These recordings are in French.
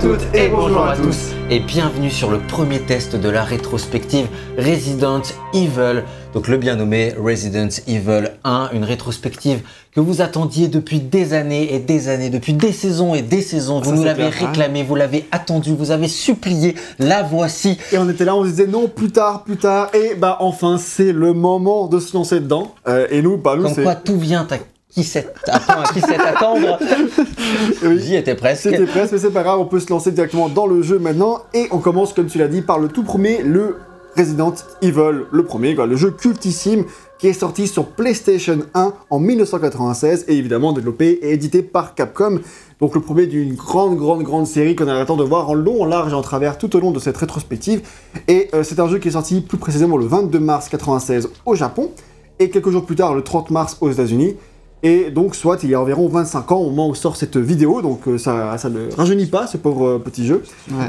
toutes et bonjour à tous et bienvenue sur le premier test de la rétrospective Resident Evil. Donc le bien nommé Resident Evil 1, une rétrospective que vous attendiez depuis des années et des années, depuis des saisons et des saisons. Vous Ça, nous l'avez hein. réclamé, vous l'avez attendu, vous avez supplié. La voici. Et on était là, on se disait non, plus tard, plus tard. Et bah enfin, c'est le moment de se lancer dedans. Euh, et nous, bah nous, Comme quoi tout vient à qui sait attends, à qui sait attendre. Oui. J'y étais presque. C'était presque, mais c'est pas grave, on peut se lancer directement dans le jeu maintenant. Et on commence, comme tu l'as dit, par le tout premier, le Resident Evil, le premier, quoi, le jeu cultissime qui est sorti sur PlayStation 1 en 1996 et évidemment développé et édité par Capcom. Donc le premier d'une grande, grande, grande série qu'on a temps de voir en long, en large et en travers tout au long de cette rétrospective. Et euh, c'est un jeu qui est sorti plus précisément le 22 mars 96 au Japon et quelques jours plus tard le 30 mars aux États-Unis. Et donc, soit il y a environ 25 ans au moment où sort cette vidéo, donc euh, ça, ça ne rajeunit pas ce pauvre euh, petit jeu.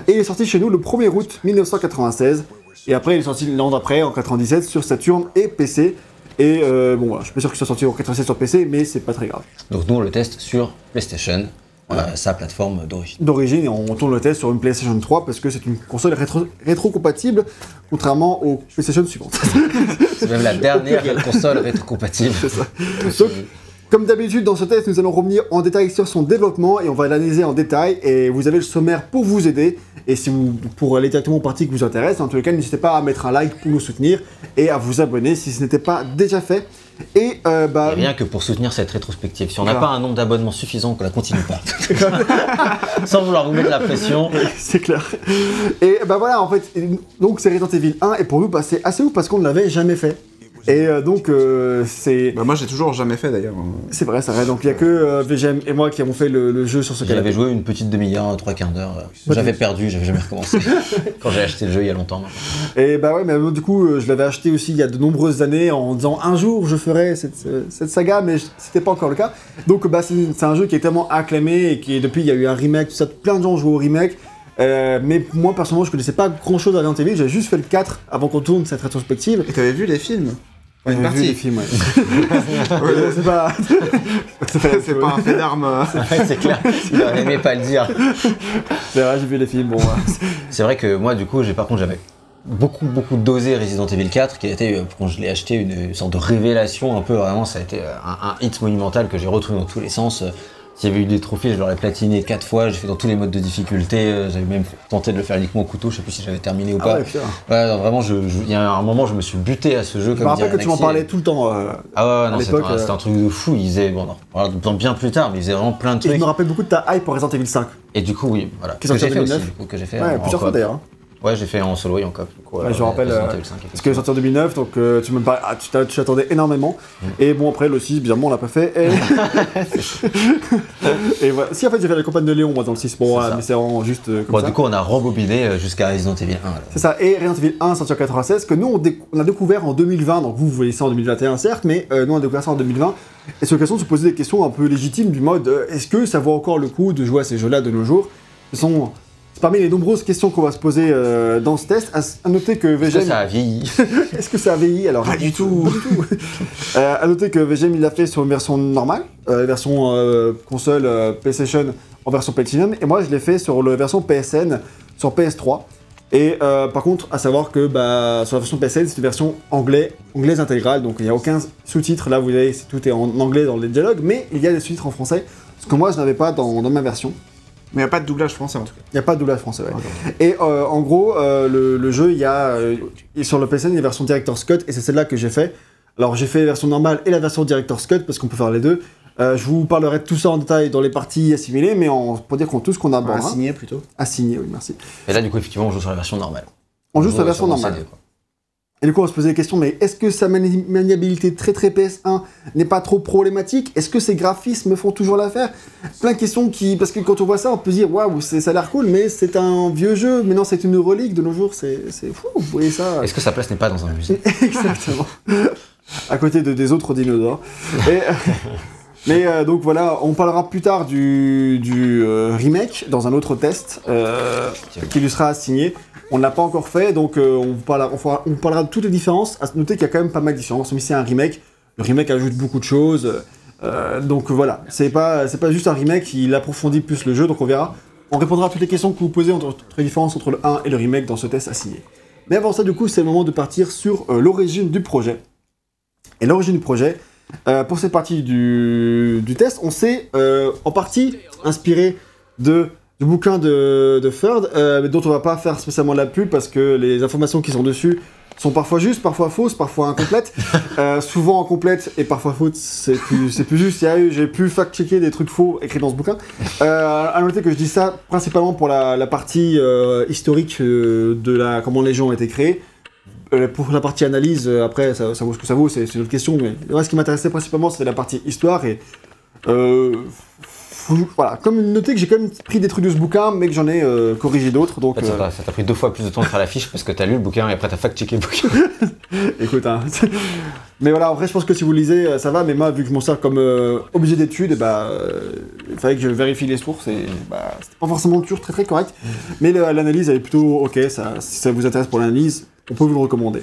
Et il est sorti chez nous le 1er août 1996. Et après, il est sorti l'an d'après, en 97, sur Saturn et PC. Et euh, bon, voilà, je suis pas sûr qu'il soit sorti en 87 sur PC, mais c'est pas très grave. Donc nous on le teste sur PlayStation, sa plateforme d'origine. D'origine, et on tourne le test sur une PlayStation 3 parce que c'est une console rétro- rétro-compatible, contrairement aux PlayStation suivantes. C'est même la dernière console rétrocompatible. Donc, comme d'habitude, dans ce test, nous allons revenir en détail sur son développement et on va l'analyser en détail. Et vous avez le sommaire pour vous aider. Et si vous, pour aller directement aux parties qui vous intéressent, en tous les cas, n'hésitez pas à mettre un like pour nous soutenir et à vous abonner si ce n'était pas déjà fait. Et euh, bah, Et rien que pour soutenir cette rétrospective. Si on n'a Voilà. pas un nombre d'abonnements suffisant, qu'on la continue pas. Sans vouloir vous mettre la pression. c'est clair. Et bah voilà, en fait, donc c'est Resident Evil 1 et pour nous, bah, c'est assez ouf parce qu'on ne l'avait jamais fait. Et euh, donc, euh, c'est Bah moi j'ai toujours jamais fait d'ailleurs. c'est vrai, ça vrai. Donc il n'y a que euh, VGM et moi qui avons fait le, le jeu sur ce J'avais canapé. joué une petite demi-heure, trois quarts d'heure. J'avais perdu, j'avais jamais recommencé. Quand j'ai acheté le jeu il y a longtemps. Et bah ouais, mais euh, du coup, je l'avais acheté aussi il y a de nombreuses années en disant un jour je ferai cette, cette saga, mais c'était pas encore le cas. Donc bah c'est c'est un jeu qui est tellement acclamé et qui depuis il y a eu un remake, tout ça, plein de gens jouent au remake. Euh, mais moi personnellement, je connaissais pas grand chose à Resident Evil, j'avais juste fait le 4 avant qu'on tourne cette rétrospective. Et t'avais vu les films? Une vu les partie. films, ouais. c'est pas. C'est pas un fait d'armes. Ouais, c'est clair, il aurait aimé pas le dire. C'est vrai, j'ai vu les films, bon. ouais. C'est vrai que moi, du coup, j'ai par contre, j'avais beaucoup, beaucoup dosé Resident Evil 4, qui a été, euh, quand je l'ai acheté, une sorte de révélation un peu, vraiment, ça a été euh, un, un hit monumental que j'ai retrouvé dans tous les sens. S'il y avait eu des trophées, je l'aurais platiné 4 fois, j'ai fait dans tous les modes de difficulté, euh, j'avais même tenté de le faire uniquement au couteau, je sais plus si j'avais terminé ou Ah pas. ouais. Ouais, non, vraiment, il y a un moment, je me suis buté à ce jeu. Je me comme rappelle que tu m'en parlais tout le temps. euh, Ah ouais, ouais, c'était un, euh, c'était un truc de fou. Il faisait, bon, non, bien plus tard, mais il faisait vraiment plein de Et je trucs. me rappelle beaucoup de ta hype pour Resident Evil 5. Et du coup, oui, voilà. Que j'ai fait aussi, 2009. du coup, que j'ai fait Ouais, plusieurs fois d'ailleurs. Ouais, j'ai fait en solo et en coop. du coup, Ouais, euh, je me rappelle, euh, Evil 5, Parce que sorti en 2009, donc euh, tu ah, t'attendais énormément. Mm. Et bon, après, le 6, bizarrement, on l'a pas fait. Et, et voilà. Si, en fait, j'ai fait la campagne de Léon, moi, dans le 6. Bon, mais c'est vraiment juste euh, comme Bon, ça. du coup, on a rembobiné euh, jusqu'à Resident Evil 1. alors. C'est ça. Et Resident Evil 1 sorti en 96, que nous, on, a découvert en 2020. Donc, vous, vous voyez ça en 2021, certes, mais euh, nous, on a découvert ça en 2020. Et c'est l'occasion de se poser des questions un peu légitimes du mode euh, est-ce que ça vaut encore le coup de jouer à ces jeux-là de nos jours? Ce sont. C'est Parmi les nombreuses questions qu'on va se poser euh, dans ce test, à, noter que Est-ce que VGM ça a vieilli? Est-ce que ça a vieilli? Alors Pas du tout. Euh, à noter que VGM il l'a fait sur une version normale, euh, version console PlayStation en version Platinum, et moi je l'ai fait sur la version PSN sur PS3. Et par contre, à savoir que bah, sur la version PSN, c'est une version anglais, anglaise intégrale, donc il n'y a aucun sous-titre. Là, vous voyez, tout est en anglais dans les dialogues, mais il y a des sous-titres en français, ce que moi je n'avais pas dans, dans ma version. Mais y a pas de doublage français en tout cas. Il n'y a pas de doublage français, ouais. Et euh, en gros, euh, le, le jeu, il y a. euh, et sur le PSN, il y a la version Director's Cut, et c'est celle-là que j'ai fait. Alors, j'ai fait la version normale et la version Director's Cut, parce qu'on peut faire les deux. Euh, je vous parlerai de tout ça en détail dans les parties assimilées, mais en, pour dire qu'on tout ce qu'on aborde. hein. signé plutôt. Assigné, oui, merci. Et là, du coup, effectivement, on joue sur la version normale. On joue sur la version normale. CD, quoi. Et du coup, on se poser la question, mais est-ce que sa mani- maniabilité très très PS1 n'est pas trop problématique? Est-ce que ses graphismes font toujours l'affaire? Plein de questions qui... Parce que quand on voit ça, on peut se dire, waouh, ça a l'air cool, mais c'est un vieux jeu, maintenant c'est une relique de nos jours, c'est fou, vous voyez ça. Est-ce que sa place n'est pas dans un musée? Exactement. à côté de, des autres dinosaures. Et, euh, mais euh, donc voilà, on parlera plus tard du, du, euh, remake dans un autre test euh, qui lui sera assigné. On ne l'a pas encore fait, donc euh, on, parlera, parlera de toutes les différences. À noter qu'il y a quand même pas mal de différences, mais c'est un remake. Le remake ajoute beaucoup de choses. euh, donc voilà, c'est pas, pas juste un remake, il approfondit plus le jeu, donc on verra On répondra à toutes les questions que vous posez entre les différences entre le 1 et le remake dans ce test assigné. Mais avant ça, du coup, c'est le moment de partir sur euh, l'origine du projet. Et l'origine du projet, euh, pour cette partie du, du test, on s'est euh, en partie inspiré de, du bouquin de, de Ferd, euh, mais dont on va pas faire spécialement la pub parce que les informations qui sont dessus sont parfois justes, parfois fausses, parfois incomplètes. Euh, souvent incomplètes et parfois fausses, c'est plus, plus juste. J'ai pu fact-checker des trucs faux écrits dans ce bouquin. Euh, à noter que je dis ça principalement pour la, la partie euh, historique euh, de la, comment les gens ont été créés. Pour la partie analyse, après, ça, ça vaut ce que ça vaut, c'est une autre question. Mais moi, ce qui m'intéressait principalement, c'était la partie histoire. Et voilà, comme noter que j'ai quand même pris des trucs de ce bouquin, mais que j'en ai euh, corrigé d'autres. Donc, euh, t'a- ça t'a pris deux fois plus de temps de faire la fiche parce que t'as lu le bouquin et après t'as fact-checké le bouquin. écoute, hein. mais voilà, en vrai, je pense que si vous lisez, euh, ça va. Mais moi, vu que je m'en sers comme euh, objet d'étude, bah, il fallait que je vérifie les sources. Et bah, c'était pas forcément toujours très très correct. Mais le- l'analyse, elle est plutôt ok. Ça, si ça vous intéresse pour l'analyse, on peut vous le recommander.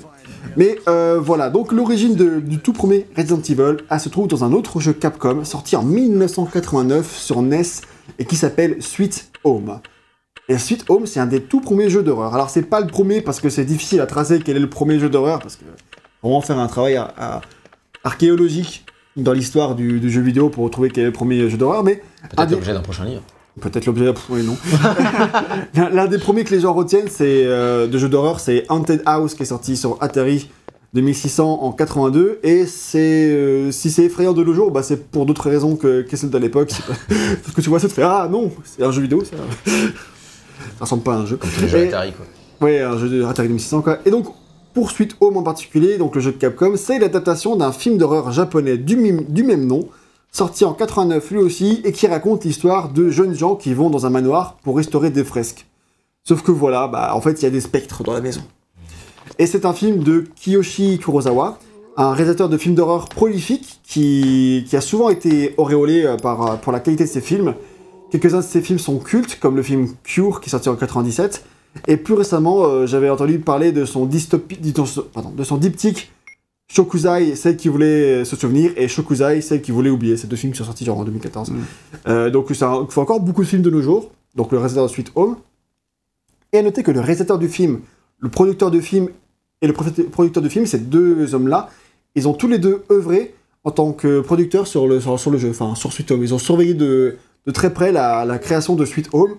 Mais euh, voilà, donc l'origine du tout premier Resident Evil elle se trouve dans un autre jeu Capcom sorti en 1989 sur NES et qui s'appelle Sweet Home. Et Sweet Home, c'est un des tout premiers jeux d'horreur. Alors c'est pas le premier parce que c'est difficile à tracer quel est le premier jeu d'horreur parce que vraiment faire un travail à- à- archéologique dans l'histoire du, du jeu vidéo pour retrouver quel est le premier jeu d'horreur, mais Peut-être l'objet d'un prochain livre. Peut-être l'objet. Oui, non. L'un- des premiers que les gens retiennent, c'est euh, de jeux d'horreur, c'est Haunted House qui est sorti sur Atari 2600 en 82. Et c'est euh, si c'est effrayant de nos jours, bah, c'est pour d'autres raisons que que celles de l'époque. Parce que tu vois ça, tu fais ah non, c'est un jeu vidéo, ça. ça ressemble pas à un jeu. Comme tous les jeux Atari, quoi. Ouais, un jeu de Atari 2600 quoi. Et donc, pour Sweet Home en particulier, donc le jeu de Capcom, c'est l'adaptation d'un film d'horreur japonais du, du même nom, sorti en 89 lui aussi, et qui raconte l'histoire de jeunes gens qui vont dans un manoir pour restaurer des fresques. Sauf que voilà, bah en fait, il y a des spectres dans la maison. Et c'est un film de Kiyoshi Kurosawa, un réalisateur de films d'horreur prolifique qui, qui a souvent été auréolé euh, par, euh, pour la qualité de ses films. Quelques-uns de ses films sont cultes, comme le film Cure qui est sorti en 97, et plus récemment, euh, j'avais entendu parler de son, dystopie, pardon, de son diptyque Shokuzai, celle qui voulait se souvenir, et Shokuzai, celle qui voulait oublier. Ces deux films qui sont sortis genre en 2014. Mm. Euh, donc ça il faut encore beaucoup de films de nos jours. Donc le réalisateur de Sweet Home. Et à noter que le réalisateur du film, le producteur du film et le produ- producteur du film, ces deux hommes-là, ils ont tous les deux œuvré en tant que producteurs sur le, sur, sur le jeu, enfin sur Sweet Home. Ils ont surveillé de, de très près la, la création de Sweet Home.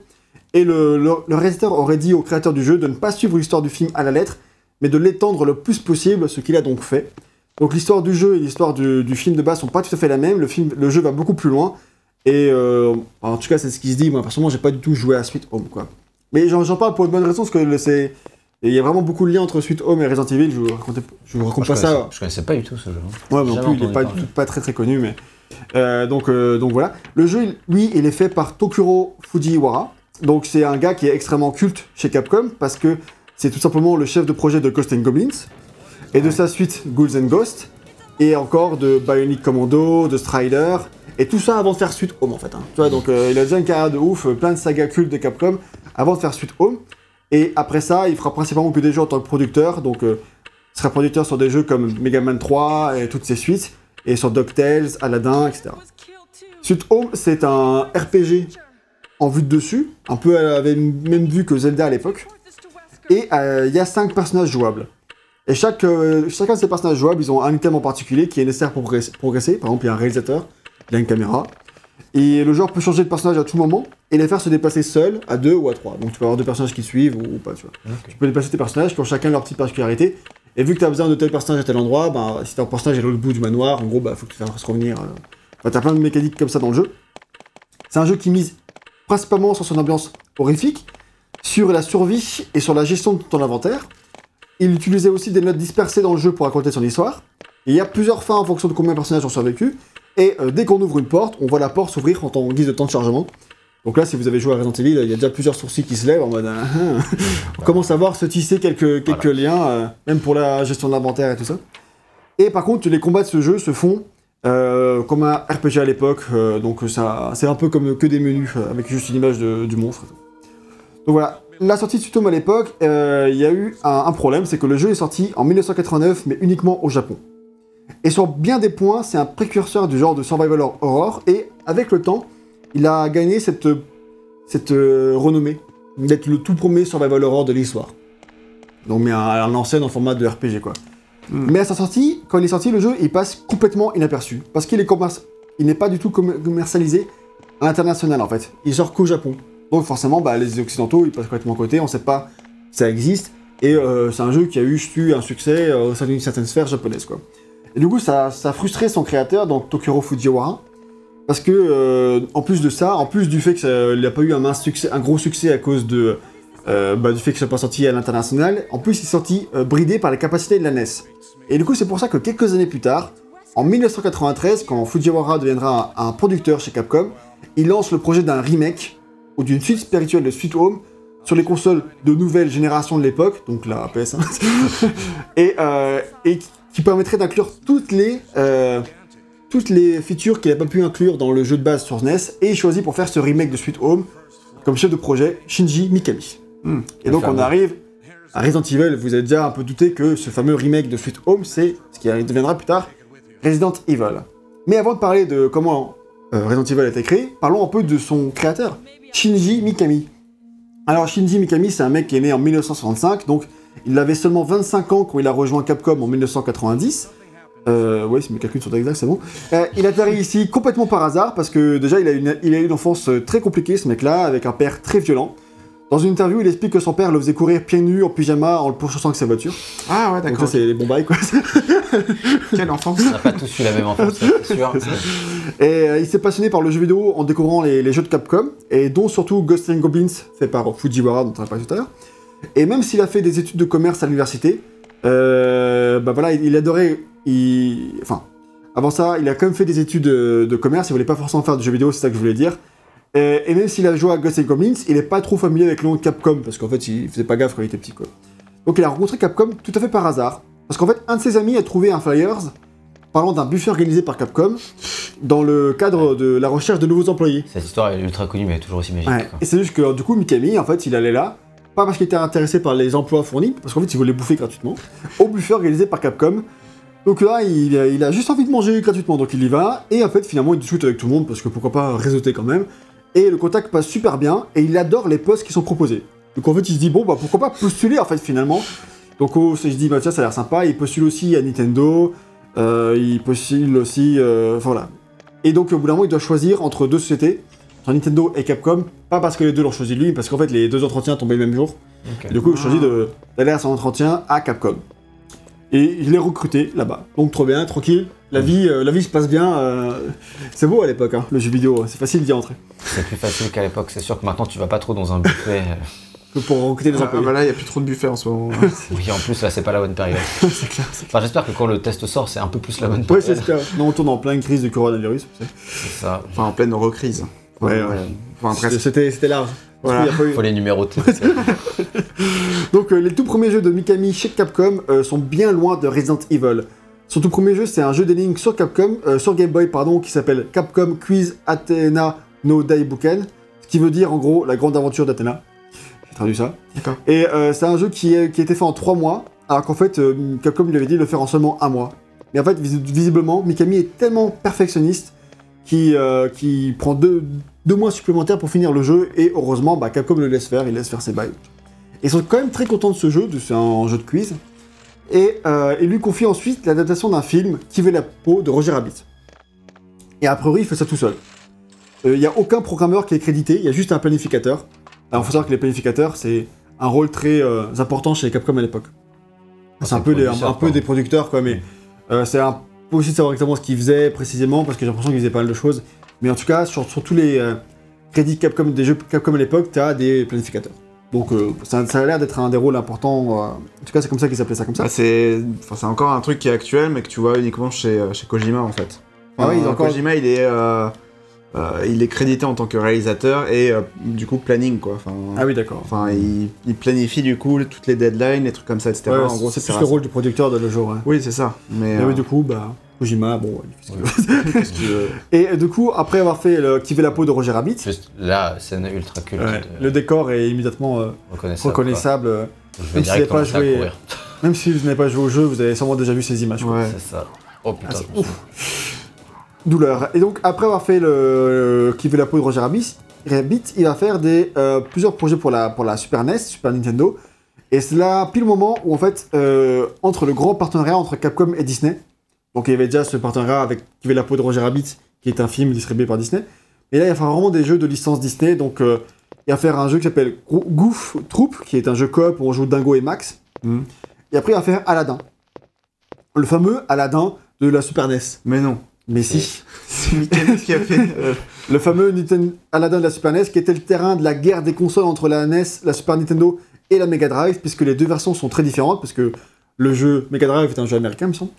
Et le, le, le réalisateur aurait dit au créateur du jeu de ne pas suivre l'histoire du film à la lettre, mais de l'étendre le plus possible, ce qu'il a donc fait. Donc l'histoire du jeu et l'histoire du, du film de base sont pas tout à fait la même. Le, film, le jeu va beaucoup plus loin. Et euh, en tout cas, c'est ce qui se dit. Moi, personnellement, j'ai pas du tout joué à Sweet Home, quoi. Mais j'en parle pour une bonne raison, parce que c'est. Il y a vraiment beaucoup de liens entre Sweet Home et Resident Evil. Je vous raconte, je vous raconte Je pas ça. je connaissais pas du tout ce jeu. Ouais, mais non plus, il est pas, du tout- pas très très connu, mais. Euh, donc, euh, donc voilà. Le jeu, lui, il est fait par Tokuro Fujiwara. Donc c'est un gars qui est extrêmement culte chez Capcom parce que c'est tout simplement le chef de projet de Ghost and Goblins et de sa suite Ghouls and Ghosts et encore de Bionic Commando, de Strider et tout ça avant de faire Suite Home en fait. hein. Tu vois, donc euh, il a déjà une carrière de ouf, plein de sagas cultes de Capcom avant de faire Suite Home. Et après ça, il fera principalement que des jeux en tant que producteur. Donc, euh, il sera producteur sur des jeux comme Mega Man 3 et toutes ses suites, et sur DuckTales, Aladdin, etc. Suite Home, c'est un RPG en vue de dessus, un peu à la même vue que Zelda à l'époque. Et euh, il y a 5 personnages jouables. Et chaque, euh, chacun de ces personnages jouables, ils ont un item en particulier qui est nécessaire pour progresser. Par exemple, il y a un réalisateur, il a une caméra. Et le joueur peut changer de personnage à tout moment et les faire se déplacer seul, à deux ou à trois. Donc tu peux avoir deux personnages qui te suivent ou, ou pas, tu vois. Tu peux déplacer tes personnages qui ont chacun leur petite particularité. Et vu que tu as besoin de tel personnage à tel endroit, bah, si ton personnage est à l'autre bout du manoir, en gros, bah, faut que tu fasses revenir. euh. Enfin, t'as plein de mécaniques comme ça dans le jeu. C'est un jeu qui mise principalement sur son ambiance horrifique, sur la survie et sur la gestion de ton inventaire. Il utilisait aussi des notes dispersées dans le jeu pour raconter son histoire. Et il y a plusieurs fins en fonction de combien de personnages ont survécu. Et euh, dès qu'on ouvre une porte, on voit la porte s'ouvrir en, en guise de temps de chargement. Donc là, si vous avez joué à Resident Evil, il y a déjà plusieurs sourcils qui se lèvent en mode. ah, ah. on commence à voir se tisser quelques, quelques liens, euh, même pour la gestion de l'inventaire et tout ça. Et par contre, les combats de ce jeu se font euh, comme un RPG à l'époque, donc ça, c'est un peu comme que des menus avec juste une image de- du monstre. Donc voilà, la sortie de Sutom à l'époque, euh, il y a eu un, un problème, c'est que le jeu est sorti en 1989, mais uniquement au Japon. Et sur bien des points, c'est un précurseur du genre de survival horror, et avec le temps, il a gagné cette, cette euh, renommée d'être le tout premier survival horror de l'histoire. Donc, mais un, un ancien en format de RPG, quoi. Hmm. Mais à sa sortie, quand il est sorti, le jeu, il passe complètement inaperçu. Parce qu'il est commerce- il n'est pas du tout commer- commercialisé à l'international, en fait. Il sort qu'au Japon. Donc, forcément, bah, les Occidentaux, ils passent complètement à côté, on sait pas que ça existe. Et euh, c'est un jeu qui a eu, eu un succès euh, au sein d'une certaine sphère japonaise, quoi. Et du coup, ça, ça a frustré son créateur, donc Tokuro Fujiwara. Parce que, euh, en plus de ça, en plus du fait qu'il n'a pas eu un, gros succès à cause de, bah, du fait qu'il soit pas sorti à l'international, en plus il est sorti bridé par les capacités de la NES. Et du coup, c'est pour ça que quelques années plus tard, en 1993, quand Fujiwara deviendra un producteur chez Capcom, il lance le projet d'un remake ou d'une suite spirituelle de Sweet Home sur les consoles de nouvelle génération de l'époque, donc la PS1, et, euh, et qui- permettrait d'inclure toutes les euh, toutes les features qu'il n'a pas pu inclure dans le jeu de base sur NES, et il choisit pour faire ce remake de Sweet Home comme chef de projet Shinji Mikami. Hmm. Et donc on arrive à Resident Evil, vous avez déjà un peu douté que ce fameux remake de Sweet Home, c'est ce qui deviendra plus tard Resident Evil. Mais avant de parler de comment euh, Resident Evil a été créé, parlons un peu de son créateur, Shinji Mikami. Alors Shinji Mikami, c'est un mec qui est né en 1965, donc il avait seulement 25 ans quand il a rejoint Capcom en 1990. Euh, ouais, si mes calculs sont exacts, c'est bon. Euh, il atterrit ici complètement par hasard, parce que déjà, il a, eu une enfance euh, très compliquée, ce mec-là, avec un père très violent. Dans une interview, il explique que son père le faisait courir pieds nus, en pyjama, en le pourchassant avec sa voiture. Ah ouais, Donc d'accord. ça, c'est les bons bails, quoi. Quelle enfance. On n'a pas tous eu la même enfance, c'est sûr. Et euh, il s'est passionné par le jeu vidéo en découvrant les, les jeux de Capcom, et dont surtout Ghost and Goblins, fait par Fujiwara, dont on a parlé tout à l'heure. Et même s'il a fait des études de commerce à l'université, euh, bah voilà, il, il adorait. il- Enfin, avant ça, il a quand même fait des études de, de commerce, il voulait pas forcément faire de jeux vidéo, c'est ça que je voulais dire. Et, et même s'il a joué à Ghost and Goblins, il est pas trop familier avec le nom de Capcom, parce qu'en fait, il faisait pas gaffe quand il était petit, quoi. Donc il a rencontré Capcom tout à fait par hasard, parce qu'en fait, un de ses amis a trouvé un flyers parlant d'un buffet organisé par Capcom dans le cadre de la recherche de nouveaux employés. Cette histoire est ultra connue, mais elle est toujours aussi magique. Ouais. quoi. Et c'est juste que du coup, Mikami, en fait, il allait là, pas parce qu'il était intéressé par les emplois fournis, parce qu'en fait, il voulait bouffer gratuitement, au buffet organisé par Capcom. Donc là, il, il a juste envie de manger gratuitement, donc il y va, et en fait, finalement, il discute avec tout le monde, parce que pourquoi pas réseauter quand même. Et le contact passe super bien, et il adore les postes qui sont proposés. Donc en fait, il se dit, bon, bah pourquoi pas postuler, en fait, finalement. Donc oh, il se dit, bah tiens, ça a l'air sympa, il postule aussi à Nintendo, euh, il postule aussi, euh, enfin voilà. Et donc au bout d'un moment, il doit choisir entre deux sociétés, entre Nintendo et Capcom, pas parce que les deux l'ont choisi lui, mais parce qu'en fait les deux entretiens tombaient le même jour. Ok. Et du coup, il choisit de- d'aller à son entretien à Capcom. Et il est recruté là-bas. Donc trop bien, tranquille. La vie, euh, la vie se passe bien. euh, C'est beau à l'époque, hein, le jeu vidéo. C'est facile d'y entrer. C'est plus facile qu'à l'époque, c'est sûr que maintenant tu vas pas trop dans un buffet. euh, Que pour recruter des Ah, employés. bah là, il n'y a plus trop de buffets en ce moment. Oui, en plus là c'est pas la bonne période. c'est clair. c'est Enfin, j'espère que quand le test sort, c'est un peu plus la bonne clair. Période. c'est clair. Non, on tourne en pleine crise du coronavirus. C'est ça. enfin, en pleine recrise. Ouais, ouais. Enfin. C'était c'était large. Voilà. Il eu- Faut les numéroter. Donc euh, les tout premiers jeux de Mikami chez Capcom euh, sont bien loin de Resident Evil. Son tout premier jeu, c'est un jeu d'énigmes sur Capcom, euh, sur Game Boy, pardon, qui s'appelle Capcom Quiz Athena no Daibuken, ce qui veut dire en gros la grande aventure d'Athéna. J'ai traduit ça. D'accord. Et euh, c'est un jeu qui, est- qui a été fait en 3 mois, alors qu'en fait euh, Capcom lui avait dit de le faire en seulement un mois. Mais en fait, vis- visiblement, Mikami est tellement perfectionniste qu'il euh, qu'il prend deux, deux mois supplémentaires pour finir le jeu, et heureusement, bah, Capcom le laisse faire, il laisse faire ses bails. Ils sont quand même très contents de ce jeu, c'est un jeu de quiz. Et euh, il lui confie ensuite l'adaptation d'un film qui veut la peau de Roger Rabbit. Et a priori, il fait ça tout seul. Euh, Il n'y a aucun programmeur qui est crédité, il y a juste un planificateur. Alors, il faut savoir que les planificateurs, c'est un rôle très euh, important chez Capcom à l'époque. C'est un, c'est peu, un, un peu des producteurs, quoi, mais euh, c'est impossible de savoir exactement ce qu'ils faisaient précisément, parce que j'ai l'impression qu'ils faisaient pas mal de choses. Mais en tout cas, sur, sur tous les euh, crédits Capcom, des jeux Capcom à l'époque, tu as des planificateurs. Donc euh, ça, ça a l'air d'être un des rôles importants. euh, en tout cas, c'est comme ça qu'ils appelaient ça comme ça. Bah, c'est enfin, encore un truc qui est actuel, mais que tu vois uniquement chez, euh, chez Kojima en fait. Ah oui, encore- Kojima, il est, euh, il est crédité en tant que réalisateur et du coup planning quoi. Enfin, Ah oui, d'accord. enfin il, il planifie du coup toutes les deadlines, les trucs comme ça, etc. Ouais, en gros, c'est le rôle du producteur de le jour. Oui, c'est ça. Mais, Mais oui, du coup, bah, Kojima, bon, il fait ce qu'il veut. Et euh, du coup, après avoir fait le, fait la peau de Roger Rabbit, Juste là, scène ultra culte. ouais, de- le décor est immédiatement euh, reconnaissable. reconnaissable. euh. Je Même si pas joué- courir. Même si vous n'avez pas joué au jeu, vous avez sûrement déjà vu ces images. Ouais. C'est ça. Oh putain. Ah. Douleur. Et donc, après avoir fait le, qui veut la peau de Roger Rabbit, Rabbit, il va faire des, euh, plusieurs projets pour la, pour la Super NES, Super Nintendo. Et c'est là pile le moment où, en fait, euh, entre le grand partenariat entre Capcom et Disney, donc il y avait déjà ce partenariat avec Qui veut la peau de Roger Rabbit, qui est un film distribué par Disney. Et là, il va faire vraiment des jeux de licence Disney. Donc, euh, il va faire un jeu qui s'appelle Goo- Goof Troop, qui est un jeu coop où on joue Dingo et Max. Mhm. Et après, il va faire Aladdin. Le fameux Aladdin de la Super NES. Mais non. Mais si. C'est Mikami qui a fait. euh, Le fameux Nintendo Aladdin de la Super NES, qui était le terrain de la guerre des consoles entre la NES, la Super Nintendo et la Mega Drive, puisque les deux versions sont très différentes, parce que le jeu Mega Drive est un jeu américain, il me semble.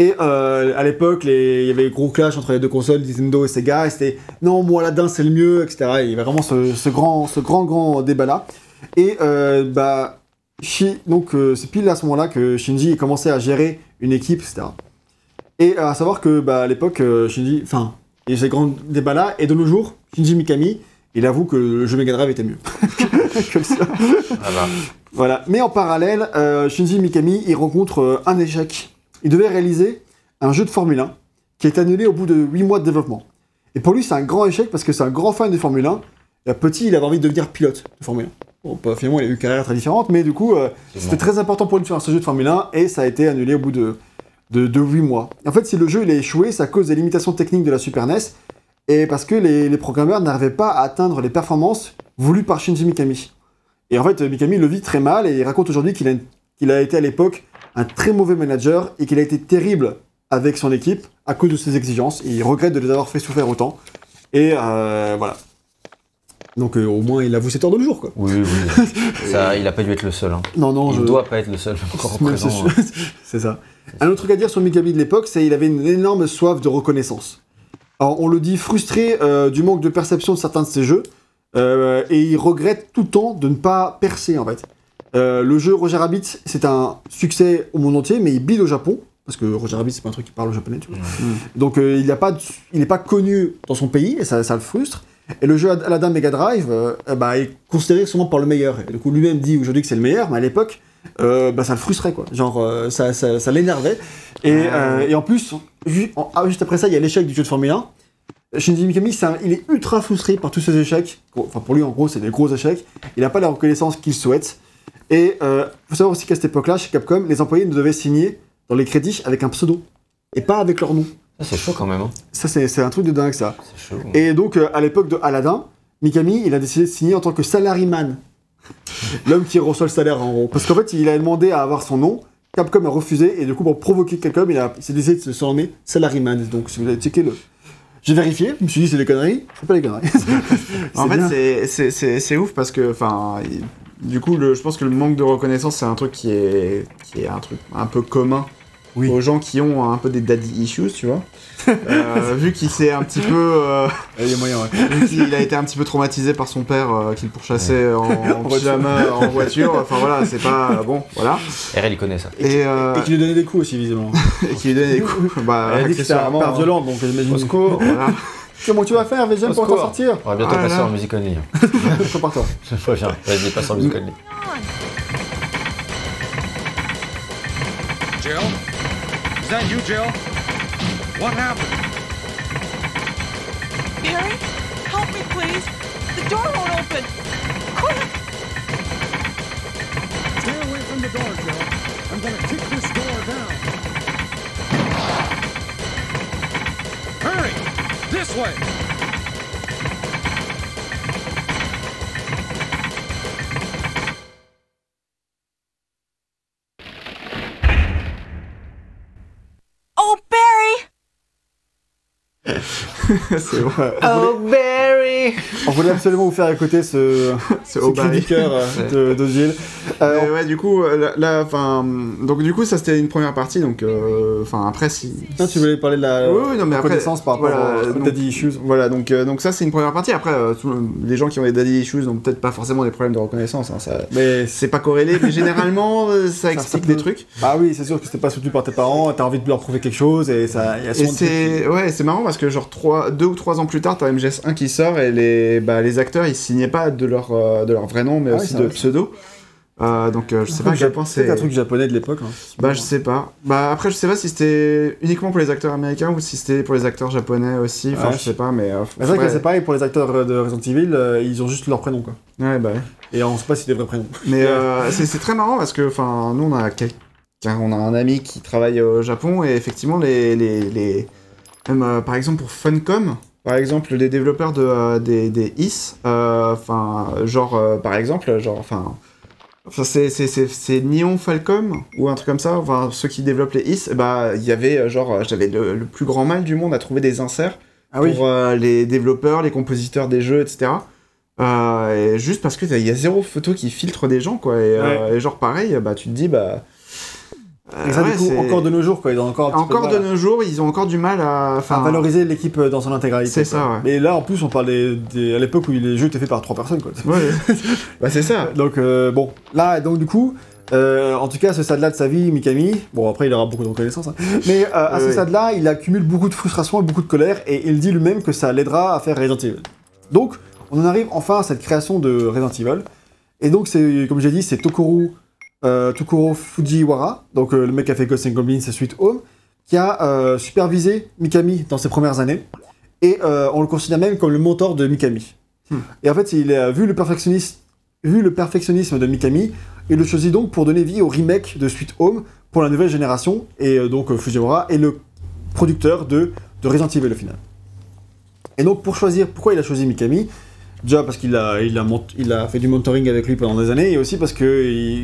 Et euh, à l'époque, les- il y avait gros clash entre les deux consoles, Nintendo et Sega, et c'était non, moi Aladdin c'est le mieux, etc. Et il y avait vraiment ce, ce grand, ce grand, grand débat-là. Et euh, bah, Shi- donc euh, c'est pile à ce moment-là que Shinji commençait à gérer une équipe, etc. Et à savoir que bah, à l'époque, Shinji, enfin, il y a ces grands débats-là, et de nos jours, Shinji Mikami, il avoue que le jeu Mega Drive était mieux. Comme ça. Ah bah. Voilà. Mais en parallèle, Shinji Mikami, il rencontre un échec. Il devait réaliser un jeu de Formule 1 qui est annulé au bout de 8 mois de développement. Et pour lui, c'est un grand échec parce que c'est un grand fan de Formule 1. Et petit, il avait envie de devenir pilote de Formule 1. Bon, bah, finalement, il a eu une carrière très différente, mais du coup, euh, c'était très important pour lui de faire ce jeu de Formule 1 et ça a été annulé au bout de, de, de 8 mois. En fait, si le jeu il a échoué, c'est à cause des limitations techniques de la Super NES et parce que les, les programmeurs n'arrivaient pas à atteindre les performances voulues par Shinji Mikami. Et en fait, Mikami le vit très mal et il raconte aujourd'hui qu'il a, qu'il a été à l'époque un très mauvais manager et qu'il a été terrible avec son équipe à cause de ses exigences. Et il regrette de les avoir fait souffrir autant. Et euh, voilà. Donc euh, au moins il avoue ses torts de le jour quoi. Oui, oui. Ça, il a pas dû être le seul. hein. Non non, Il je ne doit pas être le seul encore présent. c'est ça. Un autre truc à dire sur Mikami de l'époque, c'est qu'il avait une énorme soif de reconnaissance. Alors, on le dit frustré euh, du manque de perception de certains de ses jeux, euh, et il regrette tout le temps de ne pas percer en fait. Euh, le jeu Roger Rabbit, c'est un succès au monde entier, mais il bide au Japon, parce que Roger Rabbit, c'est pas un truc qui parle au japonais, tu vois. Donc euh, il n'est pas, il est pas connu dans son pays, et ça, ça le frustre. Et le jeu Aladdin Mega Drive, euh, bah, est considéré souvent par le meilleur. Et du coup, lui-même dit aujourd'hui que c'est le meilleur, mais à l'époque, euh, bah, ça le frustrait, quoi. Genre, euh, ça, ça, ça l'énervait. Et, euh, et en plus, ju- en- ah, juste après ça, il y a l'échec du jeu de Formule 1. Shinji Mikami, un- il est ultra frustré par tous ces échecs. Enfin, pour lui, en gros, c'est des gros échecs. Il n'a pas la reconnaissance qu'il souhaite. Et il faut savoir aussi qu'à cette époque-là, chez Capcom, les employés ne devaient signer dans les crédits avec un pseudo. Et pas avec leur nom. Ça, c'est chaud quand même. Hein. Ça, c'est un truc de dingue, ça. C'est chaud. Et donc, euh, à l'époque de Aladdin, Mikami, il a décidé de signer en tant que salaryman. L'homme qui reçoit le salaire, en gros. Parce qu'en fait, il a demandé à avoir son nom. Capcom a refusé. Et du coup, pour provoquer Capcom, il, a- il s'est décidé de se surnommer Salaryman. Donc, si vous avez checké le. J'ai vérifié, je me suis dit, c'est des conneries. C'est pas des conneries. En fait, c'est- ouf parce que, enfin, du coup, le, je pense que le manque de reconnaissance, c'est un truc qui est, qui est un truc un peu commun Oui. aux gens qui ont un peu des daddy issues, tu vois. Euh, vu qu'il s'est un petit peu, euh, Il y a moyen, ouais. vu qu'il a été un petit peu traumatisé par son père euh, qui le pourchassait en, en voiture. pyjama en voiture. Enfin voilà, c'est pas bon, voilà. RL, il connaît ça. Et, euh, Et qui lui donnait des coups aussi, visiblement. et qui lui donnait des coups. Bah, Elle a dit que c'était un accessoirement, père violent, donc j'imagine. Au secours Voilà. Comment tu vas faire, VGM, pour t'en sortir On va bientôt Ah passer là. en musique only. Prépare-toi. Je préviens. Vas-y, passe en musique only. Jill? Is that you, Jill? What happened? Barry, help me, please. The door won't open. Quick! Stay away from the door, Jill. I'm gonna This way! c'est bon. Oh, Barry On voulait absolument vous faire écouter ce, ce cri du cœur euh, de, de Gilles. Euh, ouais, du coup, euh, là, là, enfin, donc du coup, ça c'était une première partie, donc, euh, enfin, après, si. Non, tu voulais parler de la Oui, oui, non, mais après, connaissance par rapport voilà, aux donc- daddy issues. Voilà, donc, euh, donc ça c'est une première partie. Après, euh, tout- les gens qui ont des daddy issues n'ont peut-être pas forcément des problèmes de reconnaissance. hein, ça, Mais c'est pas corrélé, mais généralement, ça explique peut- des trucs. bah oui, c'est sûr que c'était pas soutenu par tes parents, t'as envie de leur prouver quelque chose et ça. il Y a Et c'est ouais, c'est marrant parce que genre trois, deux ou trois ans plus tard, t'as MGS1 qui sort et les, bah, les acteurs ils signaient pas de leur, euh, de leur vrai nom mais Ah aussi de vrai. pseudo. Euh, donc euh, je sais pas à quel point C'est un truc japonais de l'époque. hein. Bah je sais pas. Bah après je sais pas si c'était uniquement pour les acteurs américains ou si c'était pour les acteurs japonais aussi. Enfin Ouais, je sais pas mais. euh, C'est vrai que c'est pareil pour les acteurs de Resident Evil, ils ont juste leur prénom quoi. Ouais bah. ouais. Et on sait pas si c'est des vrais prénoms. Mais c'est très marrant parce que enfin nous on a on a un ami qui travaille au Japon et effectivement les les, les... même euh, par exemple pour Funcom. Par exemple, les développeurs de, euh, des, des IS, euh, enfin, genre, par exemple, genre, enfin, Enfin, c'est, Neon Falcom ou un truc comme ça. Enfin, ceux qui développent les IS, bah, il y avait genre, j'avais le, le plus grand mal du monde à trouver des inserts Ah oui. pour euh, les développeurs, les compositeurs des jeux, etc. Euh, et juste parce que il y a zéro photo qui filtre des gens, quoi. Et, euh, et genre pareil, bah tu te dis, bah. Et ça, euh, ouais, du coup, encore de nos jours, quoi. Ils ont encore, un petit peu encore de nos jours, ils ont encore du mal à. valoriser l'équipe euh, dans son intégralité. C'est ça, ouais. Mais là, en plus, on parle des, à l'époque où les jeux étaient faits par trois personnes, quoi. Ouais. bah c'est ça. Donc, euh, bon, là, donc, du coup, euh, en tout cas, à ce stade-là de sa vie, Mikami, bon, après, il aura beaucoup de reconnaissance, hein, mais euh, à ce stade-là, il accumule beaucoup de frustration et beaucoup de colère, et il dit lui-même que ça l'aidera à faire Resident Evil. Donc, on en arrive enfin à cette création de Resident Evil. Et donc, c'est, comme j'ai dit, c'est Tokoru, euh, Fujiwara, donc euh, le mec qui a fait Ghosts and Goblins et Sweet Home, qui a euh, supervisé Mikami dans ses premières années. Et euh, on le considère même comme le mentor de Mikami. Hmm. Et en fait, il a vu le perfectionnisme, vu le perfectionnisme de Mikami, il le choisit donc pour donner vie au remake de Sweet Home pour la nouvelle génération. Et donc Fujiwara est le producteur de, de Resident Evil au final. Et donc pour choisir, pourquoi il a choisi Mikami Déjà parce qu'il a, il a, mont- il a fait du mentoring avec lui pendant des années, et aussi parce qu'il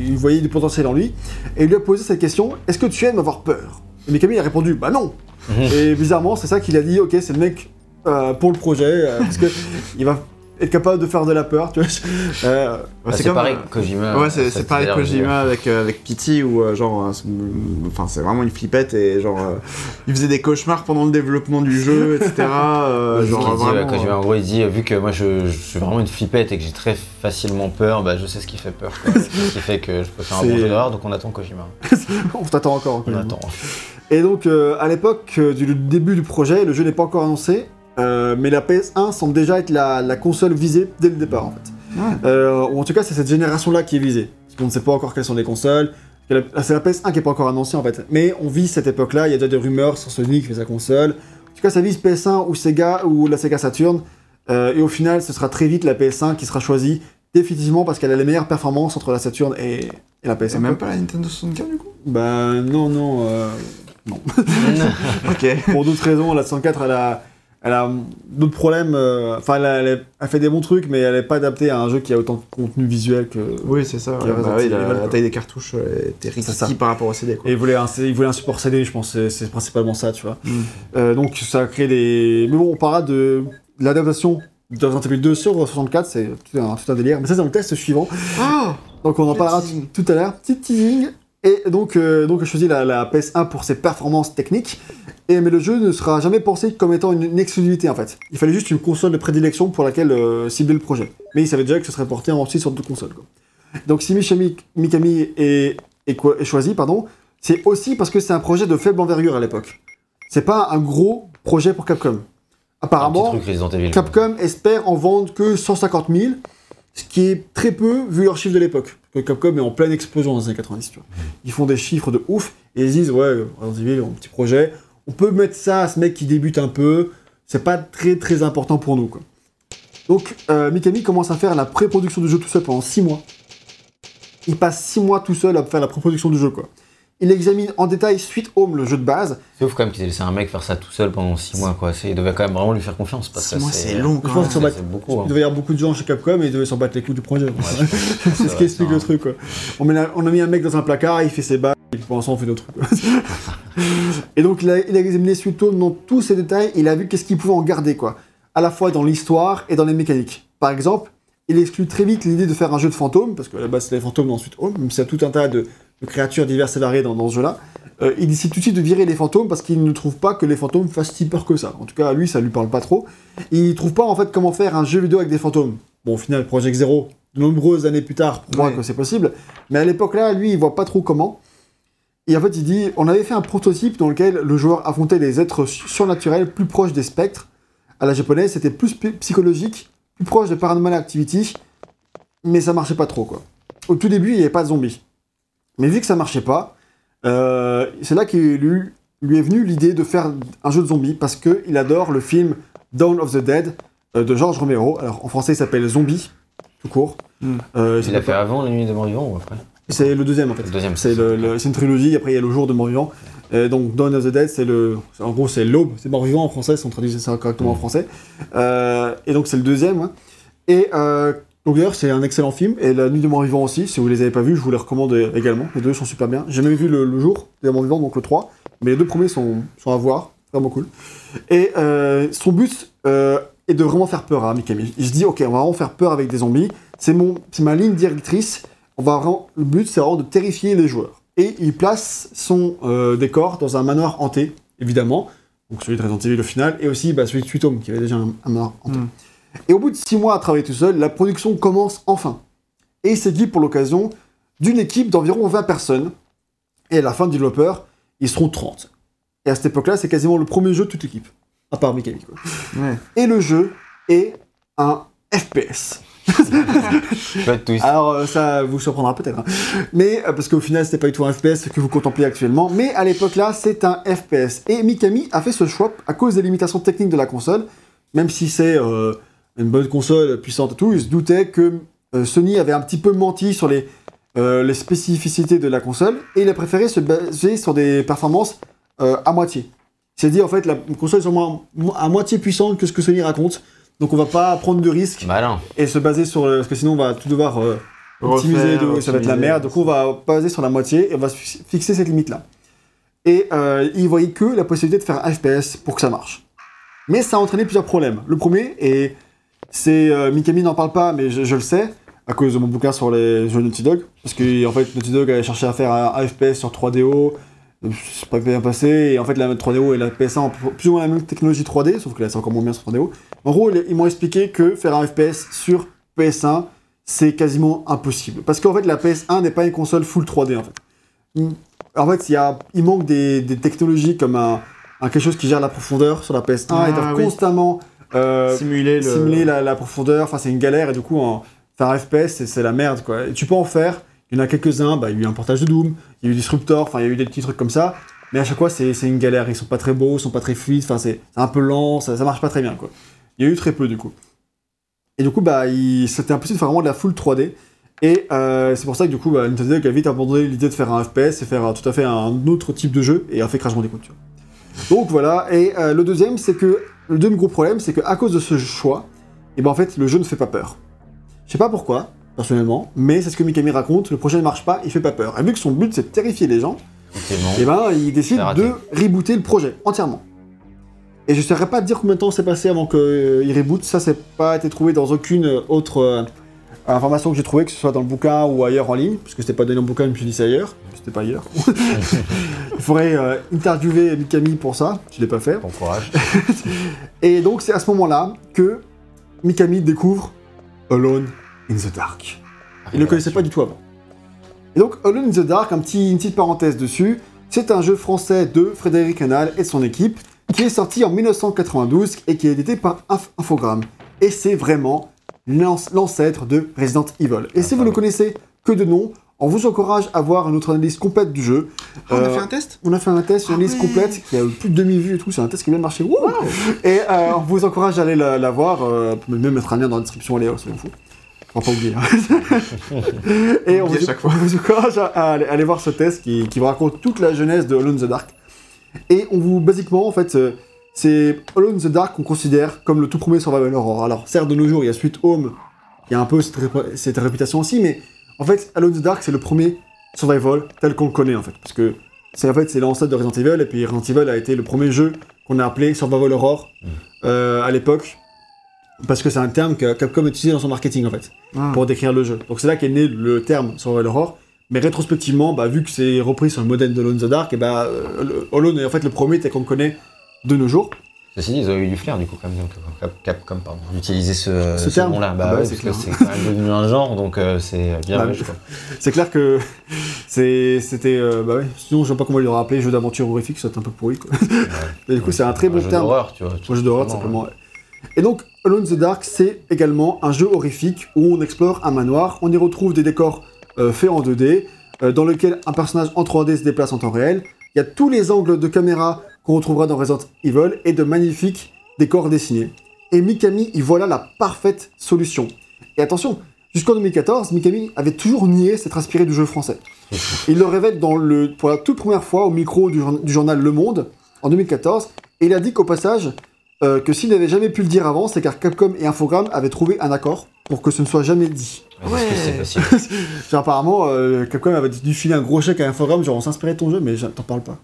il voyait du potentiel en lui. Et il lui a posé cette question Est-ce que tu aimes avoir peur? Et Mikami a répondu Bah non. Et bizarrement, c'est ça qu'il a dit Ok, c'est le mec euh, pour le projet, euh, parce que il va être capable de faire de la peur, tu vois. Euh, Bah, c'est comme, pareil, Kojima. Ouais, c'est, pareil Kojima avec, euh, avec Pity, où euh, genre, euh, c'est- enfin, c'est vraiment une flippette et genre, il faisait des cauchemars pendant le développement du jeu, etc. genre, dit, ouais, Kojima, en gros, il dit, vu que moi je, je suis vraiment une flippette et que j'ai très facilement peur, bah je sais ce qui fait peur. quoi. ce qui fait que je peux faire un bon jeu d'horreur, donc on attend Kojima. on t'attend encore. On attend. Et donc, à l'époque du début du projet, le jeu n'est pas encore annoncé, euh, mais la PS1 semble déjà être la, la console visée dès le départ, en fait. Ouais. Euh, ou en tout cas, c'est cette génération-là qui est visée. Parce qu'on ne sait pas encore quelles sont les consoles. La- C'est la PS1 qui est pas encore annoncée, en fait. Mais on vise cette époque-là, il y a déjà des rumeurs sur Sony qui fait sa console. En tout cas, ça vise PS1 ou Sega ou la Sega Saturn. Euh, et au final, ce sera très vite la PS1 qui sera choisie, définitivement parce qu'elle a les meilleures performances entre la Saturn et, et la PS1. C'est même pas la Nintendo 64 du coup? Bah non, non. euh, Ok. pour d'autres raisons, la 64, elle a, elle a d'autres problèmes. euh, Enfin, elle, a- elle a- elle fait des bons trucs, mais elle n'est pas adaptée à un jeu qui a autant de contenu visuel que. Oui, c'est ça. Ouais. Bah oui, la, taille des cartouches euh, était ça. risquée par rapport au CD. Quoi. Et il voulait un, il voulait un support CD, je pense. C'est, c'est principalement ça, tu vois. Mm. Euh, donc ça a créé des. Mais bon, on parlera de, l'adaptation de Resident Evil 2 sur 64, c'est tout un, tout un délire. Mais ça, c'est dans le test suivant. Ah Donc on en parlera tout à l'heure. Petit teasing. Et donc, euh, donc j'ai choisi la, la PS1 pour ses performances techniques. Et, mais le jeu ne sera jamais pensé comme étant une, une exclusivité en fait. Il fallait juste une console de prédilection pour laquelle euh, cibler le projet. Mais il savait déjà que ce serait porté aussi sur deux consoles. quoi. Donc si Michami- Mikami est, est quoi- est choisi, pardon, c'est aussi parce que c'est un projet de faible envergure à l'époque. C'est pas un gros projet pour Capcom. Apparemment, truc. Capcom espère en vendre que 150 000, ce qui est très peu vu leur chiffre de l'époque. Capcom est en pleine explosion dans les années 90. Tu vois. Ils font des chiffres de ouf et ils se disent ouais, Resident Evil, un petit projet, on peut mettre ça à ce mec qui débute un peu, c'est pas très très important pour nous. Quoi. Donc euh, Mikami commence à faire la pré-production du jeu tout seul pendant 6 mois. Il passe 6 mois tout seul à faire la pré-production du jeu. quoi. Il examine en détail Sweet Home, le jeu de base, C'est ouf quand même qu'ils aient laissé un mec faire ça tout seul pendant 6 mois quoi. Il devait quand même vraiment lui faire confiance. Parce Six que mois, c'est long Je quand pense beaucoup. hein. Il devait y avoir beaucoup de gens chez Capcom et ils devaient s'en battre les coups du projet. Ouais, c'est ce qui explique le truc quoi. On, met la- on a mis un mec dans un placard, il fait ses balles, et pour l'instant on fait d'autres trucs. quoi. et donc il a, il a examiné Sweet Home dans tous ses détails, il a vu qu'est-ce qu'il pouvait en garder quoi. À la fois dans l'histoire et dans les mécaniques. Par exemple, il exclut très vite l'idée de faire un jeu de fantômes, parce que à la base c'était les fantômes dans Sweet Home, même s'il y a tout un tas de, de créatures diverses et variées dans, dans ce jeu-là. Euh, il décide tout de suite de virer les fantômes parce qu'il ne trouve pas que les fantômes fassent si peur que ça. En tout cas, lui, ça lui parle pas trop. Il trouve pas en fait comment faire un jeu vidéo avec des fantômes. Bon, au final, Project Zero, de nombreuses années plus tard, prouve Ouais. que c'est possible. Mais à l'époque là, lui, il voit pas trop comment. Et en fait, il dit, on avait fait un prototype dans lequel le joueur affrontait des êtres su- surnaturels plus proches des spectres. À la japonaise, c'était plus psychologique, plus proche de Paranormal Activity, mais ça marchait pas trop quoi. au tout début, il n'y avait pas de zombies. Mais vu que ça marchait pas, euh, c'est là qu'il lui, lui est venue l'idée de faire un jeu de zombies parce qu'il adore le film Dawn of the Dead euh, de George Romero. Alors en français, il s'appelle Zombie, tout court. Hmm. Euh, Il l'a fait avant La Nuit des Morts Vivants ou après? C'est le deuxième en fait. C'est une trilogie, après il y a le jour de mort-vivant. Euh, donc Dawn of the Dead, c'est le. En gros, c'est l'aube, c'est mort-vivant en français, si on traduit ça correctement en français. Euh, et donc c'est le deuxième. hein. Et euh, donc d'ailleurs, c'est un excellent film. Et La Nuit des Morts-Vivants aussi, si vous les avez pas vus, je vous les recommande également. Les deux sont super bien. J'ai jamais vu le, le jour des Morts-Vivants, donc le 3. Mais les deux premiers sont, sont à voir, vraiment cool. Et euh, son but euh, est de vraiment faire peur à Mikami. Il se dit, ok, on va vraiment faire peur avec des zombies. C'est ma ligne directrice. On va vraiment, le but, c'est vraiment de terrifier les joueurs. Et il place son euh, décor dans un manoir hanté, évidemment. Donc celui de Resident Evil au final, et aussi bah, celui de Sweet Home, qui avait déjà un, un manoir hanté. Mm. Et au bout de six mois à travailler tout seul, la production commence enfin. Et il s'équipe pour l'occasion d'une équipe d'environ 20 personnes. Et à la fin du développeur, ils seront 30. Et à cette époque-là, c'est quasiment le premier jeu de toute l'équipe. À part Mikami, quoi. Ouais. Et le jeu est un FPS. Alors euh, ça vous surprendra peut-être. hein. Mais euh, parce qu'au final c'était pas du tout un FPS que vous contemplez actuellement. Mais à l'époque là c'est un FPS. Et Mikami a fait ce choix à cause des limitations techniques de la console. Même si c'est euh, une bonne console puissante et tout, il se doutait que Sony avait un petit peu menti sur les, spécificités de la console. Et il a préféré se baser sur des performances à moitié. Dit en fait la console est sûrement à moitié puissante que ce que Sony raconte. Donc on va pas prendre de risques Malin. et se baser sur le... parce que sinon on va tout devoir euh, optimiser, Refaire, de- ça va être la merde. Donc on va baser sur la moitié et on va fixer cette limite là. Et euh, il voyait que la possibilité de faire un FPS pour que ça marche. Mais ça a entraîné plusieurs problèmes. Le premier et c'est euh, Mikami n'en parle pas, mais je, je le sais à cause de mon bouquin sur les jeux Naughty Dog, parce que en fait Naughty Dog avait cherché à faire un, un FPS sur 3DO. C'est pas bien passé, et en fait la 3DO et la PS1 ont plus ou moins la même technologie 3D, sauf que là c'est encore moins bien sur 3DO. En gros, ils m'ont expliqué que faire un FPS sur PS1, c'est quasiment impossible. Parce qu'en fait, la PS1 n'est pas une console full 3D, en fait. Mm. En fait, il, y a, il manque des, des technologies comme un, un quelque chose qui gère la profondeur sur la PS1. Ah, ils doivent oui. constamment euh, Simuler le. simuler la, la profondeur. Enfin, c'est une galère, et du coup, en, faire un FPS, c'est- c'est la merde, quoi. Et tu peux en faire. Il y en a quelques-uns, bah, il y a eu un portage de Doom, il y a eu Disruptor, enfin, il y a eu des petits trucs comme ça. Mais à chaque fois, c'est une galère. Ils sont pas très beaux, ils sont pas très fluides, enfin, c'est un peu lent, ça, marche pas très bien, quoi. Il y a eu très peu, du coup. Et du coup, bah, c'était impossible de faire vraiment de la full 3D. Et euh, c'est pour ça que du coup, bah, Nintendo a vite abandonné l'idée de faire un FPS et faire tout à fait un autre type de jeu et a fait Crash Bandicoot. tu vois. Donc voilà. Et euh, le deuxième, c'est que le deuxième gros problème, c'est qu'à cause de ce choix, et ben en fait, le jeu ne fait pas peur. Je sais pas pourquoi, personnellement, mais c'est ce que Mikami raconte. Le projet ne marche pas, il fait pas peur. Et vu que son but c'est de terrifier les gens, Effectivement. et ben il décide de rebooter le projet entièrement. Et je ne saurais pas dire combien de temps s'est passé avant qu'il reboot. Ça, c'est pas été trouvé dans aucune autre euh, information que j'ai trouvée, que ce soit dans le bouquin ou ailleurs en ligne, parce que c'était pas donné dans le bouquin, je me suis dit c'est ailleurs. C'était pas ailleurs. il faudrait euh, interviewer Mikami pour ça. Je l'ai pas fait. Bon courage. Et donc c'est à ce moment-là que Mikami découvre Alone in the Dark. Il ne le connaissait pas du tout avant. Et donc Alone in the Dark, un petit, une petite parenthèse dessus, c'est un jeu français de Frédéric Canal et de son équipe qui est sorti en 1992 et qui est édité par Inf- Infogrames. Et c'est vraiment l'anc- l'ancêtre de Resident Evil. Et si vous ne connaissez que de nom, on vous encourage à voir une autre analyse complète du jeu. Ah, on a Euh, fait un test? on a fait un test, une Ah ouais. complète qui a eu plus de demi-vues et tout. C'est un test qui vient de marcher. Et euh, on vous encourage à aller la, la voir. Euh, on peut même mettre un lien dans la description, Léo, soyons fous. On va pas oublier. hein. et on oublie vous, chaque fois. on vous encourage à, à aller, aller voir ce test qui, qui vous raconte toute la jeunesse de Alone in the Dark. Et on vous, basiquement, en fait, euh, c'est Alone in the Dark qu'on considère comme le tout premier survival horror. Alors, certes, de nos jours, il y a Sweet Home, qui a un peu cette, rép- cette réputation aussi, mais en fait, Alone in the Dark, c'est le premier survival tel qu'on le connaît, en fait. Parce que c'est en fait, c'est l'ancêtre de Resident Evil, et puis Resident Evil a été le premier jeu qu'on a appelé survival horror euh, à l'époque. Parce que c'est un terme que Capcom utilisait dans son marketing en fait, Ah. pour décrire le jeu. Donc c'est là qu'est né le terme survival horror. Mais rétrospectivement, bah, vu que c'est repris sur le modèle de Alone in the Dark, et bah, euh, le- Alone est en fait le premier tel qu'on le connaît de nos jours. Ceci dit, ils ont eu du flair du coup, quand même, donc, Cap- Capcom, pardon, d'utiliser ce, Ce terme nom-là. Bah Ah bah, ouais, c'est c'est quand même devenu un genre, donc euh, c'est bien Bah, riche, quoi. C'est clair que c'est- c'était. euh, bah ouais, sinon je sais pas comment il l'aura appelé, jeu d'aventure horrifique, ça un peu pourri quoi. Mais du coup, c'est un très bon jeu terme. d'horreur, tu vois. Un jeu d'horreur, tout simplement. ouais. Et donc, Alone in the Dark, c'est également un jeu horrifique où on explore un manoir, on y retrouve des décors euh, fait en 2D, euh, dans lequel un personnage en 3D se déplace en temps réel. Il y a tous les angles de caméra qu'on retrouvera dans Resident Evil et de magnifiques décors dessinés. Et Mikami, il voilà la parfaite solution. Et attention, jusqu'en 2014, Mikami avait toujours nié s'être inspiré du jeu français. Il le révèle dans le, pour la toute première fois au micro du, du journal Le Monde en 2014. Et il a dit qu'au passage, euh, que s'il n'avait jamais pu le dire avant, c'est car Capcom et Infogrames avaient trouvé un accord pour que ce ne soit jamais dit. Est-ce que c'est possible Genre, apparemment, euh, Capcom avait dû filer un gros chèque à Infogrames, genre on s'inspirait de ton jeu, mais je- t'en parle pas.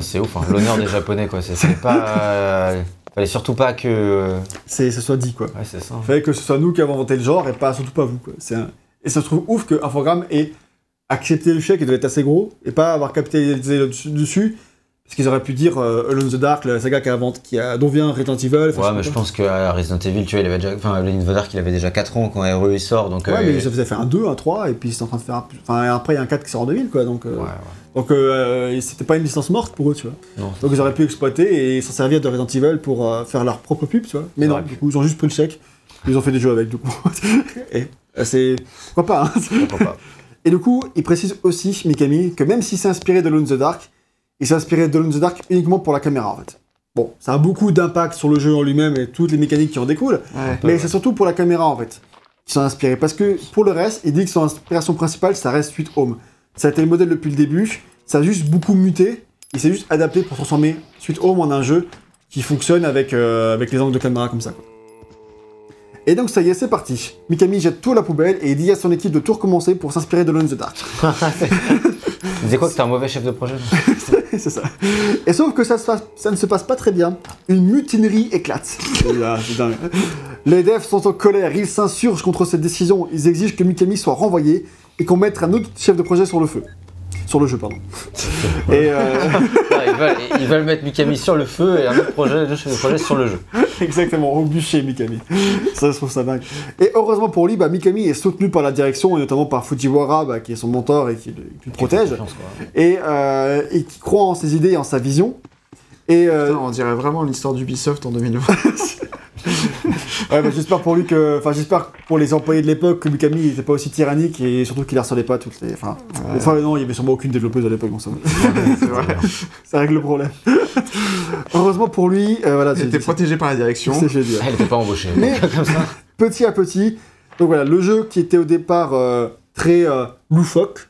C'est ouf, hein. l'honneur des japonais quoi. C'est pas. euh, Fallait surtout pas que. C'est, ça soit dit quoi. Ouais, c'est ça. Il fallait que ce soit nous qui avons inventé le genre et pas surtout pas vous quoi. Un- Et ça se trouve ouf que Infogrames ait accepté le chèque, il devait être assez gros, et pas avoir capitalisé dessus, parce qu'ils auraient pu dire euh, Alone in the Dark, la saga qui a, invent- qui a, dont vient Resident Evil. Ouais, mais je pense que à Resident Evil, tu vois, il avait déjà. Enfin, Lane Dark, il avait déjà 4 ans quand RE il sort, donc. Ouais, euh, mais ça faisait faire un 2, un 3, et puis c'est en train de faire un... Enfin, après, il y a un 4 qui sort en 2000, quoi, donc... euh, Ouais, ouais. Donc, euh, c'était pas une licence morte pour eux, tu vois. Non, Donc, ils auraient pu exploiter et s'en servir de Resident Evil pour euh, faire leur propre pub, tu vois. Mais non, du coup, ils ont juste pris le chèque, ils ont fait des jeux avec, du coup. et euh, c'est... Pourquoi pas, hein pourquoi pas. Et du coup, il précise aussi, Mikami, que même s'il s'est inspiré de Lone in the Dark, il s'est inspiré de Lone in the Dark uniquement pour la caméra, en fait. Bon, ça a beaucoup d'impact sur le jeu en lui-même et toutes les mécaniques qui en découlent, Ouais. mais ouais. c'est surtout pour la caméra, en fait, qu'il s'en a inspiré. Parce que, pour le reste, il dit que son inspiration principale, ça reste Sweet Home. Ça a été le modèle depuis le début, ça a juste beaucoup muté, il s'est juste adapté pour transformer Sweet Home en un jeu qui fonctionne avec, euh, avec les angles de caméra comme ça, quoi. Et donc ça y est, c'est parti. Mikami jette tout à la poubelle et il dit à son équipe de tout recommencer pour s'inspirer de Lone the Dark. Il disait quoi que t'es un mauvais chef de projet c'est ça. Et sauf que ça, se passe- ça ne se passe pas très bien. Une mutinerie éclate. Là, dingue. Les devs sont en colère, ils s'insurgent contre cette décision, ils exigent que Mikami soit renvoyé et qu'on mette un autre chef de projet sur le feu. Sur le jeu, pardon. et euh, ils, veulent, ils veulent mettre Mikami sur le feu et un autre projet, sur le jeu. exactement, au bûcher Mikami. Ça, je trouve ça dingue. Et heureusement pour lui, bah, Mikami est soutenu par la direction et notamment par Fujiwara, bah, qui est son mentor et qui, le- qui le protège, et, euh, et qui croit en ses idées et en sa vision. Et euh, Putain, on dirait vraiment l'histoire d'Ubisoft en 2020. Ouais, bah, j'espère pour lui que. Enfin, j'espère pour les employés de l'époque que Mikami n'était pas aussi tyrannique et surtout qu'il harcelait pas toutes les. Enfin, enfin, non, il y avait sûrement aucune développeuse à l'époque, C'est vrai. ça règle le problème. Heureusement pour lui, euh, voilà, Il était protégé par la direction. c'est génial. Elle était pas embauchée. Mais- Comme ça. Petit à petit, donc voilà, le jeu qui était au départ euh, très euh, loufoque,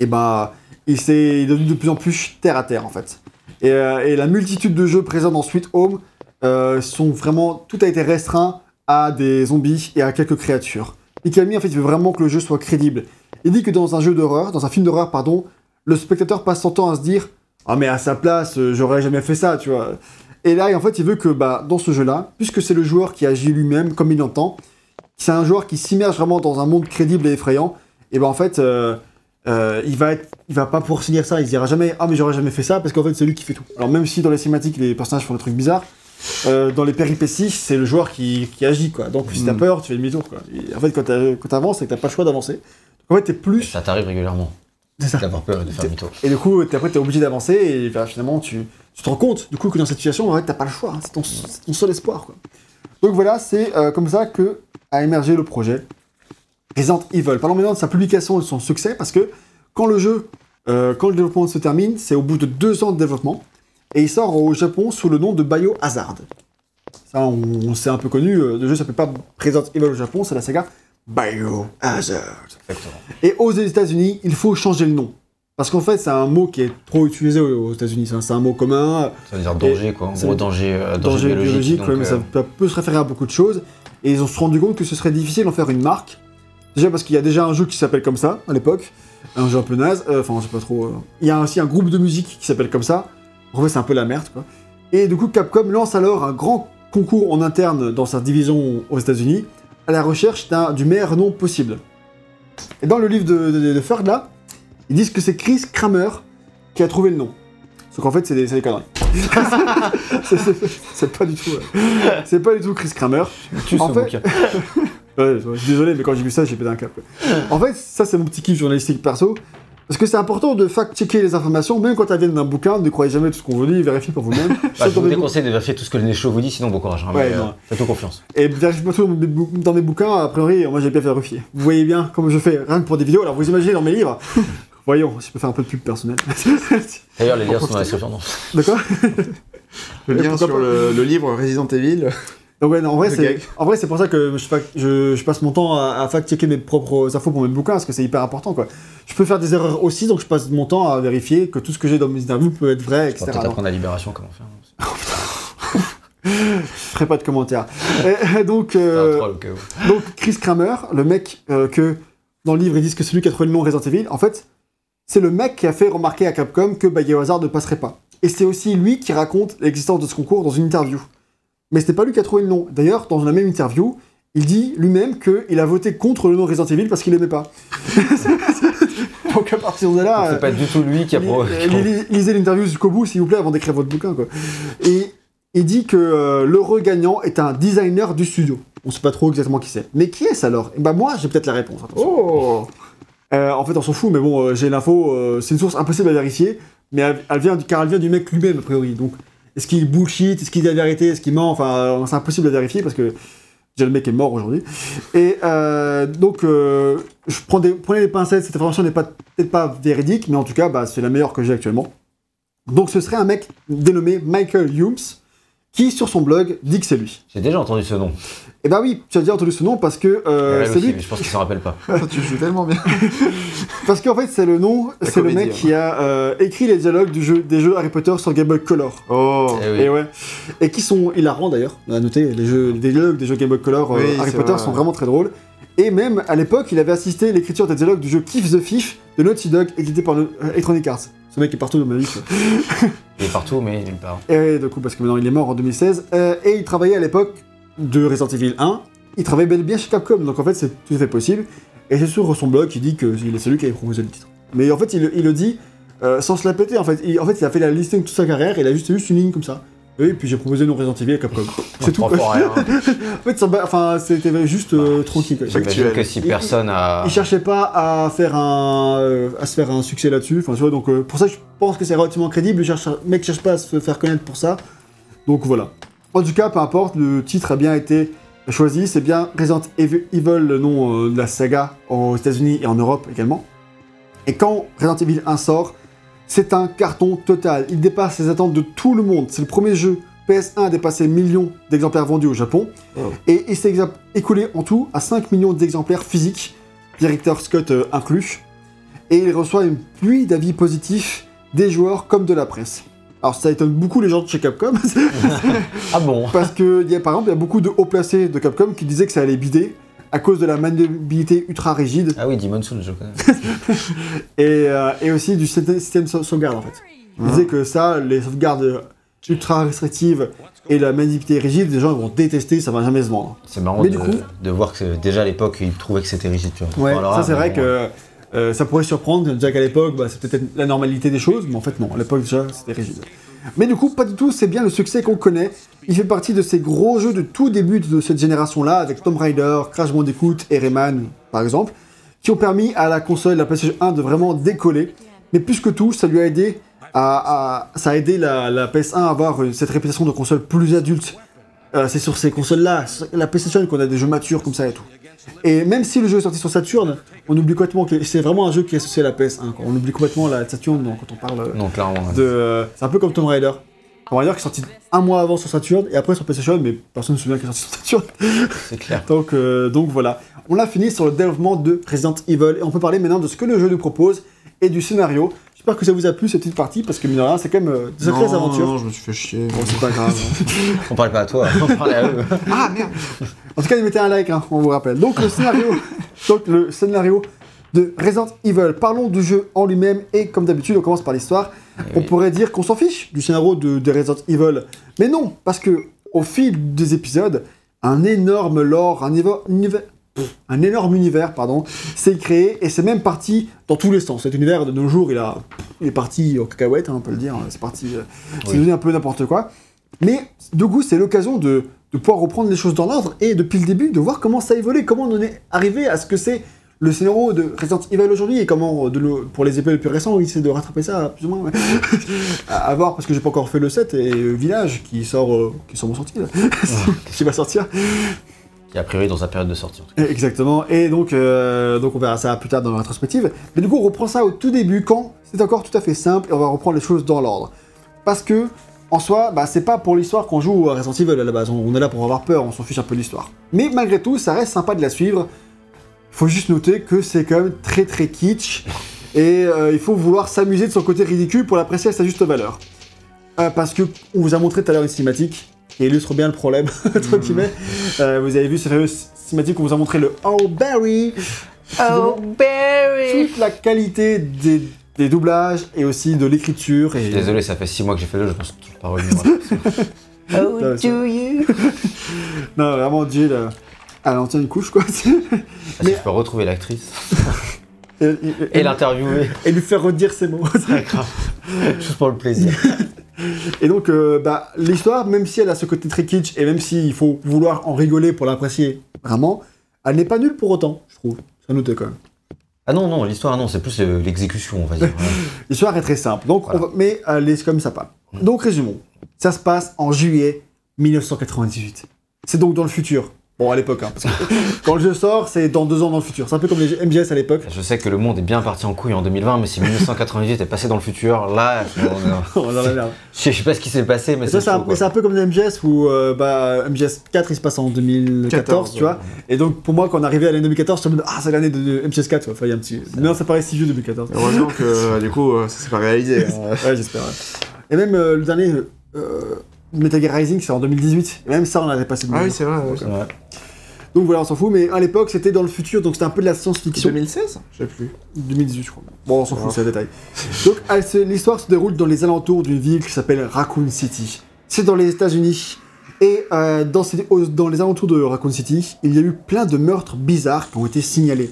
et ben, il s'est il est devenu de plus en plus terre à terre en fait. Et, euh, et la multitude de jeux présents dans Sweet Home euh, sont vraiment. Tout a été restreint à des zombies et à quelques créatures. Mikami, en fait, il veut vraiment que le jeu soit crédible. Il dit que dans un jeu d'horreur, dans un film d'horreur, pardon, le spectateur passe son temps à se dire Ah, mais à sa place, euh, j'aurais jamais fait ça, tu vois. Et là, en fait, il veut que bah, dans ce jeu-là, puisque c'est le joueur qui agit lui-même comme il l'entend, c'est un joueur qui s'immerge vraiment dans un monde crédible et effrayant, et ben en fait, euh, il va il va pas pour signer ça, il se dira jamais ah mais j'aurais jamais fait ça parce qu'en fait c'est lui qui fait tout. Alors même si dans les cinématiques les personnages font des trucs bizarres, euh, dans les péripéties c'est le joueur qui, qui agit quoi. Donc si t'as Mm. peur, tu fais demi-tour quoi. Et en fait quand t'avances, c'est que t'as pas le choix d'avancer. En fait t'es plus, Ça t'arrive régulièrement c'est ça. d'avoir peur et de faire demi-tour. Et du coup, t'es- après, t'es obligé d'avancer et bah, finalement, tu, tu te rends compte du coup que dans cette situation, en fait, t'as pas le choix. hein. C'est ton, ton seul espoir. Quoi. Donc voilà, c'est euh, comme ça que a émergé le projet Resident Evil. Parlons maintenant de sa publication et de son succès parce que quand le jeu, euh, quand le développement se termine, c'est au bout de deux ans de développement et il sort au Japon sous le nom de Biohazard. Ça, on, on s'est un peu connu. euh, Le jeu s'appelle pas Resident Evil au Japon, c'est la saga Biohazard. Exactement. Et aux États-Unis, il faut changer le nom. Parce qu'en fait, c'est un mot qui est trop utilisé aux États-Unis. C'est un- mot commun, Ça veut dire danger, quoi. En gros, danger, euh, danger, danger biologique. ouais, mais euh, ça peut- se référer à beaucoup de choses. Et ils ont se rendu compte que ce serait difficile d'en faire une marque. Déjà parce qu'il y a déjà un jeu qui s'appelle comme ça à l'époque, un jeu un peu naze. euh, Enfin, je sais pas trop. euh. Il y a aussi un groupe de musique qui s'appelle comme ça. En fait, c'est un peu la merde, quoi. Et du coup, Capcom lance alors un grand concours en interne dans sa division aux États-Unis à la recherche d'un- du meilleur nom possible. Et dans le livre de, de, là, ils disent que c'est Chris Kramer qui a trouvé le nom. Sauf qu'en fait, c'est des, des conneries. C'est- pas du tout. euh, C'est pas du tout Chris Kramer. tue en fait-. Ouais, je suis désolé, mais quand j'ai vu ça, j'ai pété un cap. En fait, ça, c'est mon petit kiff journalistique perso. Parce que c'est important de fact-checker les informations, même quand elles viennent d'un bouquin, ne croyez jamais tout ce qu'on vous dit, vérifiez par vous-même. Bah, je vous déconseille de vérifier tout ce que le Nécho vous dit, sinon bon courage. hein, Ouais, mais, euh, non. Faites-nous confiance. Et vérifiez pas tout dans mes, bouquins, a priori, moi j'ai bien fait vérifier. Vous voyez bien comme je fais, rien que pour des vidéos, alors vous imaginez dans mes livres. Voyons, je peux faire un peu de pub personnelle. D'ailleurs, les liens sont dans la description. non. D'accord Le lien sur le, le livre Resident Evil. Donc ouais, non, en vrai, c'est, gag. en vrai, c'est pour ça que je, je, je passe mon temps à, à fact-checker mes propres infos pour mes bouquins, parce que c'est hyper important, quoi. Je peux faire des erreurs aussi, donc je passe mon temps à vérifier que tout ce que j'ai dans mes interviews peut être vrai, On va etc. peut-être apprendre à Libération comment faire. je ferai pas de commentaires. Et, donc, euh, troll donc, Chris Kramer, le mec euh, que, dans le livre, ils disent que c'est lui qui a trouvé le nom Resident Evil, en fait, c'est le mec qui a fait remarquer à Capcom que Biohazard ne passerait pas. Et c'est aussi lui qui raconte l'existence de ce concours dans une interview. Mais c'était pas lui qui a trouvé le nom. D'ailleurs, dans la même interview, il dit lui-même qu'il a voté contre le nom Resident Evil parce qu'il aimait pas. Donc à partir de là, euh, C'est pas du tout lui qui a li- pro. euh, li- lisez l'interview jusqu'au bout, s'il vous plaît, avant d'écrire votre bouquin. Quoi. Et il dit que euh, l'heureux gagnant est un designer du studio. On sait pas trop exactement qui c'est. Mais qui est-ce alors? Ben moi, j'ai peut-être la réponse. attention. Oh Euh, en fait, on s'en fout, mais bon, euh, j'ai l'info. euh, c'est une source impossible à vérifier, mais elle, elle vient car elle vient du mec lui-même, a priori. Donc, est-ce qu'il bullshit? Est-ce qu'il dit la vérité? Est-ce qu'il ment? Enfin, euh, c'est impossible à vérifier parce que déjà le mec est mort aujourd'hui. Et euh, donc, euh, je prends des, prenez des pincettes, cette information n'est peut-être pas véridique, mais en tout cas, bah, c'est la meilleure que j'ai actuellement. Donc, ce serait un mec dénommé Michael Humes qui, sur son blog, dit que c'est lui. J'ai déjà entendu ce nom. Et bah oui, tu as déjà entendu ce nom parce que euh, c'est lui mais je pense qu'il s'en rappelle pas. Tu joues tellement bien. Parce qu'en fait, c'est le nom, c'est le mec qui a euh, écrit les dialogues du jeu, des jeux Harry Potter sur Game Boy Color. Oh Eh oui. Et ouais. Et qui sont hilarants d'ailleurs. On a noté, les, jeux, les dialogues des jeux Game Boy Color euh, Harry Potter vrai, sont vraiment très drôles. Et même à l'époque, il avait assisté à l'écriture des dialogues du jeu Kiff the Fish de Naughty Dog, édité par euh, Electronic Arts. Ce mec est partout dans ma vie. Il est partout, mais nulle part. Et ouais, du coup, parce que maintenant il est mort en 2016. Euh, et il travaillait à l'époque de Resident Evil 1. Il travaillait bel et bien chez Capcom, donc en fait c'est tout à fait possible. Et c'est sur son blog qu'il dit que c'est celui qui avait proposé le titre. Mais en fait, il, il le dit euh, sans se la péter. En fait, il, en fait, il a fait la listing de toute sa carrière. Il a juste, juste une ligne comme ça. Et puis j'ai proposé non Resident Evil à Capcom. C'est tout. En fait, ça ba- enfin, c'était juste euh, tranquille. J'imagine que si Il- a. Il cherchait pas à faire un, euh, à se faire un succès là-dessus. Enfin, tu vois, donc euh, pour ça, je pense que c'est relativement crédible. Le mec cherche pas à se faire connaître pour ça. Donc voilà. En tout cas, peu importe, le titre a bien été choisi. C'est bien Resident Ev- Evil, le nom euh, de la saga aux États-Unis et en Europe également. Et quand Resident Evil 1 sort, c'est un carton total. Il dépasse les attentes de tout le monde. C'est le premier jeu PS1 à dépasser le million d'exemplaires vendus au Japon. Oh. Et il s'est écoulé en tout à 5 millions d'exemplaires physiques, directeur Scott euh, inclus. Et il reçoit une pluie d'avis positifs des joueurs comme de la presse. Alors ça étonne beaucoup les gens de chez Capcom, Ah bon parce que y a, par exemple, il y a beaucoup de hauts placés de Capcom qui disaient que ça allait bider à cause de la maniabilité ultra rigide Ah oui, Demon Souls, je connais. et, euh, et aussi du système de sau- sauvegarde en fait. Ils disaient que ça, les sauvegardes ultra restrictives et la maniabilité rigide, les gens vont détester, ça va jamais se vendre. C'est marrant de, du coup- de voir que déjà à l'époque, ils trouvaient que c'était rigide. Tu vois. Ouais, ça c'est vrai que euh, ça pourrait surprendre, déjà qu'à l'époque, bah, c'était peut-être la normalité des choses, mais en fait non, à l'époque déjà c'était rigide. Mais du coup, pas du tout, c'est bien le succès qu'on connaît. Il fait partie de ces gros jeux de tout début de cette génération-là, avec Tomb Raider, Crash Bandicoot et Rayman, par exemple, qui ont permis à la console, la PlayStation 1, de vraiment décoller. Mais plus que tout, ça lui a aidé à, ça a aidé la, la PS1 à avoir cette réputation de console plus adulte. Euh, c'est sur ces consoles-là, la PlayStation, qu'on a des jeux matures comme ça et tout. Et même si le jeu est sorti sur Saturn, on oublie complètement que c'est vraiment un jeu qui est associé à la PS1. quoi. On oublie complètement la Saturn donc, quand on parle euh, Non, clairement. de. euh, c'est un peu comme Tomb Raider. Tomb Raider qui est sorti un mois avant sur Saturn et après sur PlayStation, mais personne ne se souvient qu'il est sorti sur Saturn. C'est clair. Donc, euh, donc voilà. On a fini sur le développement de Resident Evil et on peut parler maintenant de ce que le jeu nous propose et du scénario. J'espère que ça vous a plu cette petite partie parce que mine de rien, c'est quand même euh, des sacrées Non, aventures. Non, je me suis fait chier. Bon, c'est pas grave. hein. On parlait pas à toi, on parlait à eux. Ah merde En tout cas, mettez un like, hein, on vous rappelle. Donc le scénario, donc le scénario de Resident Evil. Parlons du jeu en lui-même et comme d'habitude, on commence par l'histoire. On pourrait dire qu'on s'en fiche du scénario de, de Resident Evil, mais non, parce que au fil des épisodes, un énorme lore, un, niveau- pff, un énorme univers, pardon, s'est créé et c'est même parti dans tous les sens. Cet univers de nos jours, il a, il est parti au cacahuète, hein, on peut le dire. C'est parti, euh, c'est Oui. devenu un peu n'importe quoi. Mais du coup, c'est l'occasion de, de pouvoir reprendre les choses dans l'ordre et depuis le début de voir comment ça a évolué, comment on en est arrivé à ce que c'est le scénario de Resident Evil aujourd'hui et comment, euh, de le- pour les épées les plus récents, ils essaient de rattraper ça, plus ou moins. ouais. à, à voir, parce que j'ai pas encore fait le 7 et euh, Village qui sort, euh, qui sont sortis là, qui va sortir. Qui a priori dans sa période de sortie. Exactement. Et donc, euh, donc on verra ça plus tard dans la rétrospective. Mais du coup, on reprend ça au tout début quand c'est encore tout à fait simple et on va reprendre les choses dans l'ordre. Parce que, en soi, bah, c'est pas pour l'histoire qu'on joue à Resident Evil à la base. On, on est là pour avoir peur, on s'en fiche un peu de l'histoire. Mais malgré tout, ça reste sympa de la suivre. Faut juste noter que c'est quand même très très kitsch. Et euh, il faut vouloir s'amuser de son côté ridicule pour l'apprécier à sa juste valeur. Euh, parce que on vous a montré tout à l'heure une cinématique qui illustre bien le problème, entre guillemets. Euh, vous avez vu cette fameuse cinématique où on vous a montré le Oh Barry Oh Barry Toute la qualité des, des doublages et aussi de l'écriture. Je suis désolé, ça fait 6 mois que j'ai fait le jeu, je pense toujours pas revenir. Oh, do you? Non, vraiment, Jill, euh, elle en tient une couche, quoi. Est-ce Mais- que je peux retrouver l'actrice? Et, et- et l'interviewer et lui faire redire ses mots. Très grave. Juste pour le plaisir. Et donc, euh, bah, l'histoire, même si elle a ce côté très kitsch, et même s'il faut vouloir en rigoler pour l'apprécier vraiment, elle n'est pas nulle pour autant, je trouve. Ça noter quand même. Ah non, non, l'histoire, non, c'est plus euh, l'exécution, on va dire. Ouais. L'histoire est très simple, donc Voilà. on va- mais elle est comme ça pas. Donc, résumons. Ça se passe en juillet 1998. C'est donc dans le futur. Bon, à l'époque, hein, parce que quand le jeu sort, c'est dans deux ans dans le futur. C'est un peu comme les MGS à l'époque. Je sais que le monde est bien parti en couille en 2020, mais si 1998 est passé dans le futur, là, on est- On est dans la merde. je sais pas ce qui s'est passé, mais c'est un, mais un peu comme les MGS où euh, bah, MGS 4 il se passe en 2014, 14, tu vois. Et donc pour moi, quand on arrivait à l'année 2014, je me disais, ah, c'est l'année de, de MGS 4, quoi. Enfin, il y a un petit. Non, ça paraît si vieux 2014. Heureusement que euh, du coup, euh, ça s'est pas réalisé. hein. Ouais, j'espère. ouais. Et même euh, le dernier, euh, Metal Gear Rising, c'est en 2018. Et même ça, on avait passé le Ah oui, c'est vrai. ouais. Vrai. Donc voilà, on s'en fout. Mais à l'époque, c'était dans le futur, donc c'était un peu de la science-fiction. 2016 Je sais plus. 2018, je crois. Bon, on s'en fout, Ouais. c'est un détail. Donc, l'histoire se déroule dans les alentours d'une ville qui s'appelle Raccoon City. C'est dans les États-Unis. Et euh, dans, ces- aux- dans les alentours de Raccoon City, il y a eu plein de meurtres bizarres qui ont été signalés.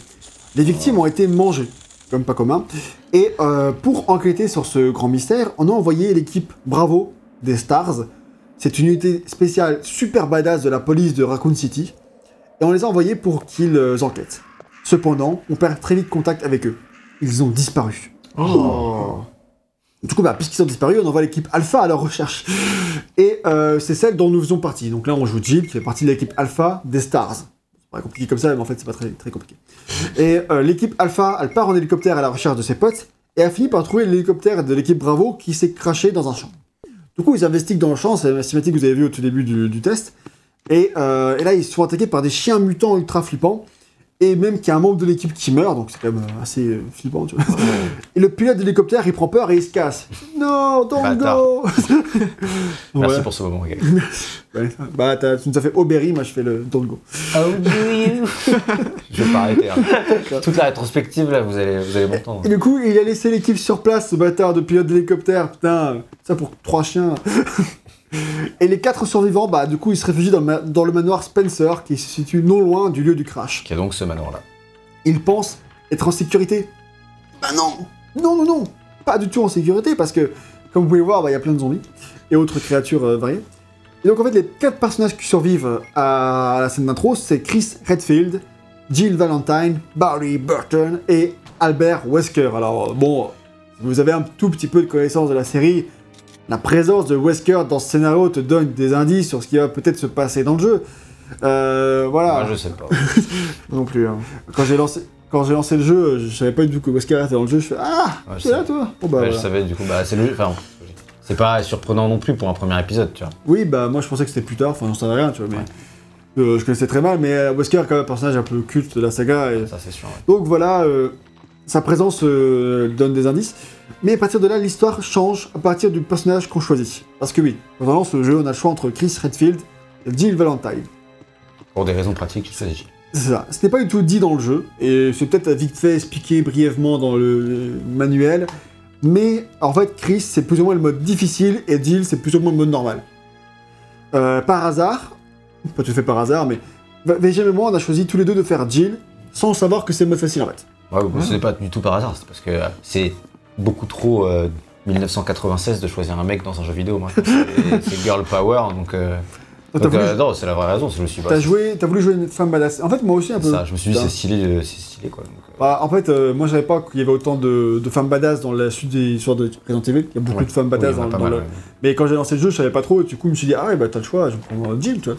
Les victimes ont été mangées, comme pas commun. Et euh, pour enquêter sur ce grand mystère, on a envoyé l'équipe Bravo des Stars. C'est une unité spéciale super badass de la police de Raccoon City. Et on les a envoyés pour qu'ils euh, enquêtent. Cependant, on perd très vite contact avec eux. Ils ont disparu. Oh. Du coup, bah, puisqu'ils ont disparu, on envoie l'équipe Alpha à leur recherche. Et euh, c'est celle dont nous faisons partie. Donc là, on joue Jill, qui fait partie de l'équipe Alpha des Stars. C'est pas compliqué comme ça, mais en fait, c'est pas très, très compliqué. Et euh, l'équipe Alpha, elle part en hélicoptère à la recherche de ses potes, et elle finit par trouver l'hélicoptère de l'équipe Bravo qui s'est craché dans un champ. Du coup, ils investiguent dans le champ, c'est la cinématique que vous avez vue au tout début du, test. Et, euh, et là, ils se font attaquer par des chiens mutants ultra flippants. Et même qu'il y a un membre de l'équipe qui meurt, donc c'est quand même euh, assez euh, flippant, tu vois. Et le pilote de l'hélicoptère, il prend peur et il se casse. Non, don't go Merci Ouais. pour ce moment. Ouais. Bah, t'as- tu nous as fait Aubery, moi je fais le don't go. Je vais pas arrêter. hein. Toute la rétrospective, là, vous allez, vous allez m'entendre. Et du coup, il a laissé l'équipe sur place, ce bâtard de pilote d'hélicoptère. Putain, ça pour trois chiens. Et les quatre survivants, bah, du coup, ils se réfugient dans le, ma- dans le manoir Spencer, qui se situe non loin du lieu du crash. Qui a donc ce manoir-là. Ils pensent être en sécurité. Bah non Non, non, non Pas du tout en sécurité, parce que, comme vous pouvez voir, bah, il y a plein de zombies et autres créatures euh, variées. Et donc, en fait, les quatre personnages qui survivent à la scène d'intro, c'est Chris Redfield, Jill Valentine, Barry Burton et Albert Wesker. Alors, euh, bon, si vous avez un tout petit peu de connaissance de la série, la présence de Wesker dans ce scénario te donne des indices sur ce qui va peut-être se passer dans le jeu. Euh, voilà. Moi, je sais pas. Non plus. hein. Quand j'ai lancé, quand j'ai lancé le jeu, je savais pas du tout que Wesker était dans le jeu. Je fais Ah, Ouais, c'est là toi Bon bah Ouais, Je savais, du coup, bah, c'est le. Enfin, c'est pas surprenant non plus pour un premier épisode, tu vois. Oui, bah moi je pensais que c'était plus tard, enfin j'en savais rien, tu vois, mais euh, je connaissais très mal. Mais euh, Wesker est quand même un personnage un peu culte de la saga. Et... Ça, c'est sûr. ouais. Donc voilà, euh, sa présence euh, donne des indices. Mais à partir de là, l'histoire change à partir du personnage qu'on choisit. Parce que oui, quand on lance le jeu, on a le choix entre Chris Redfield et Jill Valentine. Pour des raisons pratiques, il s'agit. C'est ça. Ce n'est pas du tout dit dans le jeu, et c'est peut-être vite fait expliqué brièvement dans le manuel, mais en fait, Chris, c'est plus ou moins le mode difficile, et Jill, c'est plus ou moins le mode normal. Euh, par hasard, pas tout fait par hasard, mais VGM et moi, on a choisi tous les deux de faire Jill, sans savoir que c'est le mode facile en fait. Ouais, bah, Ce n'est pas du tout par hasard, c'est parce que euh, c'est beaucoup trop euh, 1996 de choisir un mec dans un jeu vidéo. Moi, C'est- girl power, donc. euh, Donc, voulu, euh, non, c'est la vraie raison, je me suis pas. t'as joué, t'as voulu jouer une femme badass. En fait, moi aussi un peu. Ça, je me suis dit, c'est stylé, euh, c'est stylé quoi. donc, euh, Bah, en fait, euh, moi je savais pas qu'il y avait autant de, de femmes badass dans la suite des histoires de Resident Evil. Il y a beaucoup ouais. de femmes badass dans, dans mal, le. ouais. Mais quand j'ai lancé le jeu, je savais pas trop. Et du coup, je me suis dit, ah ouais, bah t'as le choix, je vais prendre Jill, tu vois.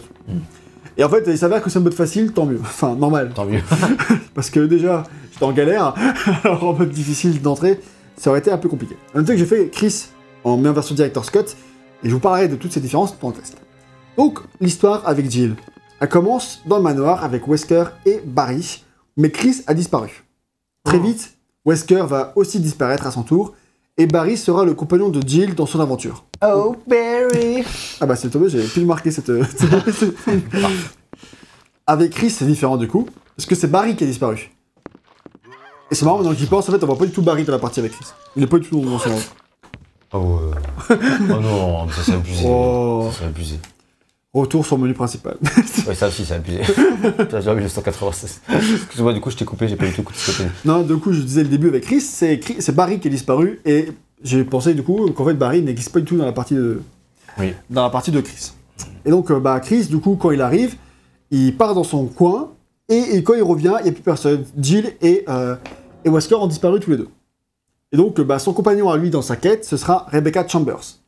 Et en fait, il s'avère que c'est un mode facile, tant mieux. Enfin, normal. Tant mieux. Parce que déjà, j'étais en galère. Alors en mode difficile d'entrée, ça aurait été un peu compliqué. En même temps que j'ai fait Chris en meilleure version Director Scott. Et je vous parlerai de toutes ces différences pendant le test. Donc, l'histoire avec Jill. Elle commence dans le manoir avec Wesker et Barry, mais Chris a disparu. Très Oh. vite, Wesker va aussi disparaître à son tour, et Barry sera le compagnon de Jill dans son aventure. Oh, Barry Ah bah c'est tombé, j'avais pu marquer cette... avec Chris, c'est différent du coup, parce que c'est Barry qui a disparu. Et c'est marrant, maintenant j'y pense, en fait, on voit pas du tout Barry dans la partie avec Chris. Il est pas du tout dans son... Oh, euh... oh non, ça c'est abusé. Oh. Ça c'est abusé. Retour sur le menu principal. Ouais, ça aussi c'est abusé. Déjà 1996. Excuse-moi, du coup je t'ai coupé, j'ai pas du tout écouté ce dit. non, du coup, je disais le début avec Chris, c'est Barry qui est disparu, et j'ai pensé du coup qu'en fait Barry n'existe pas du tout dans la partie de, Oui. dans la partie de Chris. Et donc, euh, bah, Chris, du coup, quand il arrive, il part dans son coin, et, et quand il revient, il n'y a plus personne. Jill et, euh, et Wesker ont disparu tous les deux. Et donc, euh, bah, son compagnon à lui dans sa quête, ce sera Rebecca Chambers,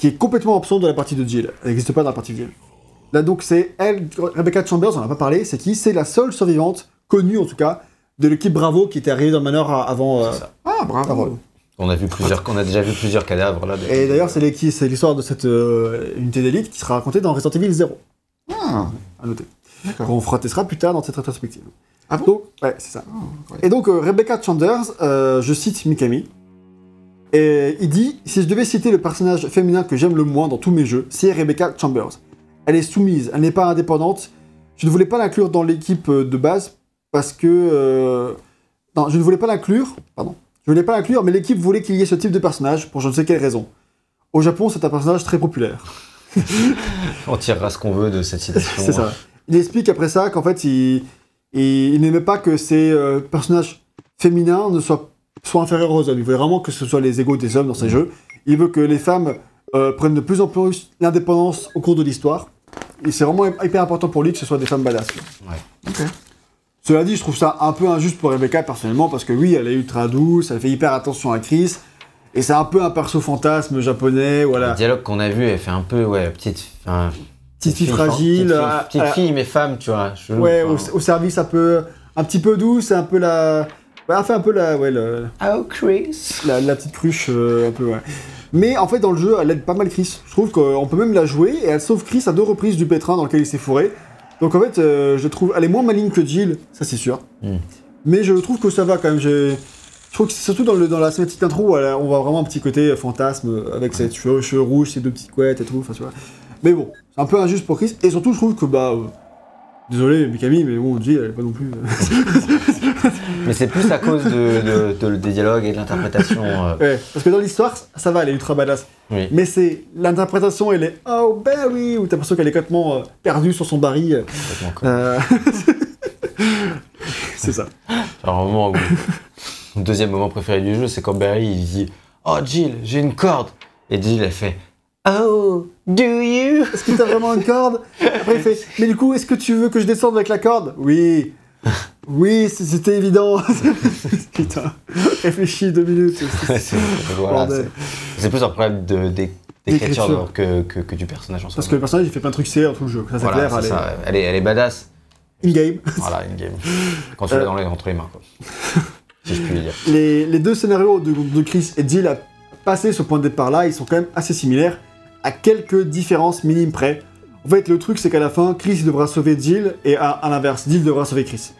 qui est complètement absente de la partie de Jill. Elle n'existe pas dans la partie de Jill. Là, donc, c'est elle, Rebecca Chambers, on n'a pas parlé, c'est qui? C'est la seule survivante, connue en tout cas, de l'équipe Bravo qui était arrivée dans le manoir avant. euh, ça. Ah, bravo. avant. On a vu plusieurs, on a déjà vu plusieurs cadavres là. Et d'ailleurs, c'est l'histoire de cette euh, unité d'élite qui sera racontée dans Resident Evil 0. Ah, à noter. D'accord. Qu'on fera testera plus tard dans cette rétrospective. Ah bon? Donc, ouais, c'est ça. ouais. Et donc, euh, Rebecca Chanders, euh, je cite Mikami, et il dit Si je devais citer le personnage féminin que j'aime le moins dans tous mes jeux, c'est Rebecca Chambers. Elle est soumise, elle n'est pas indépendante. Je ne voulais pas l'inclure dans l'équipe euh, de base parce que. euh, Non, je ne voulais pas l'inclure, pardon. Je voulais pas l'inclure, mais l'équipe voulait qu'il y ait ce type de personnage pour je ne sais quelle raison. Au Japon, c'est un personnage très populaire. On tirera ce qu'on veut de cette citation. C'est ça. Il explique après ça qu'en fait, il, il, il n'aimait pas que ces euh, personnages féminins ne soient, soient inférieurs aux hommes. Il voulait vraiment que ce soit les égaux des hommes dans ses jeux. Il veut que les femmes euh, prennent de plus en plus l'indépendance au cours de l'histoire. Et c'est vraiment hyper important pour lui que ce soit des femmes badass. quoi. Ok. Cela dit, je trouve ça un peu injuste pour Rebecca personnellement parce que oui, elle est ultra douce, elle fait hyper attention à Chris. Et c'est un peu un perso fantasme japonais, Le voilà. dialogue qu'on a vu, elle fait un peu, ouais, petite. enfin, Petite fille fragile. Petite, fille, euh, petite euh, fille, mais femme, tu vois. Ouais, au, au service un peu, un petit peu douce, un peu la, ouais, elle fait un peu la, ouais, le- Oh, Chris. la, la petite cruche, euh, un peu, ouais. Mais en fait, dans le jeu, elle aide pas mal Chris. Je trouve qu'on peut même la jouer et elle sauve Chris à deux reprises du pétrin dans lequel il s'est fourré. Donc en fait, euh, je trouve, elle est moins maligne que Jill, ça c'est sûr. Mm. Mais je trouve que ça va quand même. Je trouve que c'est surtout dans, le, dans la cinématique d'intro, on voit vraiment un petit côté euh, fantasme avec ses cheveux, cheveux rouges, ses deux petites couettes et tout. Enfin, tu vois. Mais bon, c'est un peu injuste pour Chris. Et surtout, je trouve que bah. euh, Désolé, Mikami, mais bon, Jill, elle est pas non plus. euh, Mais c'est plus à cause de, de- de- des dialogues et de l'interprétation. euh, Ouais, parce que dans l'histoire, ça va, elle est ultra badass. oui. Mais c'est l'interprétation, elle est oh Barry, où t'as l'impression qu'elle est complètement euh, perdue sur son baril. Euh, c'est ça. Un moment où. Mon deuxième moment préféré du jeu, c'est quand Barry il dit Oh Jill, j'ai une corde. Et Jill, elle fait Oh, do you? Est-ce que t'as vraiment une corde Après il fait mais du coup est-ce que tu veux que je descende avec la corde Oui. Oui, c'était évident. Putain, réfléchis deux minutes. C'est- voilà, plus un problème de- d'é- d'écriture que, que, que du personnage en soi. Parce que le personnage il fait plein de trucs CR dans tout le jeu. Ça c'est Voilà, clair. c'est elle est. Elle, est, elle est badass. In-game. Voilà, une game. Quand tu l'as Euh. dans les, entre les mains, quoi. si je puis dire. Les, les deux scénarios de, de Chris et Jill à passer ce point de départ là, ils sont quand même assez similaires, à quelques différences minimes près. En fait, le truc c'est qu'à la fin, Chris devra sauver Jill et à, à l'inverse, Jill devra sauver Chris.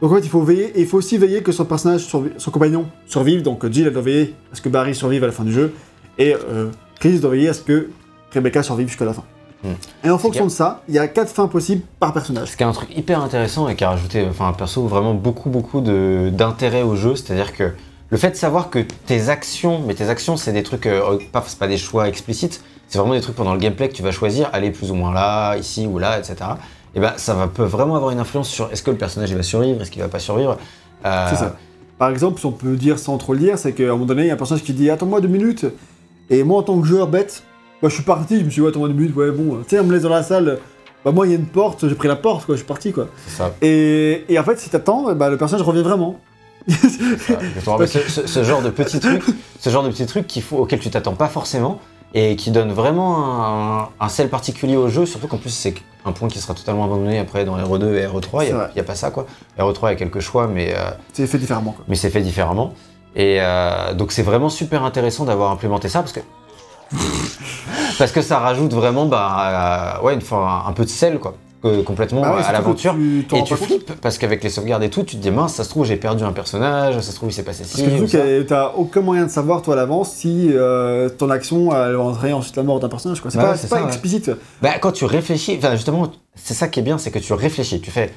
Donc en fait, il faut veiller, et il faut aussi veiller que son personnage, son compagnon survive. Donc Jill elle doit veiller à ce que Barry survive à la fin du jeu, et euh, Chris doit veiller à ce que Rebecca survive jusqu'à la fin. Hmm. Et en fonction de ça, il y a quatre fins possibles par personnage. Ce qui est un truc hyper intéressant et qui a rajouté, enfin, perso, vraiment beaucoup, beaucoup d'intérêt au jeu. C'est-à-dire que le fait de savoir que tes actions, mais tes actions, c'est des trucs, euh, pas, c'est pas des choix explicites, c'est vraiment des trucs pendant le gameplay que tu vas choisir, aller plus ou moins là, ici ou là, etc. Et ben, ça va, peut vraiment avoir une influence sur est-ce que le personnage il va survivre, est-ce qu'il va pas survivre. Euh, C'est ça. Par exemple, si on peut dire sans trop le dire, c'est qu'à un moment donné, il y a un personnage qui dit Attends-moi deux minutes. Et moi, en tant que joueur bête, Bah, je suis parti, je me suis dit, ouais, ton but, ouais, bon. Tu sais, on me laisse dans la salle. Bah, moi, il y a une porte, j'ai pris la porte, quoi, je suis parti, quoi. C'est ça. Et, et en fait, si t'attends, bah, le personnage revient vraiment. Ce, genre de petits trucs, ce genre de petits trucs qu'il faut, auxquels tu t'attends pas forcément et qui donnent vraiment un, un sel particulier au jeu, surtout qu'en plus c'est un point qui sera totalement abandonné après dans RE2 et RE3, il n'y a, pas ça quoi. RE3 il y a quelques choix mais, euh, C'est fait différemment, quoi. mais c'est fait différemment. Et euh, donc c'est vraiment super intéressant d'avoir implémenté ça parce que parce que ça rajoute vraiment bah, euh, ouais, une, fois un, un peu de sel quoi, complètement Bah ouais, à l'aventure. tu Et tu flippes parce qu'avec les sauvegardes et tout, tu te dis mince, ça se trouve j'ai perdu un personnage, ça se trouve il s'est passé ci. Parce que que t'as aucun moyen de savoir, toi, à l'avance, si euh, ton action elle va entraîner ensuite la mort d'un personnage. C'est pas, ça, ouais. explicite. Bah, quand tu réfléchis, justement, c'est ça qui est bien, c'est que tu réfléchis. Tu fais.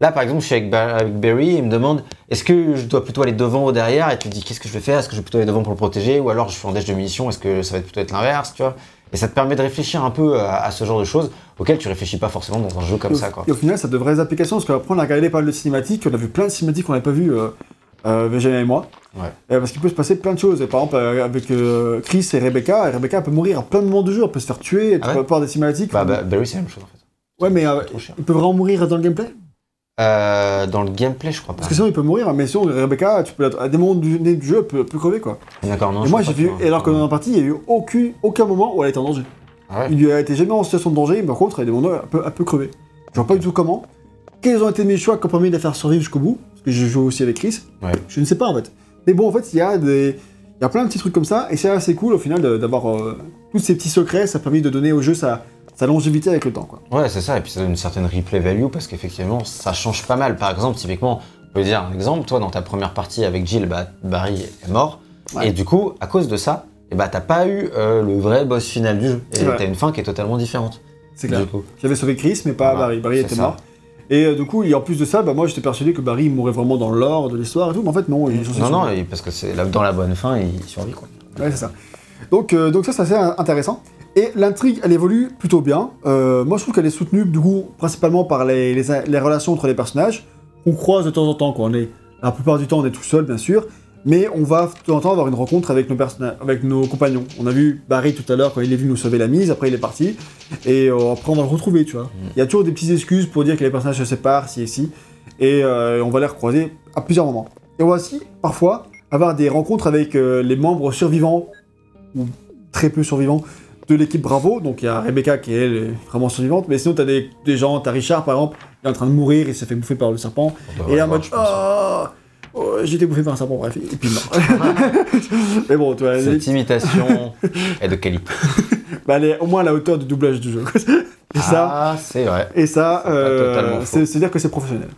Là, par exemple, je suis avec, avec Barry, il me demande est-ce que je dois plutôt aller devant ou derrière? Et tu te dis qu'est-ce que je vais faire? Est-ce que je vais plutôt aller devant pour le protéger? Ou alors je suis en déche de munitions, est-ce que ça va plutôt être l'inverse tu vois? Et ça te permet de réfléchir un peu à, à ce genre de choses auxquelles tu réfléchis pas forcément dans un jeu comme et, au, ça. Quoi. et au final, ça a de vraies applications, parce qu'après, on a regardé pas mal de cinématiques, on a vu plein de cinématiques qu'on n'avait pas vues, euh, euh, et moi. Ouais. Euh, parce qu'il peut se passer plein de choses. Et par exemple, euh, avec euh, Chris et Rebecca, et Rebecca elle peut mourir à plein de moments du jeu, elle peut se faire tuer, tu Ah ouais peux avoir des cinématiques. Bah, bah, Barry, c'est la même chose en fait. ouais, mais euh, il peut vraiment mourir dans le gameplay? Euh, dans le gameplay, je crois pas. Parce que sinon, il peut mourir, mais sinon, Rebecca, tu peux, à des moments du, du jeu, elle peut, elle peut crever, quoi. D'accord, non. et moi, j'ai vu, et alors que dans la partie, il n'y a eu aucun, aucun moment où elle était en danger. Ah ouais. Il lui a été jamais en situation de danger, mais par contre, moments où elle peut, elle peut crever. Je vois pas du tout comment. Quels ont été mes choix qui ont permis de la faire survivre jusqu'au bout? Parce que j'ai joué aussi avec Chris. Ouais. Je ne sais pas en fait. Mais bon, en fait, il y a des. Il y a plein de petits trucs comme ça, et c'est assez cool au final d'avoir euh, tous ces petits secrets, ça a permis de donner au jeu sa, sa longévité avec le temps. Quoi. Ouais, c'est ça, et puis ça donne une certaine replay value parce qu'effectivement, ça change pas mal. Par exemple, typiquement, je peux dire un exemple, toi, dans ta première partie avec Jill, bah, Barry est mort, Ouais. et du coup, à cause de ça, eh bah, t'as pas eu euh, le vrai boss final du jeu, et t'as une fin qui est totalement différente. C'est clair. Du coup. J'avais sauvé Chris, mais pas Barry. Barry était ça. mort. Et euh, du coup, et en plus de ça, bah, moi j'étais persuadé que Barry mourrait vraiment dans l'or de l'histoire et tout, mais en fait non, il Non, non, et parce que c'est dans la bonne fin, il survit, quoi. Ouais, c'est ça. Donc, euh, donc ça, c'est assez intéressant. Et l'intrigue, elle évolue plutôt bien. Euh, moi, je trouve qu'elle est soutenue, du coup, principalement par les, les, les relations entre les personnages. On croise de temps en temps, quoi. On est, la plupart du temps, on est tout seul, bien sûr. Mais on va de temps en temps avoir une rencontre avec nos, avec nos compagnons. On a vu Barry tout à l'heure quand il est venu nous sauver la mise, après il est parti. Et euh, après, on va le retrouver, tu vois. Il y a toujours des petites excuses pour dire que les personnages se séparent, ci et. Et euh, on va les recroiser à plusieurs moments. Et on va aussi, parfois, avoir des rencontres avec les membres survivants ou très peu survivants de l'équipe Bravo. Donc il y a Rebecca qui elle est vraiment survivante, mais sinon t'as des, des gens, t'as Richard par exemple, il est en train de mourir, il s'est fait bouffer par le serpent, et il est devrait en mode oh, oh, j'ai été bouffé par un serpent, bref, et puis il meurt. mais bon, tu vois, Cette imitation est de qualité. bah, elle est au moins à la hauteur du doublage du jeu. et ça, Ah, c'est vrai. et ça, C'est euh, c'est dire que c'est professionnel.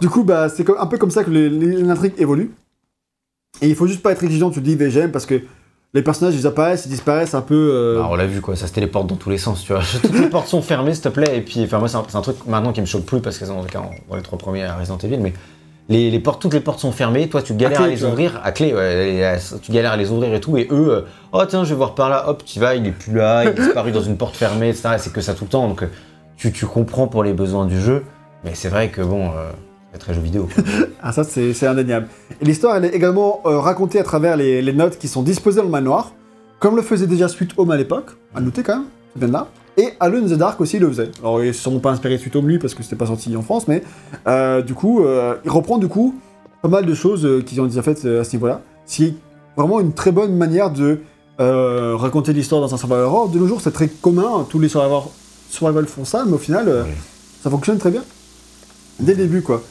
du coup, bah, c'est un peu comme ça que l'intrigue évolue. Et il faut juste pas être exigeant, tu te dis VGM, parce que les personnages ils apparaissent, ils disparaissent un peu. euh, Bah, on l'a vu quoi, ça se téléporte dans tous les sens, tu vois. Toutes les portes sont fermées, s'il te plaît. Et puis, enfin, moi, c'est un, c'est un truc maintenant qui me choque plus parce qu'elles sont dans, les trois premiers à Resident Evil, mais les, les portes, toutes les portes sont fermées. Toi, tu galères clé, à, les ouvrir, à clé, ouais, tu galères à les ouvrir et tout. Et eux, euh, oh tiens, je vais voir par là, hop, tu vas, il est plus là, il est disparu dans une porte fermée, etc. Et C'est que ça tout le temps, donc euh, tu, tu comprends pour les besoins du jeu. Mais c'est vrai que bon, euh, c'est très jeu vidéo. quoi. Ah ça c'est indéniable. Et l'histoire elle est également euh, racontée à travers les, les notes qui sont disposées dans le manoir, comme le faisait déjà Sweet Home à l'époque, à noter quand même, c'est bien là. Et Alone in the Dark aussi le faisait. Alors ils ne sont pas inspirés de Sweet Home lui parce que c'était pas sorti en France, mais euh, du coup euh, il reprend du coup pas mal de choses qu'ils ont déjà faites à ce niveau-là. C'est vraiment une très bonne manière de raconter l'histoire dans un survival horror. De nos jours c'est très commun, tous les survival, survival font ça, mais au final Oui. ça fonctionne très bien. Dès le début quoi.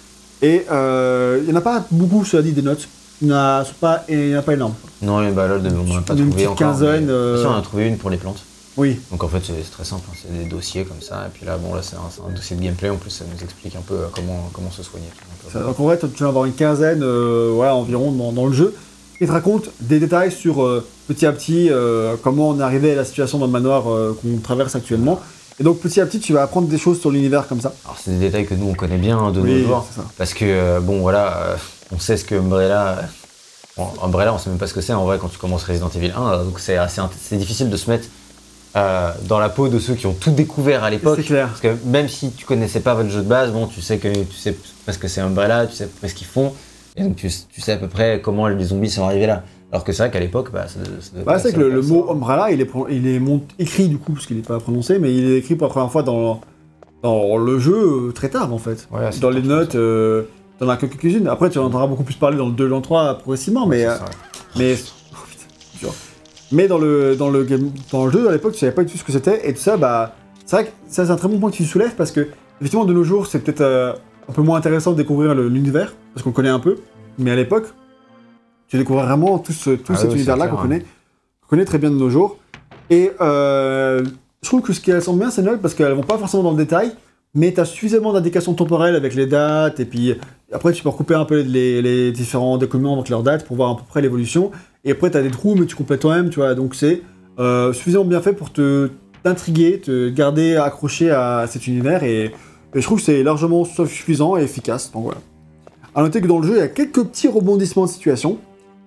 Et euh, il n'y en a pas beaucoup, cela dit, des notes. Il n'y en, a pas- il y en a pas énorme. non, mais bah là, de- on n'a pas Une trouvé petite encore. quinzaine, mais- euh, Si, on en a trouvé une pour les plantes. Oui. Donc en fait c'est c'est très simple, hein, c'est des dossiers comme ça, et puis là bon là c'est un, c'est un dossier de gameplay, en plus ça nous explique un peu euh, comment, comment se soigner. Donc, Ça- euh, donc en vrai, tu vas avoir une quinzaine euh, voilà, environ dans, dans le jeu. Il te raconte des détails sur euh, petit à petit euh, comment on est arrivé à la situation dans le manoir euh, qu'on traverse actuellement. Et donc petit à petit, tu vas apprendre des choses sur l'univers comme ça. Alors c'est des détails que nous on connaît bien hein, de Oui, nos jours, parce que euh, bon voilà, euh, on sait ce que Umbrella... euh, bon, Umbrella on sait même pas ce que c'est en vrai quand tu commences Resident Evil 1, euh, donc c'est assez c'est difficile de se mettre euh, dans la peau de ceux qui ont tout découvert à l'époque. C'est clair. Parce que même si tu connaissais pas votre jeu de base, bon, tu sais que tu sais parce que c'est Umbrella, tu sais à peu près ce qu'ils font, et donc tu, tu sais à peu près comment les zombies sont arrivés là. Alors que c'est vrai qu'à l'époque, bah, ça, ça devait Bah, c'est que le, mot. Umbrella, il est, il est mont- écrit du coup, parce qu'il n'est pas prononcé, mais il est écrit pour la première fois dans, dans le jeu euh, très tard en fait. Ouais, dans les notes, euh, t'en as quelques-unes. Après, tu en entendras beaucoup plus parler dans le 2 et dans le 3 progressivement, mais. Euh, mais oh, putain. Mais dans le, dans, le game, dans le jeu, à l'époque, tu savais pas du tout ce que c'était, et tout ça, bah. C'est vrai que ça, c'est un très bon point que tu soulèves, parce que, effectivement, de nos jours, c'est peut-être euh, un peu moins intéressant de découvrir l'univers, parce qu'on connaît un peu, mais à l'époque, tu découvres vraiment tout, ce, tout Ah cet oui, univers-là qu'on clair, connaît, connaît très bien de nos jours. Et euh, je trouve que ce qu'elles sont bien, c'est Noël, parce qu'elles vont pas forcément dans le détail, mais tu as suffisamment d'indications temporelles avec les dates, et puis après tu peux recouper un peu les, les différents documents avec leurs dates pour voir à peu près l'évolution. Et après tu as des trous, mais tu complètes toi-même, tu vois. Donc c'est euh, suffisamment bien fait pour te t'intriguer, te garder accroché à cet univers, et, et je trouve que c'est largement suffisant et efficace. Donc voilà. À noter que dans le jeu, il y a quelques petits rebondissements de situation.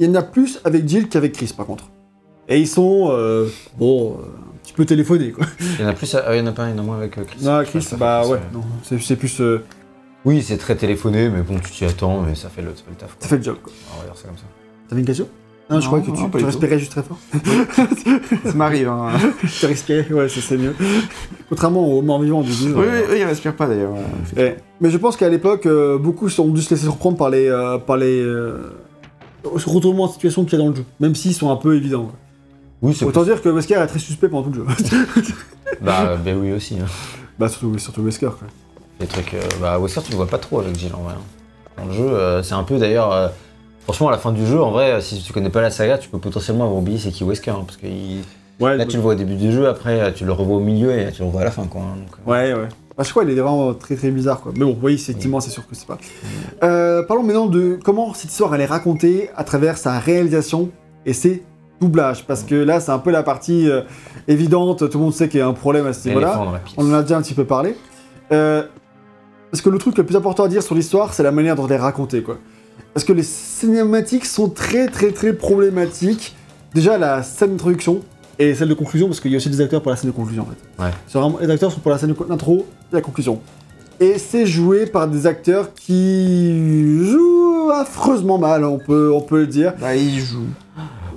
Il y en a plus avec Jill qu'avec Chris, par contre. Et ils sont, euh, bon, euh, un petit peu téléphonés, quoi. Il y en a plus, ah, il y en a pas, il y en a moins avec euh, Chris. Non, Chris, bah ouais, non, c'est c'est plus... euh, Oui, c'est très téléphoné, mais bon, tu t'y attends, mais ça fait le, ça fait le taf. ça fait le job, quoi. On va dire ça comme ça. T'avais une question? Non, je Non, crois que non, tu, pas tu du tout. respirais juste très fort. Ça m'arrive, hein. tu respirais, ouais, ça c'est mieux. Contrairement aux morts vivants du. Oui, oui, oui, il respire pas d'ailleurs. ouais. Eh, Mais je pense qu'à l'époque, euh, beaucoup ont dû se laisser surprendre par les, euh, par les euh, retournements de situation qu'il y a dans le jeu, même s'ils sont un peu évidents. quoi. Oui, c'est Autant dire que Wesker est très suspect pendant tout le jeu. Bah, ben oui aussi. Hein. bah surtout, surtout Wesker, quoi. Les trucs. euh, bah, Wesker, tu le vois pas trop avec Jill en vrai. hein. Dans le jeu, euh, c'est un peu d'ailleurs. euh, franchement, à la fin du jeu, en vrai, euh, si tu connais pas la saga, tu peux potentiellement avoir oublié c'est qui Wesker. hein, parce que il- Ouais, là, tu le vois au début du jeu, après, euh, tu le revois au milieu et tu le revois à la fin, quoi. hein, donc, euh, Ouais, ouais. Bah, je crois qu'il est vraiment très très bizarre, quoi. Mais bon, oui, effectivement, c'est sûr que c'est pas. Euh, parlons maintenant de comment cette histoire elle est racontée à travers sa réalisation et ses doublages. Parce que là, c'est un peu la partie euh, évidente. Tout le monde sait qu'il y a un problème à ce niveau-là. On en a déjà un petit peu parlé. Euh, parce que le truc le plus important à dire sur l'histoire, c'est la manière dont elle est racontée, quoi. Parce que les cinématiques sont très très très problématiques. Déjà, la scène d'introduction et celle de conclusion, parce qu'il y a aussi des acteurs pour la scène de conclusion, en fait. Ouais. C'est vraiment, les acteurs sont pour la scène d'intro et la conclusion. Et c'est joué par des acteurs qui jouent affreusement mal, on peut, on peut le dire. Bah, il joue.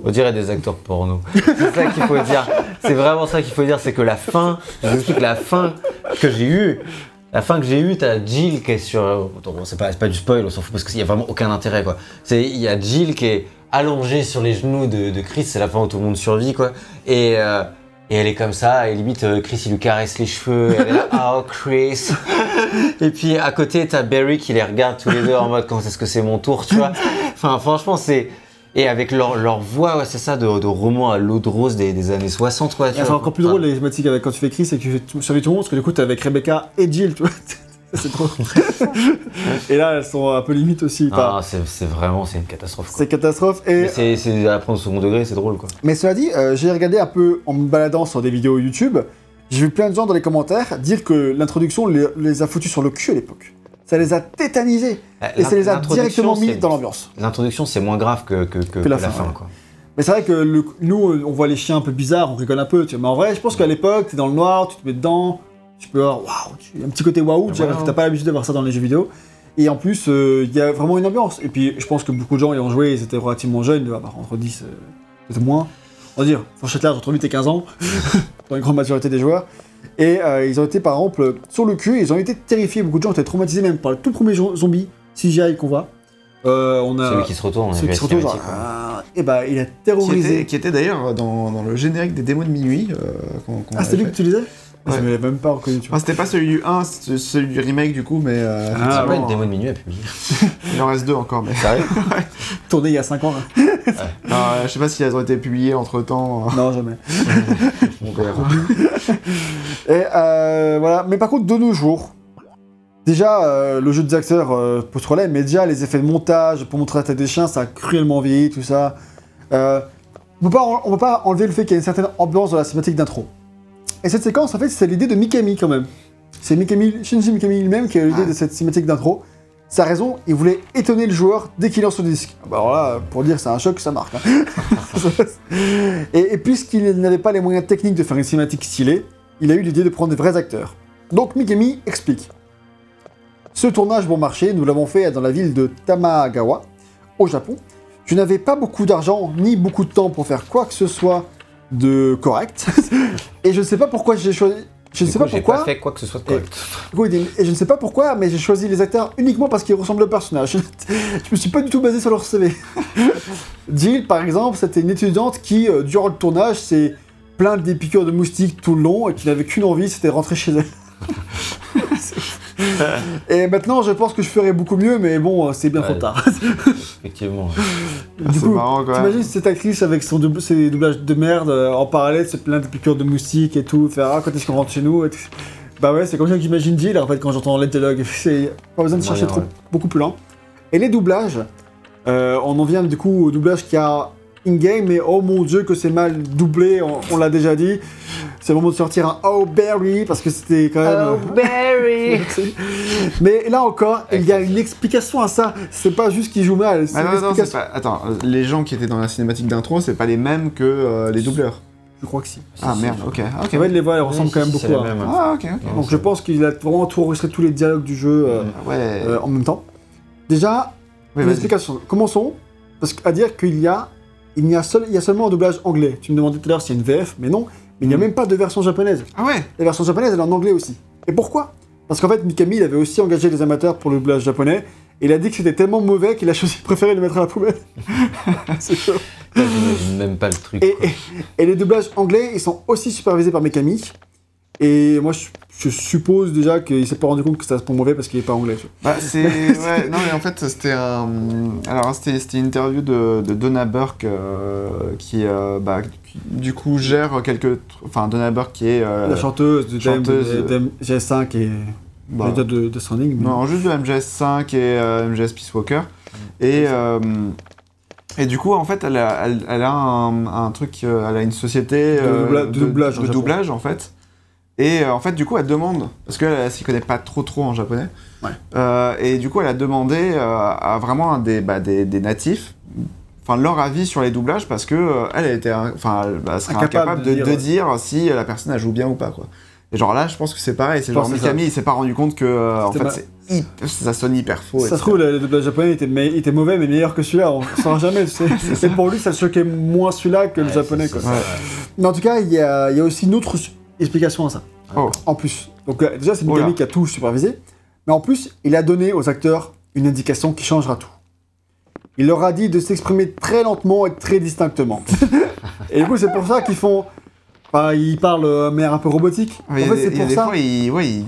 On dirait des acteurs porno. c'est ça qu'il faut dire. C'est vraiment ça qu'il faut dire, c'est que la fin, je vous explique la fin que j'ai eue. La fin que j'ai eue, t'as Jill qui est sur. Bon, c'est pas, pas du spoil, on s'en fout parce qu'il y a vraiment aucun intérêt quoi. C'est il y a Jill qui est allongée sur les genoux de, de Chris, c'est la fin où tout le monde survit quoi. Et, euh, et elle est comme ça, et limite euh, Chris il lui caresse les cheveux, et elle est là, oh Chris. et puis à côté t'as Barry qui les regarde tous les deux en mode quand est-ce que c'est mon tour, tu vois. Enfin franchement c'est. Et avec leur, leur voix, ouais, c'est ça, de, de roman à l'eau de rose des, des années 60, quoi. tu Et c'est encore plus drôle les thématiques avec quand tu fais Chris et que tu fais tout- tout le monde, parce que du coup t'es avec Rebecca et Jill, tu vois. C'est trop. et là elles sont un peu limites aussi. Ah, c'est c'est vraiment, c'est une catastrophe. c'est catastrophe. Et C'est c'est à prendre au second degré, c'est drôle, quoi. Mais cela dit, euh, j'ai regardé un peu en me baladant sur des vidéos YouTube, j'ai vu plein de gens dans les commentaires dire que l'introduction les, les a foutus sur le cul à l'époque. Ça les a tétanisés et ça les a directement mis dans l'ambiance. L'introduction, c'est moins grave que, que, que, Que la fin, fin, ouais. quoi. Mais c'est vrai que le- nous, on voit les chiens un peu bizarres, on rigole un peu, tu vois. Mais en vrai, je pense qu'à l'époque, t'es dans le noir, tu te mets dedans, tu peux avoir waouh, un petit côté waouh, tu t'as pas l'habitude de voir ça dans les jeux vidéo. Et en plus, euh, il y a vraiment une ambiance. Et puis, je pense que beaucoup de gens y ont joué, ils étaient relativement jeunes, entre 10, euh, peut-être moins. On va dire, fourchette large entre 8 et 15 ans, dans une grande majorité des joueurs. Et euh, ils ont été, par exemple, sur le cul, ils ont été terrifiés. Beaucoup de gens ont été traumatisés même par le tout premier zombie CGI qu'on voit. Euh, on a. Celui qui se retourne, on a celui qui se retourne, genre, ah, et bah, il a terrorisé. qui était d'ailleurs dans, dans le générique des démos de minuit. euh, Ah, c'était lui que tu disais Ouais. Je m'avais même pas reconnu, tu vois. Enfin, c'était pas celui du 1, c'était celui du remake du coup, mais euh, Ah, C'est pas effectivement, une démo de minuit à publier. il en reste deux encore. Mais Sérieux Tourné il y a 5 ans, là. Non, euh, je sais pas si elles ont été publiées entre temps. Non, jamais. on verra. Et euh, voilà. Mais par contre, de nos jours, déjà, euh, le jeu des acteurs euh, pose problème, mais déjà, les effets de montage pour montrer la tête des chiens, ça a cruellement vieilli, tout ça. Euh, on on peut pas enlever le fait qu'il y a une certaine ambiance dans la cinématique d'intro. Et cette séquence, en fait, c'est l'idée de Mikami quand même. C'est Mikami, Shinji Mikami lui-même qui a eu l'idée de cette cinématique d'intro. Sa raison, il voulait étonner le joueur dès qu'il lance le disque. Ah Bah alors là, pour dire c'est un choc, ça marque. hein. et, et puisqu'il n'avait pas les moyens techniques de faire une cinématique stylée, il a eu l'idée de prendre des vrais acteurs. Donc Mikami explique. Ce tournage bon marché, nous l'avons fait dans la ville de Tamagawa, au Japon. je n'avais pas beaucoup d'argent ni beaucoup de temps pour faire quoi que ce soit de correct. et je ne sais pas pourquoi j'ai choisi. Je ne sais coup, pas pourquoi. pas fait quoi que ce soit de correct. Et je ne sais pas pourquoi, mais j'ai choisi les acteurs uniquement parce qu'ils ressemblent au personnage. je me suis pas du tout basé sur leur CV. Jill, par exemple, c'était une étudiante qui, euh, durant le tournage, s'est plainte des piqûres de moustiques tout le long et qui n'avait qu'une envie, c'était de rentrer chez elle. Et maintenant, je pense que je ferais beaucoup mieux, mais bon, c'est bien trop Ouais. tard. Effectivement. Ah, du c'est coup, marrant, quand même. t'imagines cette actrice avec son ses doublages de merde euh, en parallèle, se plaindre des piqûres de moustiques et tout, faire ah, quand est-ce qu'on rentre chez nous et tout. Bah ouais, c'est comme ça que j'imagine Jill en fait quand j'entends les dialogues. C'est pas besoin de Ouais, chercher ouais. trop, beaucoup plus lent. Et les doublages, euh, on en vient du coup au doublage qu'il y a in-game, mais oh mon dieu que c'est mal doublé, on, on l'a déjà dit. C'est le moment de sortir un Oh Barry parce que c'était quand même. Oh, Barry mais là encore, il y a une explication à ça. C'est pas juste qu'il joue mal, c'est Ah non, non, c'est explication. pas... Attends, les gens qui étaient dans la cinématique d'intro, c'est pas les mêmes que euh, les doubleurs. Je crois que si. Ah si, merde, ok, ok. En fait, les voix elles ressemblent quand même beaucoup. Hein. même. Ah, ok, Donc je pense qu'il a vraiment tout enregistré tous les dialogues du jeu euh, Ouais. euh, en même temps. Déjà, une vas-y. explication. Commençons. Parce qu'à dire qu'il y a, il y a, seul, il y a seulement un doublage anglais. Tu me demandais tout à l'heure s'il y a une VF, mais non. Mais il n'y a Mm. même pas de version japonaise. Ah ouais La version japonaise, elle est en anglais aussi. Et pourquoi? Parce qu'en fait, Mikami, il avait aussi engagé des amateurs pour le doublage japonais. Et il a dit que c'était tellement mauvais qu'il a choisi préféré le mettre à la poubelle. C'est chaud. J'imagine même pas le truc. Et, et- et les doublages anglais, ils sont aussi supervisés par Mikami. Et moi, je, je suppose déjà qu'il s'est pas rendu compte que c'était pour mauvais parce qu'il est pas anglais. Bah, c'est. Ouais, non, mais en fait, c'était un. Alors, c'était c'était une interview de, de Donna Burke euh, qui, euh, bah, qui, du coup, gère quelques. Enfin, Donna Burke qui est. euh, la chanteuse de chanteuse, de- de- de GS5 et bah, dire de, de Stranding. mais- Non, juste de MGS5 et euh, MGS Peace Walker. Et, euh, et du coup, en fait, elle a, elle, elle a un, un truc, euh, elle a une société euh, doubla- de doublage de Japon. doublage, en fait. Et euh, en fait, du coup, elle demande, parce qu'elle elle, s'y connaît pas trop trop en japonais. Ouais. Euh, et du coup, elle a demandé euh, à vraiment un des, bah, des, des natifs, enfin leur avis sur les doublages, parce que euh, elle, était, enfin, bah, serait Incapable incapable de de, dire, de ouais. dire si la personne elle joue bien ou pas, quoi. Et genre là, je pense que c'est pareil. C'est genre c'est Mikami, il s'est pas rendu compte que euh, en fait, ma- c'est hyper- ça sonne hyper faux. ça se trouve, le, doublage japonais était, me- était mauvais, mais meilleur que celui-là. On ne saura jamais. tu sais. Et pour lui, ça choquait moins celui-là que le japonais. c'est- Quoi. c'est Ouais. ça. Mais en tout cas, il y a, y a aussi une autre explication à ça. Oh. En plus. Donc euh, déjà, c'est Oh Mikami qui a tout supervisé. Mais en plus, il a donné aux acteurs une indication qui changera tout. Il leur a dit de s'exprimer très lentement et très distinctement. et du coup, c'est pour ça qu'ils font... Enfin, ils parlent euh, mais un peu robotique. Mais en fait, des- c'est pour ça. fois, ils, ouais, ils,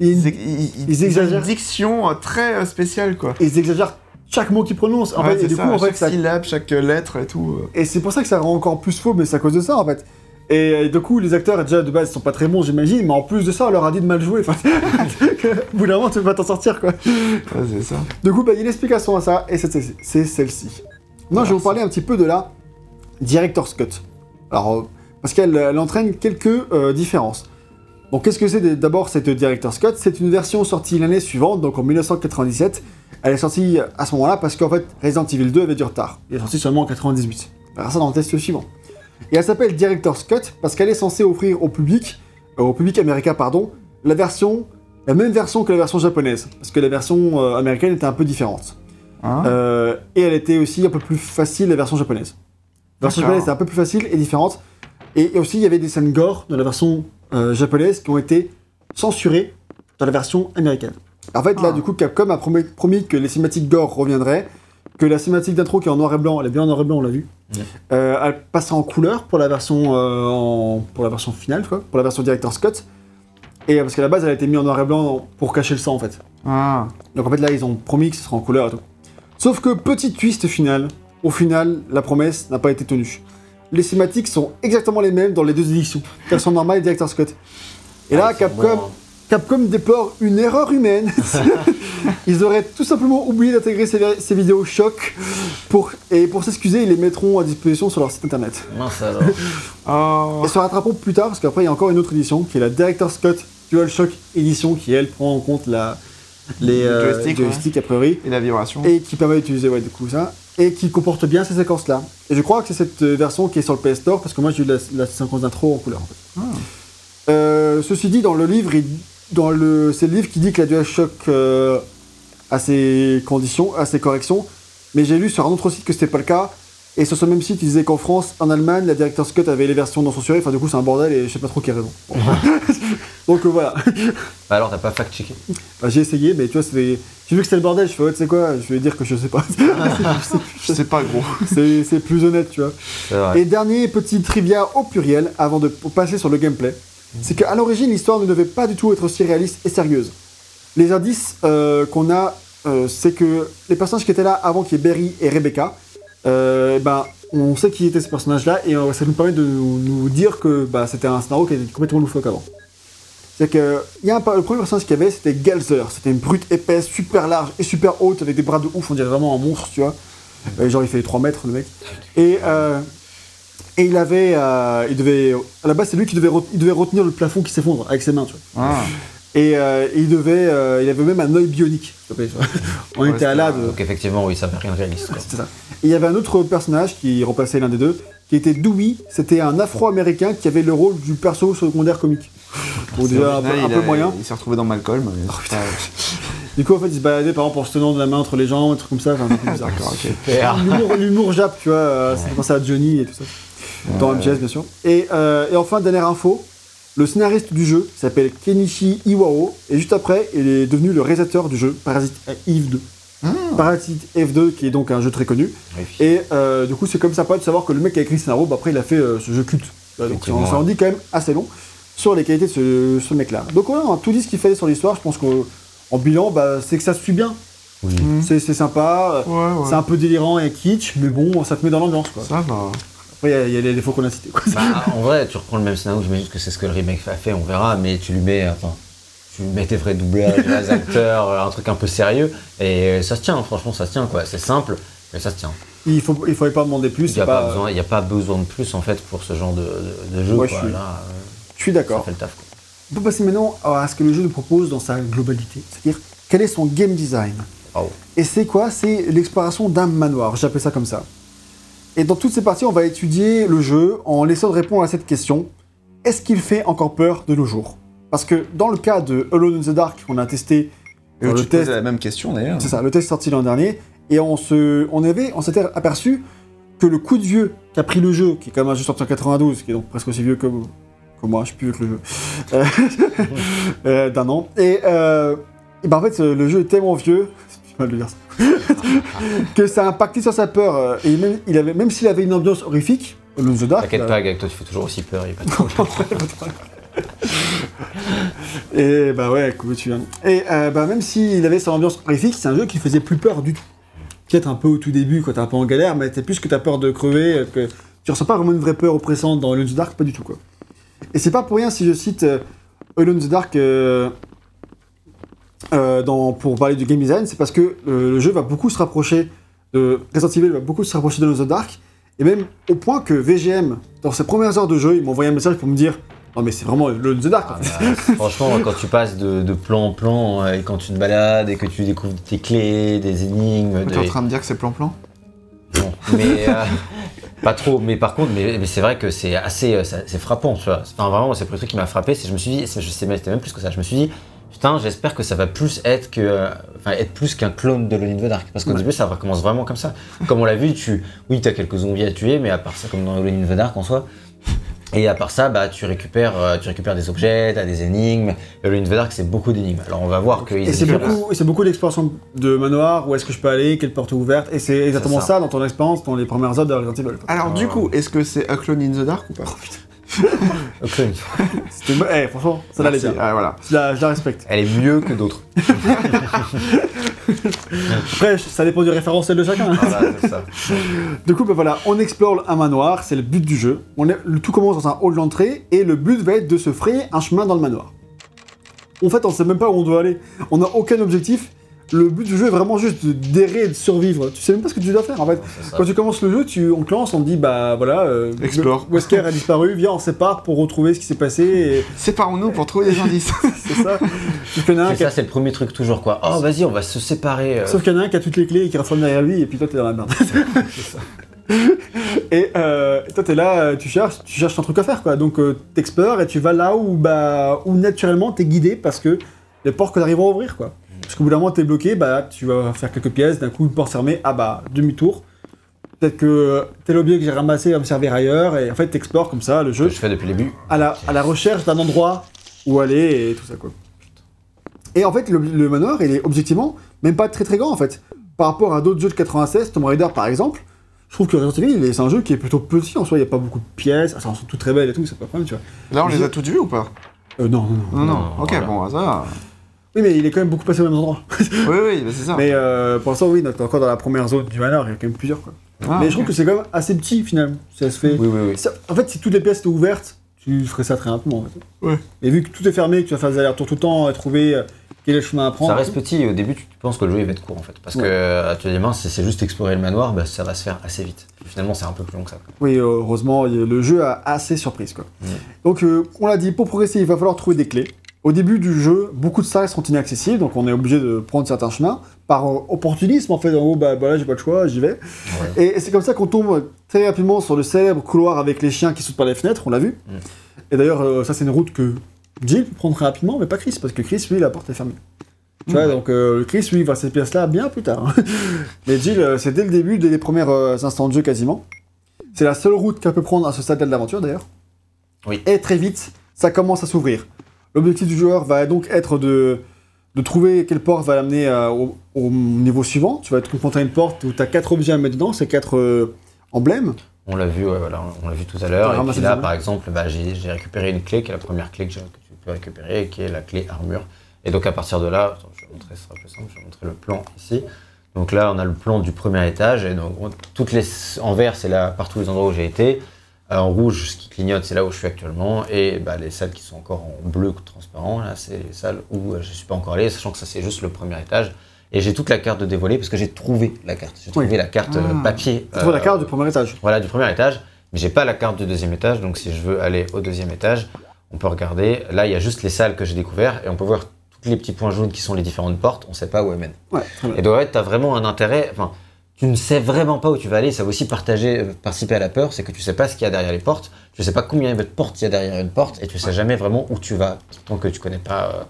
Ils, ils, ils- ils- ils ont exagèrent. une diction très euh, spéciale, quoi. ils exagèrent chaque mot qu'ils prononcent. En Ouais, fait, et c'est du ça, coup, en fait, chaque ça syllabe, chaque lettre et tout. Et c'est pour ça que ça rend encore plus faux, mais c'est à cause de ça en fait. Et, euh, du coup, les acteurs déjà de base sont pas très bons, j'imagine, mais en plus de ça, on leur a dit de mal jouer. Enfin, au bout d'un moment, tu peux pas t'en sortir quoi. Ouais, c'est ça. Du coup, bah, il y a une explication à ça, et c'est celle-ci. Non, je vais vous parler un petit peu de la Director's Cut. Alors, euh, parce qu'elle elle entraîne quelques euh, différences. Donc, qu'est-ce que c'est d'abord cette Director's Cut? C'est une version sortie l'année suivante, donc en 1997. Elle est sortie à ce moment-là parce qu'en fait, Resident Evil 2 avait du retard. Il est sorti seulement en 98. On verra ça dans le test suivant. Et elle s'appelle Director's Cut parce qu'elle est censée offrir au public, euh, au public américain, pardon, la version, la même version que la version japonaise. Parce que la version euh, américaine était un peu différente. Hein Euh, et elle était aussi un peu plus facile, la version japonaise. La version japonaise était un peu plus facile et différente. Et, et aussi, il y avait des scènes gore dans la version japonaise qui ont été censurées dans la version américaine. En fait, là, Ah. du coup, Capcom a promis, promis que les cinématiques gore reviendraient, que la cinématique d'intro qui est en noir et blanc, elle est bien en noir et blanc, on l'a vu, euh, elle passera en couleur pour la version, euh, en- pour la version finale, quoi, pour la version Director's Cut. Et euh, parce qu'à la base, elle a été mise en noir et blanc pour cacher le sang, en fait. Ah. Donc en fait là ils ont promis que ce sera en couleur et tout. Sauf que petit twist final, au final la promesse n'a pas été tenue. Les cinématiques sont exactement les mêmes dans les deux éditions, version normale et Director's Cut. Et là Ah, Capcom, bon, hein. Capcom déplore une erreur humaine. ils auraient tout simplement oublié d'intégrer ces, ces vidéos choc pour, et pour s'excuser ils les mettront à disposition sur leur site internet. Mince alors. Oh. Et se rattraperont plus tard parce qu'après il y a encore une autre édition qui est la Director's Cut DualShock Edition qui elle prend en compte la, les Le euh, joystick, ouais. joysticks a priori Et la vibration. et qui permet d'utiliser ouais, du coup ça et qui comporte bien ces séquences là et je crois que c'est cette euh, version qui est sur le PS Store parce que moi j'ai eu la, la séquence d'intro en couleur en fait. Ah. Euh, ceci dit dans le livre il- dans le c'est le livre qui dit que la DualShock euh, a ses conditions a ses corrections Mais j'ai lu sur un autre site que c'était pas le cas. Et sur ce même site, ils disaient qu'en France, en Allemagne, la Director's Cut avait les versions non censurées. Enfin, du coup, c'est un bordel et je sais pas trop qui a raison. Donc euh, voilà. Bah alors, t'as pas fact-checké Bah, j'ai essayé, mais tu vois, c'était- j'ai vu que c'était le bordel. Je fais, ouais, tu sais quoi, je vais dire que je sais pas. Je sais pas, gros. c'est c'est plus honnête, tu vois. Et dernier petit trivia au pluriel, avant de passer sur le gameplay, c'est qu'à l'origine, l'histoire ne devait pas du tout être aussi réaliste et sérieuse. Les indices euh, qu'on a, euh, c'est que les personnages qui étaient là avant, qui est Berry et Rebecca, euh, ben, on sait qui étaient ces personnages-là, et ça nous permet de nous, dire que bah, c'était un scénario qui était complètement loufoque avant. C'est que y a un, le premier personnage qu'il y avait, c'était Galzer. C'était une brute épaisse, super large et super haute, avec des bras de ouf, on dirait vraiment un monstre, tu vois. Genre, il fait 3 mètres, le mec. Et, et il avait. euh, il devait. À la base, c'est lui qui devait, il devait retenir le plafond qui s'effondre avec ses mains, tu vois. Ah. Et euh, il devait. euh, il avait même un œil bionique. On Ouais, était à de. Donc effectivement, oui, ça fait rien réaliste. C'était ça. Et il y avait un autre personnage qui remplaçait l'un des deux, qui était Dewey. C'était un afro-américain qui avait le rôle du perso secondaire comique. Bon, déjà un peu, un a- moyen. Il s'est retrouvé dans Malcolm. mais Oh, pas- Du coup, en fait, il se baladait par exemple en se tenant de la main entre les jambes, un truc comme ça. Enfin. D'accord, ok. L'humour, l'humour Jap, tu vois, euh, ça à Johnny et tout ça. Dans MGS, bien sûr. Et, euh, et enfin, dernière info, le scénariste du jeu s'appelle Kenichi Iwao, et juste après, il est devenu le réalisateur du jeu Parasite Eve 2. Parasite Eve 2, qui est donc un jeu très connu. Oui. Et euh, du coup, c'est comme sympa de savoir que le mec qui a écrit le scénario, bah, après, il a fait euh, ce jeu culte. Euh, donc, Effectivement, ça en dit quand même assez long sur les qualités de ce, ce mec-là. Donc, voilà, on a tout dit ce qu'il fallait sur l'histoire. Je pense qu'en bilan, bah, c'est que ça se suit bien. Oui. Mm. C'est sympa. Ouais, ouais. C'est un peu délirant et kitsch, mais bon, ça te met dans l'ambiance, quoi. Ça va. Après, il y a- les défauts qu'on a cités, quoi. Bah, en vrai, tu reprends le même scénario, j'imagine que c'est ce que le remake a fait, on verra, mais tu lui mets, enfin, tu lui mets tes vrais doublages, les acteurs, euh, un truc un peu sérieux, et ça se tient, franchement, ça se tient, quoi. C'est simple, mais ça se tient. Il faut, il fallait pas demander plus. Il n'y a, pas pas- besoin- il y a pas besoin de plus, en fait, pour ce genre de, de- de jeu, Ouais, quoi. je suis- Là, euh, Je suis ça d'accord. fait le taf, quoi. On peut passer maintenant à ce que le jeu nous propose dans sa globalité. C'est-à-dire, quel est son game design? Oh. Et c'est quoi? C'est l'exploration d'un manoir, j'appelle ça comme ça. Et dans toutes ces parties, on va étudier le jeu en laissant de répondre à cette question. Est-ce qu'il fait encore peur de nos jours? Parce que dans le cas de Alone in the Dark, qu'on a testé, Et tu le test, la même question d'ailleurs. c'est ça, le test sorti l'an dernier, et on se, on avait, on s'était aperçu que le coup de vieux qu'a pris le jeu, qui est quand même un jeu sorti en 92, qui est donc presque aussi vieux que, que moi, je suis plus vieux que le jeu, euh, euh, d'un an, et, euh, et ben en fait, le jeu est tellement vieux, mal de dire ça, que ça a impacté sur sa peur, euh, et même, il avait, même s'il avait une ambiance horrifique, Alone the Dark, T'inquiète euh, pas, Gag, toi, tu fais toujours aussi peur, il a pas de problème. Et bah ouais, comment tu viens. Et euh, bah même s'il avait son ambiance horrifique, c'est un jeu qui faisait plus peur du tout. Peut-être un peu au tout début quand t'es un peu en galère, mais t'es plus que t'as peur de crever, que tu ressens pas vraiment une vraie peur oppressante dans Alone in the Dark, pas du tout quoi. Et c'est pas pour rien si je cite euh, Alone in the Dark euh, euh, dans, pour parler du game design, c'est parce que euh, le jeu va beaucoup se rapprocher de Resident Evil va beaucoup se rapprocher de the Dark, et même au point que VGM, dans ses premières heures de jeu, il m'a envoyé un message pour me dire non mais c'est vraiment in the Dark. en fait. Euh, franchement, quand tu passes de, de plan en plan, euh, et quand tu te balades, et que tu découvres tes clés, des énigmes, T'es en des... train de dire que c'est plan-plan Non, mais euh, pas trop. Mais par contre, mais, mais c'est vrai que c'est assez, c'est frappant, tu vois. Enfin, vraiment, c'est le premier truc qui m'a frappé. C'est je me suis dit, je sais, même plus que ça. Je me suis dit, putain, j'espère que ça va plus être que, euh, enfin, être plus qu'un clone de Alone in the Dark. Parce qu'au Ouais. début, ça commence vraiment comme ça. Comme on l'a vu, tu, oui, t'as quelques zombies à tuer, mais à part ça, comme dans Alone in the Dark en soi. Et à part ça, bah, tu récupères, euh, tu récupères des objets, t'as des énigmes. Alone in the Dark, c'est beaucoup d'énigmes. Alors, on va voir qu'ils Et c'est beaucoup, et c'est beaucoup d'exploration de manoir, où est-ce que je peux aller, quelle porte est ouverte, et c'est exactement ça. ça. dans ton expérience dans les premières heures de Resident Evil. Alors, du coup, est-ce que c'est A Clone in the Dark ou pas? Clone. C'était, eh, franchement, ça Merci. bien. Ah, voilà. Je la, je la respecte. Elle est mieux que d'autres. Après, ça dépend du référentiel de chacun. hein. Voilà, c'est ça. Du coup, bah voilà, on explore un manoir, c'est le but du jeu. On est- le tout commence dans un hall d'entrée, et le but va être de se frayer un chemin dans le manoir. En fait, on sait même pas où on doit aller. On n'a aucun objectif. Le but du jeu est vraiment juste de- d'errer et de survivre. Tu sais même pas ce que tu dois faire en fait. C'est ça. Quand tu commences le jeu, tu, on te lance, on te dit bah voilà, euh, Explore. Wesker a disparu, viens on sépare pour retrouver ce qui s'est passé. Et Séparons-nous pour trouver des indices. c'est ça. Sauf qu'il y en a un C'est qui a, ça, c'est le premier truc toujours quoi. Oh vas-y, on va se séparer. euh. sauf qu'il y en a un qui a toutes les clés et qui reste derrière lui, et puis toi t'es dans la merde. et euh, toi t'es là, tu cherches, tu cherches un truc à faire quoi. Donc euh, t'explores et tu vas là où bah où naturellement t'es guidé parce que les portes que t'arrives à ouvrir quoi. Parce qu'au bout d'un moment, t'es bloqué, bah tu vas faire quelques pièces, d'un coup, une porte fermée, ah bah, demi-tour. Peut-être que tel objet que j'ai ramassé va me servir ailleurs, et en fait, t'explores comme ça le Que jeu je fais depuis le début. à la, à la recherche d'un endroit où aller et tout ça, quoi. Et en fait, le, le manoir, il est objectivement même pas très très grand, en fait. Par rapport à d'autres jeux de 96, Tomb Raider par exemple, je trouve que Resident Evil, il est- c'est un jeu qui est plutôt petit en soi, il n'y a pas beaucoup de pièces, elles sont toutes très belles et tout, c'est pas de problème, tu vois. Là, on les a toutes vues ou pas? Euh, non, non, non. Non, non. Non, Ok, voilà. bon, ça. Oui, mais il est quand même beaucoup passé au même endroit. oui, oui, bah, c'est ça. Mais euh, pour l'instant, oui, on est encore dans la première zone du manoir, il y a quand même plusieurs, quoi. Ah, mais je trouve que c'est quand même assez petit finalement. Ça se fait. Oui, oui, oui. Ça- en fait, si toutes les pièces étaient ouvertes, tu ferais ça très rapidement. En fait. Ouais. Mais vu que tout est fermé, que tu vas faire des allers-retours tout le temps et trouver euh, quel est le chemin à prendre. Ça reste petit et au début tu penses que le jeu il va être court en fait. Parce Ouais. que actuellement si c'est juste explorer le manoir, bah, ça va se faire assez vite. Finalement c'est un peu plus long que ça. quoi. Oui, heureusement, le jeu a assez surprise. Quoi. Donc, euh, on l'a dit, pour progresser, il va falloir trouver des clés. Au début du jeu, beaucoup de salles sont inaccessibles, donc on est obligé de prendre certains chemins. Par euh, opportunisme, en fait, en gros, bah, bah là, j'ai pas le choix, j'y vais. Ouais. Et c'est comme ça qu'on tombe très rapidement sur le célèbre couloir avec les chiens qui sautent par les fenêtres, on l'a vu. Mm. Et d'ailleurs, euh, ça, c'est une route que Jill peut prendre très rapidement, mais pas Chris, parce que Chris, lui, la porte est fermée. Tu vois, donc euh, Chris, lui, va cette pièce-là bien plus tard. hein. mais Jill, euh, c'est dès le début, dès les premiers instants de jeu quasiment. C'est la seule route qu'elle peut prendre à ce stade de l'aventure, d'ailleurs. Oui. Et très vite, ça commence à s'ouvrir. L'objectif du joueur va donc être de, de trouver quelle porte va l'amener euh, au, au niveau suivant. Tu vas être confronté à une porte où tu as quatre objets à mettre dedans, c'est quatre euh, emblèmes. On l'a vu, ouais, voilà, on l'a vu tout à l'heure. Et ramassé puis les là par exemple, bah, j'ai récupéré une clé qui est la première clé que, tu peux récupérer, qui est la clé armure. Et donc à partir de là, attends, je vais montrer, sera plus simple, je vais montrer le plan ici. Donc là, on a le plan du premier étage, et donc on- toutes les en vert, c'est là partout les endroits où j'ai été. Euh, en rouge, ce qui clignote, c'est là où je suis actuellement, et bah, les salles qui sont encore en bleu transparent, là, c'est les salles où euh, je suis pas encore allé, sachant que ça c'est juste le premier étage. Et j'ai toute la carte de dévoiler parce que j'ai trouvé la carte. J'ai trouvé Oui. la carte euh, Ah. papier. Tu trouves la euh, carte du premier étage. voilà, du premier étage. Mais j'ai pas la carte du deuxième étage, donc si je veux aller au deuxième étage, on peut regarder. Là, il y a juste les salles que j'ai découvertes et on peut voir tous les petits points jaunes qui sont les différentes portes. On sait pas où elles mènent. Ouais. Et donc, ouais, tu as vraiment un intérêt. Enfin, tu ne sais vraiment pas où tu vas aller. Ça va aussi partager, euh, participer à la peur. C'est que tu sais pas ce qu'il y a derrière les portes. Tu sais pas combien de portes il y a derrière une porte et tu sais jamais vraiment où tu vas tant que tu connais pas euh,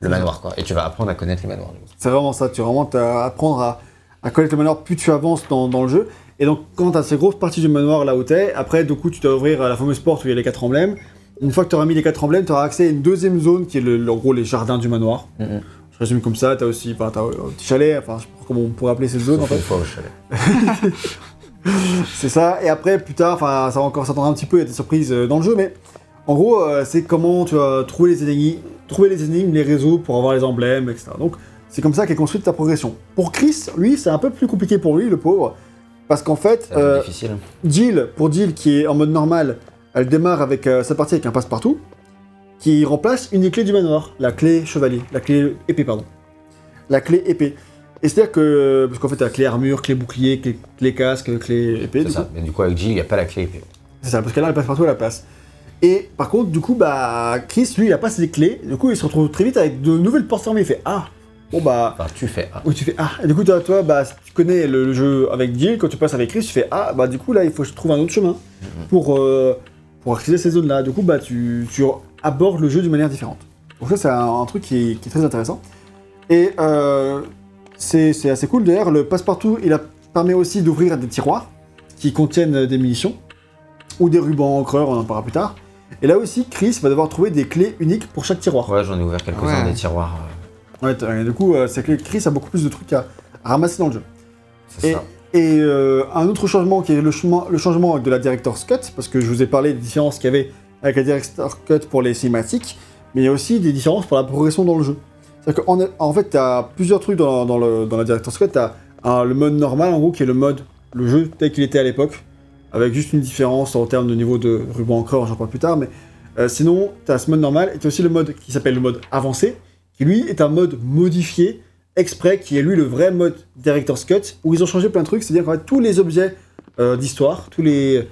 le manoir, quoi. Et tu vas apprendre à connaître les manoirs. du coup. C'est vraiment ça, tu vas vraiment apprendre à, à connaître le manoir plus tu avances dans, dans le jeu. Et donc, quand tu as ces grosses parties du manoir là où t'es, après, du coup, tu dois ouvrir la fameuse porte où il y a les quatre emblèmes. Une fois que tu auras mis les quatre emblèmes, tu auras accès à une deuxième zone qui est le, le- en gros les jardins du manoir. Mhm. Je résume comme ça, tu as aussi t'as un petit chalet, enfin, je sais pas comment on pourrait appeler cette zone en fait. une fois au chalet. C'est ça, et après, plus tard, enfin, ça va encore s'attendre un petit peu, il y a des surprises euh, dans le jeu, mais en gros, euh, c'est comment tu vas trouver les énigmes, trouver les énigmes, les réseaux pour avoir les emblèmes, etc. Donc, c'est comme ça qu'est construite ta progression. Pour Chris, lui, c'est un peu plus compliqué pour lui, le pauvre, parce qu'en fait, euh, difficile. Jill, pour Jill qui est en mode normal, elle démarre avec euh, sa partie avec un passe-partout, qui remplace une des clés du manoir, la clé chevalier, la clé épée, pardon. La clé épée. Et c'est-à-dire que, parce qu'en fait, t'as clé armure, clé bouclier, clé, clé casque, clé épée, C'est coup. ça. Mais du coup, avec Jill, il n'y a pas la clé épée. C'est ça, parce qu'elle elle passe partout à la place. Et par contre, du coup, bah, Chris, lui, il a pas ses clés. Du coup, il se retrouve très vite avec de nouvelles portes fermées. Il fait Ah Bon, bah. Enfin, tu fais A. Où tu fais Ah Et du coup, toi, toi, bah, si tu connais le, le jeu avec Jill, quand tu passes avec Chris, tu fais Ah Bah, du coup, là, il faut que je trouve un autre chemin pour, euh, pour accéder à ces zones-là. Du coup, bah, tu, tu abordes le jeu d'une manière différente. Donc, ça, c'est un, un truc qui est, qui est très intéressant. Et euh, c'est assez cool. D'ailleurs, le passe-partout, il a, permet aussi d'ouvrir des tiroirs qui contiennent des munitions ou des rubans encreurs, on en parlera plus tard. Et là aussi, Chris va devoir trouver des clés uniques pour chaque tiroir. Ouais, j'en ai ouvert quelques-uns Ouais. des tiroirs. euh, Ouais, du coup, euh, c'est que Chris a beaucoup plus de trucs à, à ramasser dans le jeu. C'est Et, ça. et, euh, un autre changement qui est le, chemin- le changement de la Director's Cut, parce que je vous ai parlé des différences qu'il y avait avec la Director's Cut pour les cinématiques, mais il y a aussi des différences pour la progression dans le jeu. C'est-à-dire qu'en en fait, tu as plusieurs trucs dans, le- dans la Director's Cut. Tu as le mode normal, en gros, qui est le mode, le jeu tel qu'il était à l'époque, avec juste une différence en termes de niveau de ruban encreur, j'en parle plus tard, mais euh, sinon, tu as ce mode normal, et tu as aussi le mode qui s'appelle le mode avancé, qui lui est un mode modifié exprès, qui est lui le vrai mode Director's Cut, où ils ont changé plein de trucs, c'est-à-dire qu'en fait, tous les objets euh, d'histoire, tous les...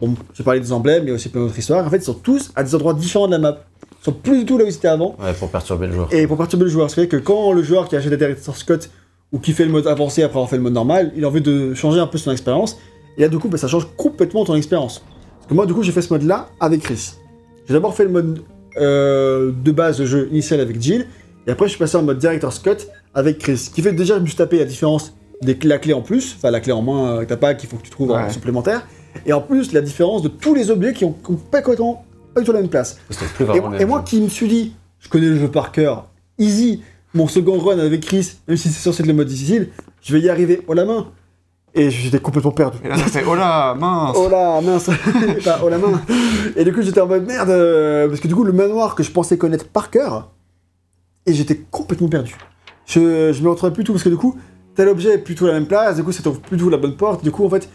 Bon, j'ai parlé des emblèmes, mais aussi plein d'autres histoires, en fait, ils sont tous à des endroits différents de la map. Ils sont plus du tout là où ils étaient avant, Ouais, pour perturber le joueur. et pour perturber le joueur. C'est vrai que quand le joueur qui achète la Director's Cut, ou qui fait le mode avancé après avoir fait le mode normal, il a envie de changer un peu son expérience, et là, du coup, bah, ça change complètement ton expérience. Parce que moi, du coup, j'ai fait ce mode-là avec Chris. J'ai d'abord fait le mode euh, de base de jeu initial avec Jill, et après je suis passé en mode Director's Cut avec Chris. Ce qui fait que déjà, je me suis tapé la différence de la clé en plus, enfin la clé en moins euh, que t'as pas, qu'il faut que tu trouves en Ouais. supplémentaire. Et en plus, la différence de tous les objets qui ont, qui ont pas complètement pas du tout la même place. Plus Et, moi qui me suis dit, je connais le jeu par cœur, easy, mon second run avec Chris, même si c'est censé être le mode difficile, je vais y arriver haut la main. Et j'étais complètement perdu. Et là, ça fait oh là, mince. Oh là, mince, Enfin, oh la main. Et du coup, j'étais en mode merde, euh, parce que du coup, le manoir que je pensais connaître par cœur, et j'étais complètement perdu. Je, je me retrouvais plus tout, parce que du coup, tel objet est plutôt à la même place, du coup, ça trouve plutôt la bonne porte, du coup, en fait,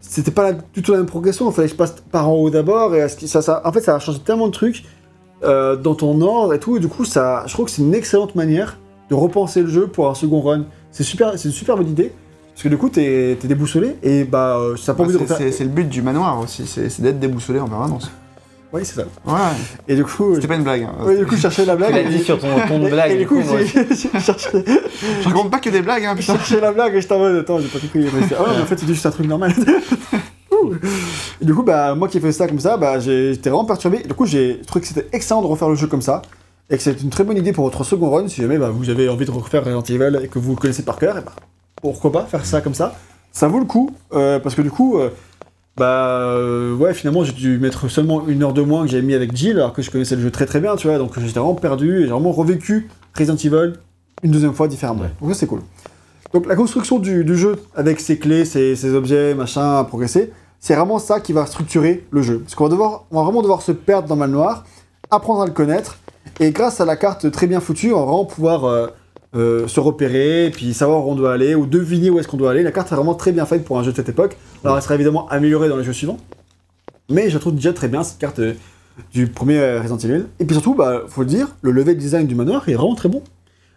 c'était pas la- du tout la même progression, il fallait que je passe par en haut d'abord, et à ce qui- ça, ça, en fait, ça a changé tellement de trucs euh, dans ton ordre et tout, et du coup, ça, je trouve que c'est une excellente manière de repenser le jeu pour un second run. C'est super, c'est une super bonne idée. Parce que du coup, t'es déboussolé et bah, euh, ça a pas Bah, envie de c'est- refaire. c'est le but du manoir aussi, c'est d'être déboussolé en permanence. Oui, c'est ça. Ouais, Et du coup, c'était pas une blague. hein. Ouais, du coup, je cherchais la blague. Tu l'as dit sur ton ton de Et- blague. Et, du coup, j'ai cherché, Je raconte pas que des blagues, hein, je cherchais la blague et j'étais en mode, attends, j'ai pas compris. Mais Ah ouais, mais en fait, c'est juste un truc normal. Et du coup, bah, moi qui ai fait ça comme ça, bah, j'étais vraiment perturbé. Du coup, j'ai trouvé que c'était excellent de refaire le jeu comme ça. Et que c'est une très bonne idée pour votre second run. Si jamais bah, vous avez envie de refaire Resident Evil et que vous le connaissez par cœur, et bah, pourquoi pas faire ça comme ça? Ça vaut le coup. euh, parce que du coup, euh, bah, euh, ouais, finalement, j'ai dû mettre seulement une heure de moins que j'avais mis avec Jill, alors que je connaissais le jeu très très bien, tu vois. Donc j'étais vraiment perdu et j'ai vraiment revécu Resident Evil une deuxième fois différemment. Ouais. Donc ça, c'est cool. Donc la construction du, du jeu avec ses clés, ses, ses objets, machin, à progresser, c'est vraiment ça qui va structurer le jeu. Parce qu'on va, devoir, on va vraiment devoir se perdre dans le noir, apprendre à le connaître, et grâce à la carte très bien foutue, on va vraiment pouvoir euh, euh, se repérer, puis savoir où on doit aller, ou deviner où est-ce qu'on doit aller. La carte est vraiment très bien faite pour un jeu de cette époque. Alors elle sera évidemment améliorée dans les jeux suivants, mais je la trouve déjà très bien cette carte euh, du premier euh, Resident Evil. Et puis surtout, bah, faut le dire, le level design du manoir est vraiment très bon.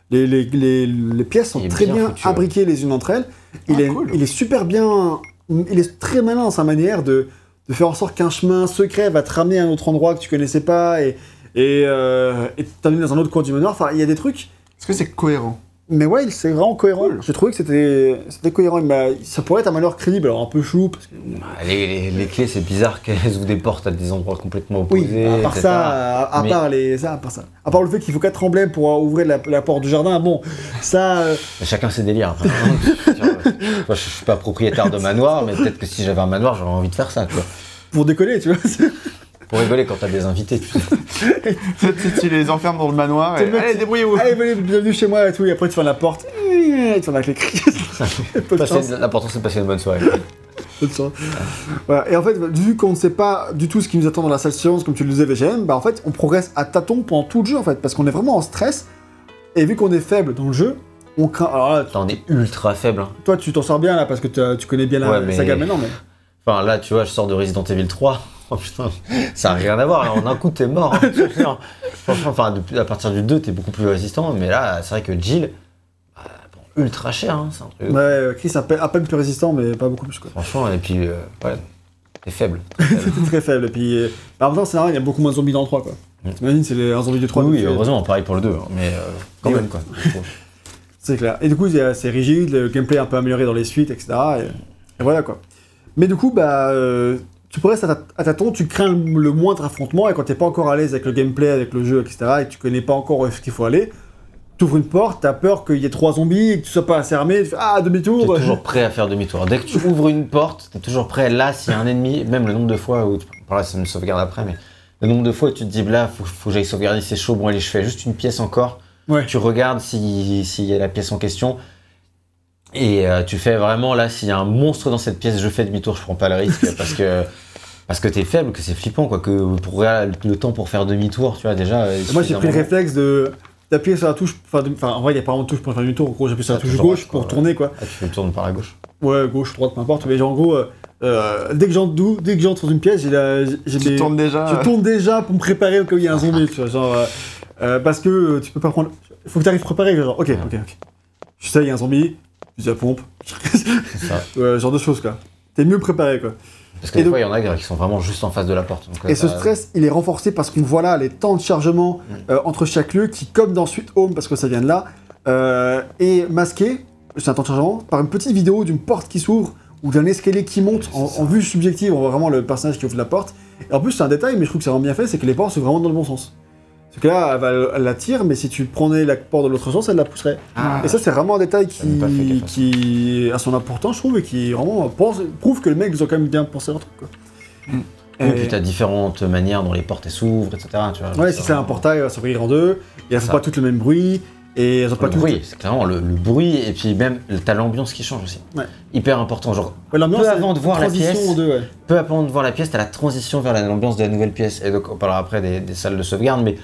Les, les, les, les pièces sont très bien bien, foutu, ouais. imbriquées les unes entre elles. Il, Ah, est, cool. il est super bien. Il est très malin dans sa manière de, de faire en sorte qu'un chemin secret va te ramener à un autre endroit que tu connaissais pas et, et, euh, et t'amener dans un autre coin du manoir. Enfin, il y a des trucs. Est-ce que c'est cohérent Mais ouais, il- c'est vraiment cohérent. Cool. J'ai trouvé que c'était c'était cohérent. M'a- ça pourrait être un manoir crédible, alors un peu chou. Parce que, Bah, Les, les- les clés, c'est bizarre qu'elles ouvrent des portes à des endroits complètement opposés. oui, à part etc. ça, à, à Mais- part les, ça, à part ça, à part le fait qu'il faut quatre emblèmes pour euh, ouvrir la, la porte du jardin. Bon, ça. euh, Chacun ses délires. Enfin, je euh, suis pas propriétaire de manoir, mais peut-être que si j'avais un manoir, j'aurais envie de faire ça. tu vois. pour décoller, tu vois. Pour rigoler quand t'as des invités. Tu sais. tu, tu les enfermes dans le manoir et allez débrouillez-vous. Allez, venez, bienvenue chez moi et tout. Et après, tu fermes la porte. Et tu fermes avec les cris. L'important, c'est de passer une bonne soirée. Peu de chance. Voilà. Et en fait, vu qu'on ne sait pas du tout ce qui nous attend dans la salle science, comme tu le disais, VGM, bah en fait, on progresse à tâtons pendant tout le jeu, en fait, parce qu'on est vraiment en stress. Et vu qu'on est faible dans le jeu, on craint. Alors là, on est ultra faible. hein. toi, tu t'en sors bien là, parce que tu connais bien la Ouais, mais- saga maintenant, mais. Enfin, là, tu vois, je sors de Resident Evil 3. Oh putain, ça n'a rien à voir. Là, en un coup, t'es mort. hein. Franchement, enfin, à partir du 2, t'es beaucoup plus résistant. Mais là, c'est vrai que Jill, bah, bon, ultra cher. Hein, c'est un truc. Ouais, Chris à peine, à peine plus résistant, mais pas beaucoup plus, quoi. Franchement, et puis, euh, ouais, t'es faible. T'es très faible. Et puis, euh, bah, en même temps, c'est il y a beaucoup moins de zombies dans le 3, quoi. Mm. T'imagines, c'est les- un zombie du 3. oui, euh, heureusement, pareil pour le 2. hein, mais euh, quand Et même, quoi. C'est clair. Et du coup, c'est rigide, le gameplay est un peu amélioré dans les suites, etc. Et, et voilà quoi. Mais du coup, bah, euh, tu progresses à, ta- à tâtons, tu crains le, le moindre affrontement, et quand t'es pas encore à l'aise avec le gameplay, avec le jeu, etc., et que tu connais pas encore où est-ce qu'il faut aller, t'ouvres une porte, t'as peur qu'il y ait trois zombies, et que tu sois pas assez armé, tu fais Ah, T'es demi-tour toujours prêt à faire demi-tour. Dès que tu ouvres une porte, t'es toujours prêt. Là, s'il y a un ennemi, même le nombre de fois où. Voilà, c'est une sauvegarde après, mais le nombre de fois où tu te dis là, faut, faut que j'aille sauvegarder, c'est chaud. Bon, allez, je fais juste une pièce encore. Ouais. Tu regardes si- s'il y a la pièce en question. Et euh, tu fais vraiment là, s'il y a un monstre dans cette pièce, je fais demi-tour, je prends pas le risque parce que. Parce que t'es faible, que c'est flippant, quoi. Que pour le temps pour faire demi-tour, tu vois, déjà. euh, Moi, j'ai pris le réflexe de d'appuyer sur la touche, enfin, en vrai, il y a pas vraiment de touche pour faire demi-tour, en gros, j'appuie sur la Ah, touche gauche pour tourner, quoi. Ah, tu fais le tour par la gauche. Ouais, gauche, droite, peu importe, mais genre, en gros, euh, euh, dès que j'entre d'où- dès que j'entre dans une pièce, j'ai la- j'ai Tu des- tournes déjà. Je tourne déjà pour me préparer au cas où il y a un zombie, tu vois, genre, euh, parce que tu peux pas prendre. Faut que tu arrives préparé, genre, ok, ok, ok. Je sais, il y a un zombie, je la pompe, C'est ça. ouais, genre de choses, quoi. T'es mieux préparé, quoi. Parce que Et des donc- fois, il y en a qui sont vraiment juste en face de la porte. donc, Et euh, ce ça- stress, il est renforcé parce qu'on voit là les temps de chargement Mm. euh, entre chaque lieu qui, comme dans Sweet Home, parce que ça vient de là, euh, est masqué, c'est un temps de chargement, par une petite vidéo d'une porte qui s'ouvre ou d'un escalier qui monte en, en vue subjective. On voit vraiment le personnage qui ouvre la porte. Et en plus, c'est un détail, mais je trouve que c'est vraiment bien fait, c'est que les portes sont vraiment dans le bon sens. Parce que là, elle, va- elle la tire, mais si tu prenais la porte de l'autre sens, elle la pousserait. Ah. Et ça, c'est vraiment un détail fait qui, a son importance, je trouve, et qui vraiment pense- prouve que les mecs, ils ont quand même bien pensé leur truc. Quoi. Mm. Et Et- puis t'as différentes manières dont les portes elles s'ouvrent, etc. Tu vois, Ouais, si c'est un portail, elle va s'ouvrir en deux, et elles font pas toutes le même bruit, et elles ont pas Le toutes. bruit, c'est clairement le, le bruit, et puis même t'as l'ambiance qui change aussi. Ouais. Hyper important, genre Ouais, Peu avant de voir la pièce. deux, ouais. peu avant de voir la pièce, t'as la transition vers la- l'ambiance de la nouvelle pièce. Et donc on parlera après des, des salles de sauvegarde, mais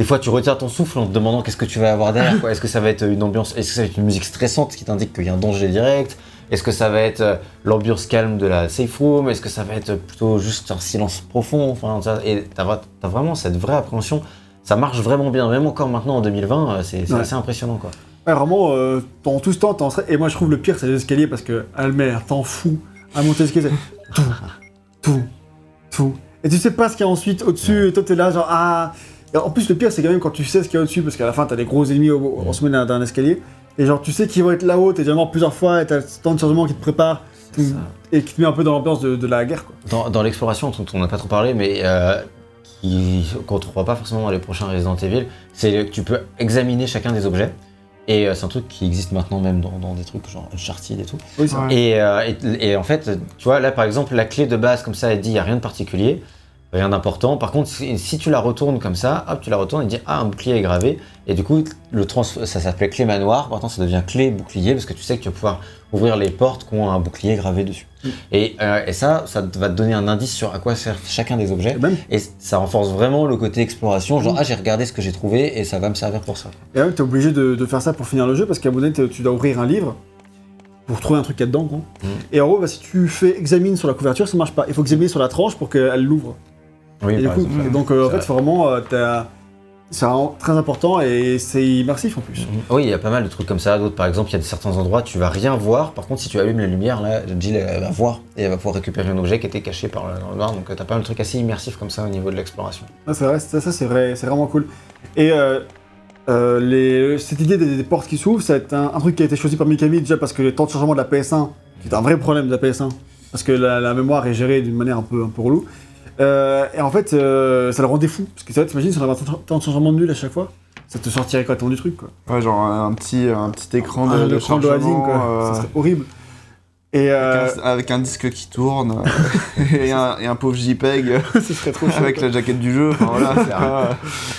des fois tu retiens ton souffle en te demandant qu'est-ce que tu vas avoir derrière. Est-ce que ça va être une ambiance, est-ce que ça va être une musique stressante qui t'indique qu'il y a un danger direct? Est-ce que ça va être euh, l'ambiance calme de la safe room? Est-ce que ça va être plutôt juste un silence profond? Enfin, et t'as vra- t'as vraiment cette vraie appréhension. Ça marche vraiment bien, même encore maintenant en 2020, euh, c'est Ouais. assez impressionnant quoi. Ouais, vraiment, euh, pendant tout ce temps. Et moi, je trouve le pire, c'est les escaliers parce que elle met un temps fou à monter l'escalier. c'est Tout, tout, tout. Et tu sais pas ce qu'il y a ensuite au-dessus, et toi, t'es là, genre, ah. Et en plus, le pire, c'est quand même quand tu sais ce qu'il y a au-dessus, parce qu'à la fin, t'as des gros ennemis au, au- sommet d'un escalier. Et genre, tu sais qu'ils vont être là-haut, t'es déjà mort plusieurs fois, et t'as temps de chargement qui te prépare, C'est tout- ça. et qui te met un peu dans l'ambiance de, de la guerre, quoi. Dans, dans l'exploration, dont on n'a pas trop parlé, mais euh, qu'on ne trouvera pas forcément dans les prochains Resident Evil, c'est que tu peux examiner chacun des objets. Et euh, c'est un truc qui existe maintenant même dans, dans des trucs genre Uncharted et tout. Oui. Et, euh, et- et en fait, tu vois, là par exemple, la clé de base comme ça, elle dit il n'y a rien de particulier, rien d'important. Par contre, si, tu la retournes comme ça, hop, tu la retournes, il dit ah, un bouclier est gravé. Et du coup, le trans ça s'appelait clé manoir, maintenant ça devient clé bouclier parce que tu sais que tu vas pouvoir ouvrir les portes qui ont un bouclier gravé dessus. Et, euh, et ça, ça va te donner un indice sur à quoi sert chacun des objets. Et même, Et ça renforce vraiment le côté exploration, genre ah j'ai regardé ce que j'ai trouvé et ça va me servir pour ça. et même t'es obligé de, de faire ça pour finir le jeu, parce qu'à un moment donné, tu dois ouvrir un livre pour trouver un truc qu'il y a dedans, quoi. Mm. Et en gros, bah, si tu fais examine sur la couverture, ça marche pas. Il faut examiner sur la tranche pour qu'elle l'ouvre. Oui, Et du coup, exemple. donc euh, en fait, vraiment, euh, t'as- c'est vraiment très important et c'est immersif en plus. Mhm. Oui, il y a pas mal de trucs comme ça. D'autres, par exemple, il y a certains endroits, tu vas rien voir. Par contre, si tu allumes la lumière, là, Jill elle va voir et elle va pouvoir récupérer un objet qui était caché par le, dans le noir. Donc, tu t'as pas mal de trucs assez immersifs comme ça au niveau de l'exploration. Ouais, c'est vrai, ça, ça, c'est vrai, c'est vraiment cool. Et euh, euh, les, cette idée des, des portes qui s'ouvrent, c'est un, un truc qui a été choisi par Mikami déjà parce que le temps de chargement de la PS1, qui est un vrai problème de la PS1, parce que la, la mémoire est gérée d'une manière un peu, un peu relou. Euh, et en fait, euh, ça le rendait fou. Parce que ça, t'imagines, si on avait temps de chargement nul à chaque fois, ça te sortirait complètement du truc, quoi. Ouais, genre un petit, un petit écran de, Un de écran de loading, quoi. euh, Ça serait horrible. Et avec, un, avec un disque qui tourne et, un, et un pauvre JPEG ce serait trop avec la jaquette du jeu. Enfin, voilà,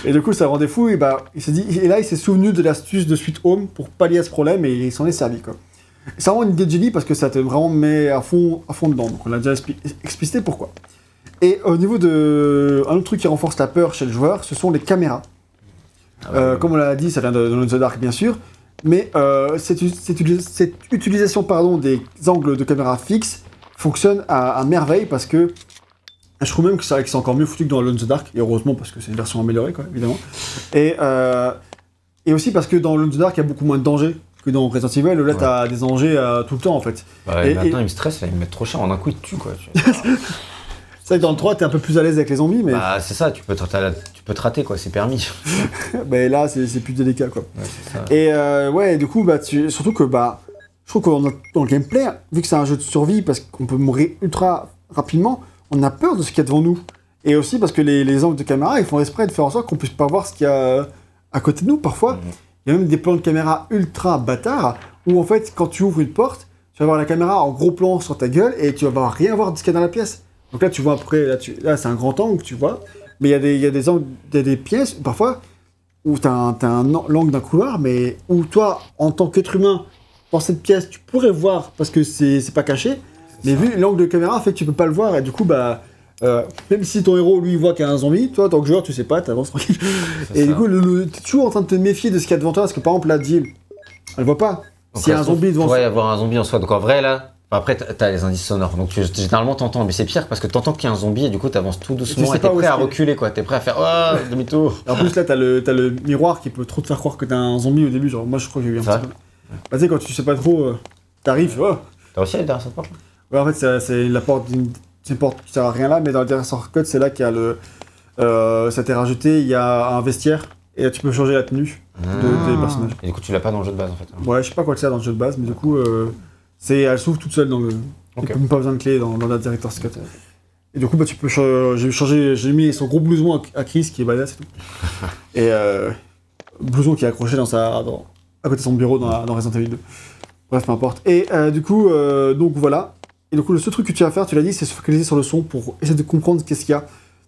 Et du coup, ça rendait fou. Et bah, il s'est dit, et là, il s'est souvenu de l'astuce de Sweet Home pour pallier à ce problème et il s'en est servi, quoi. C'est vraiment une idée de génie parce que ça te vraiment met à fond, à fond dedans. Donc, on a déjà expli- explicité pourquoi. Et au niveau de. Un autre truc qui renforce la peur chez le joueur, ce sont les caméras. Euh, comme on l'a dit, ça vient de, de The Dark, bien sûr. Mais euh, cette, utilisation pardon, des angles de caméra fixes fonctionne à, à merveille parce que je trouve même que c'est vrai que c'est encore mieux foutu que dans Alone the Dark, et heureusement parce que c'est une version améliorée, quoi, évidemment. Et, euh, et aussi parce que dans Alone the Dark, il y a beaucoup moins de dangers que dans Resident Evil, là, Ouais. t'as des dangers euh, tout le temps, en fait. Ouais, Et- maintenant, et- ils me stressent, là, ils me mettent trop cher. En un coup, ils te tuent, quoi. Tu- C'est vrai que dans le 3, t'es un peu plus à l'aise avec les zombies, mais bah, c'est ça, tu peux, te, tu peux te rater, quoi. C'est permis. mais là, c'est plus délicat, quoi. Ouais, c'est ça. Et euh, ouais, du coup, bah, tu- surtout que bah, je trouve a dans le gameplay, vu que c'est un jeu de survie, parce qu'on peut mourir ultra rapidement, on a peur de ce qu'il y a devant nous. Et aussi parce que les, les angles de caméra, ils font exprès de faire en sorte qu'on puisse pas voir ce qu'il y a euh, à côté de nous parfois. Il y a même des plans de caméra ultra bâtards où en fait, quand tu ouvres une porte, tu vas voir la caméra en gros plan sur ta gueule et tu vas voir rien voir de ce qu'il y a dans la pièce. Donc là, tu vois après, là, tu- là c'est un grand angle, tu vois. Mais il y a des, il y a des angles, il y a des pièces parfois où tu as, un, l'angle d'un couloir, mais où toi, en tant qu'être humain, dans cette pièce, tu pourrais voir parce que c'est pas caché. Mais vu l'angle de caméra fait que tu peux pas le voir et du coup, bah. euh, même si ton héros lui voit qu'il y a un zombie, toi, en tant que joueur, tu sais pas, t'avances tranquille. Et ça. du coup, t'es toujours en train de te méfier de ce qu'il y a devant toi parce que par exemple, la Jill, elle voit pas. S'il y a un zombie devant Il pourrait y avoir un zombie en soi. Donc en vrai, là, après, t'as les indices sonores. Donc tu, généralement, t'entends. Mais c'est pire parce que t'entends qu'il y a un zombie et du coup, t'avances tout doucement sais et pas t'es où prêt à reculer, quoi. T'es prêt à faire oh, demi-tour. En plus, là, t'as le, miroir qui peut trop te faire croire que t'as un zombie au début. Genre, moi, je crois que j'ai eu un petit peu. Bah, tu sais, quand tu sais pas trop, euh, t'arrives, oh. T'as réussi à aller derrière cette porte Ouais, en fait, c'est- la porte d'une porte qui sert à rien là, mais dans le Director's Code, c'est là qu'il y a le. Euh, ça t'est rajouté, il y a un vestiaire et là, tu peux changer la tenue de, Ah. des personnages. Et du coup, tu l'as pas dans le jeu de base en fait. hein. Ouais, je sais pas quoi que c'est dans le jeu de base, mais du coup, euh, c'est, elle s'ouvre toute seule dans le. Ok. Il n'y a même pas besoin de clé dans, dans la Director's Cut. Et du coup, bah, tu peux j'ai changé, j'ai mis son gros blouson à, à Chris qui est badass et tout. et euh, blouson qui est accroché dans sa, dans- à côté de son bureau dans, la- dans Resident Evil 2. Bref, peu importe. Et euh, du coup, euh, donc voilà. Et du coup, le seul truc que tu vas faire, tu l'as dit, c'est se focaliser sur le son pour essayer de comprendre qu'est-ce qu'il y a.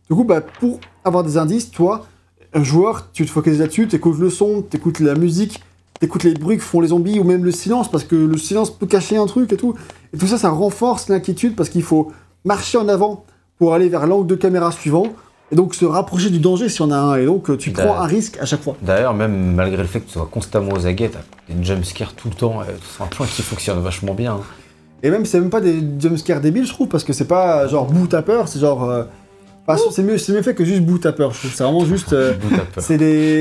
Du coup, bah, pour avoir des indices, toi, un joueur, tu te focalises là-dessus, t'écoutes le son, t'écoutes la musique, t'écoutes les bruits que font les zombies ou même le silence parce que le silence peut cacher un truc et tout. Et tout ça, ça renforce l'inquiétude parce qu'il faut marcher en avant pour aller vers l'angle de caméra suivant et donc se rapprocher du danger si on a un. Et donc euh, tu prends un risque à chaque fois. D'ailleurs, même malgré le fait que tu sois constamment aux aguets, t'as des jumpscares tout le temps. euh, C'est un point qui fonctionne vachement bien. hein. Et même, c'est même pas des jumpscares débiles, je trouve, parce que c'est pas genre bout à peur, c'est genre. euh, c'est mieux, c'est mieux fait que juste bout à peur, je trouve. C'est vraiment juste. euh.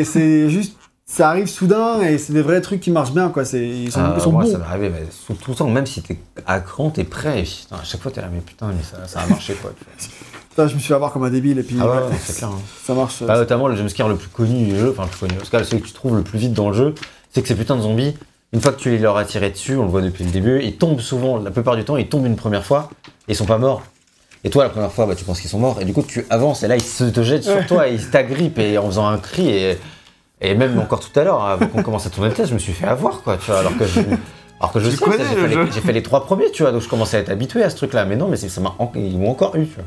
C'est juste. Ça arrive soudain et c'est des vrais trucs qui marchent bien, quoi. C'est, ils sont, ils sont moi, bons. ça m'est arrivé, mais sous- tout le temps, même si t'es à cran, t'es prêt. Et putain, à chaque fois, t'es là, mais putain, mais ça, ça a marché quoi. Putain, je me suis fait avoir comme un débile et puis. Ah ouais, ouais, ouais, c'est clair. hein. Ça marche. Bah, notamment le jumpscare le plus connu du jeu, enfin le plus connu, en tout cas celui que tu trouves le plus vite dans le jeu, c'est que ces putains de zombies, une fois que tu les leur as tiré dessus, on le voit depuis le début, ils tombent souvent, la plupart du temps, ils tombent une première fois, et ils sont pas morts. Et toi, la première fois, bah, tu penses qu'ils sont morts, et du coup, tu avances, et là, ils se te jettent sur toi, et ils t'agrippent, et en faisant un cri, et, et même encore tout à l'heure, avant qu'on commence à tourner le test, je me suis fait avoir, quoi, tu vois, alors que je. Alors que je Tu sais, j'ai fait, les- fait trois premiers, tu vois, donc je commençais à être habitué à ce truc-là. Mais non, mais ça m'a, ils m'ont encore eu, tu vois.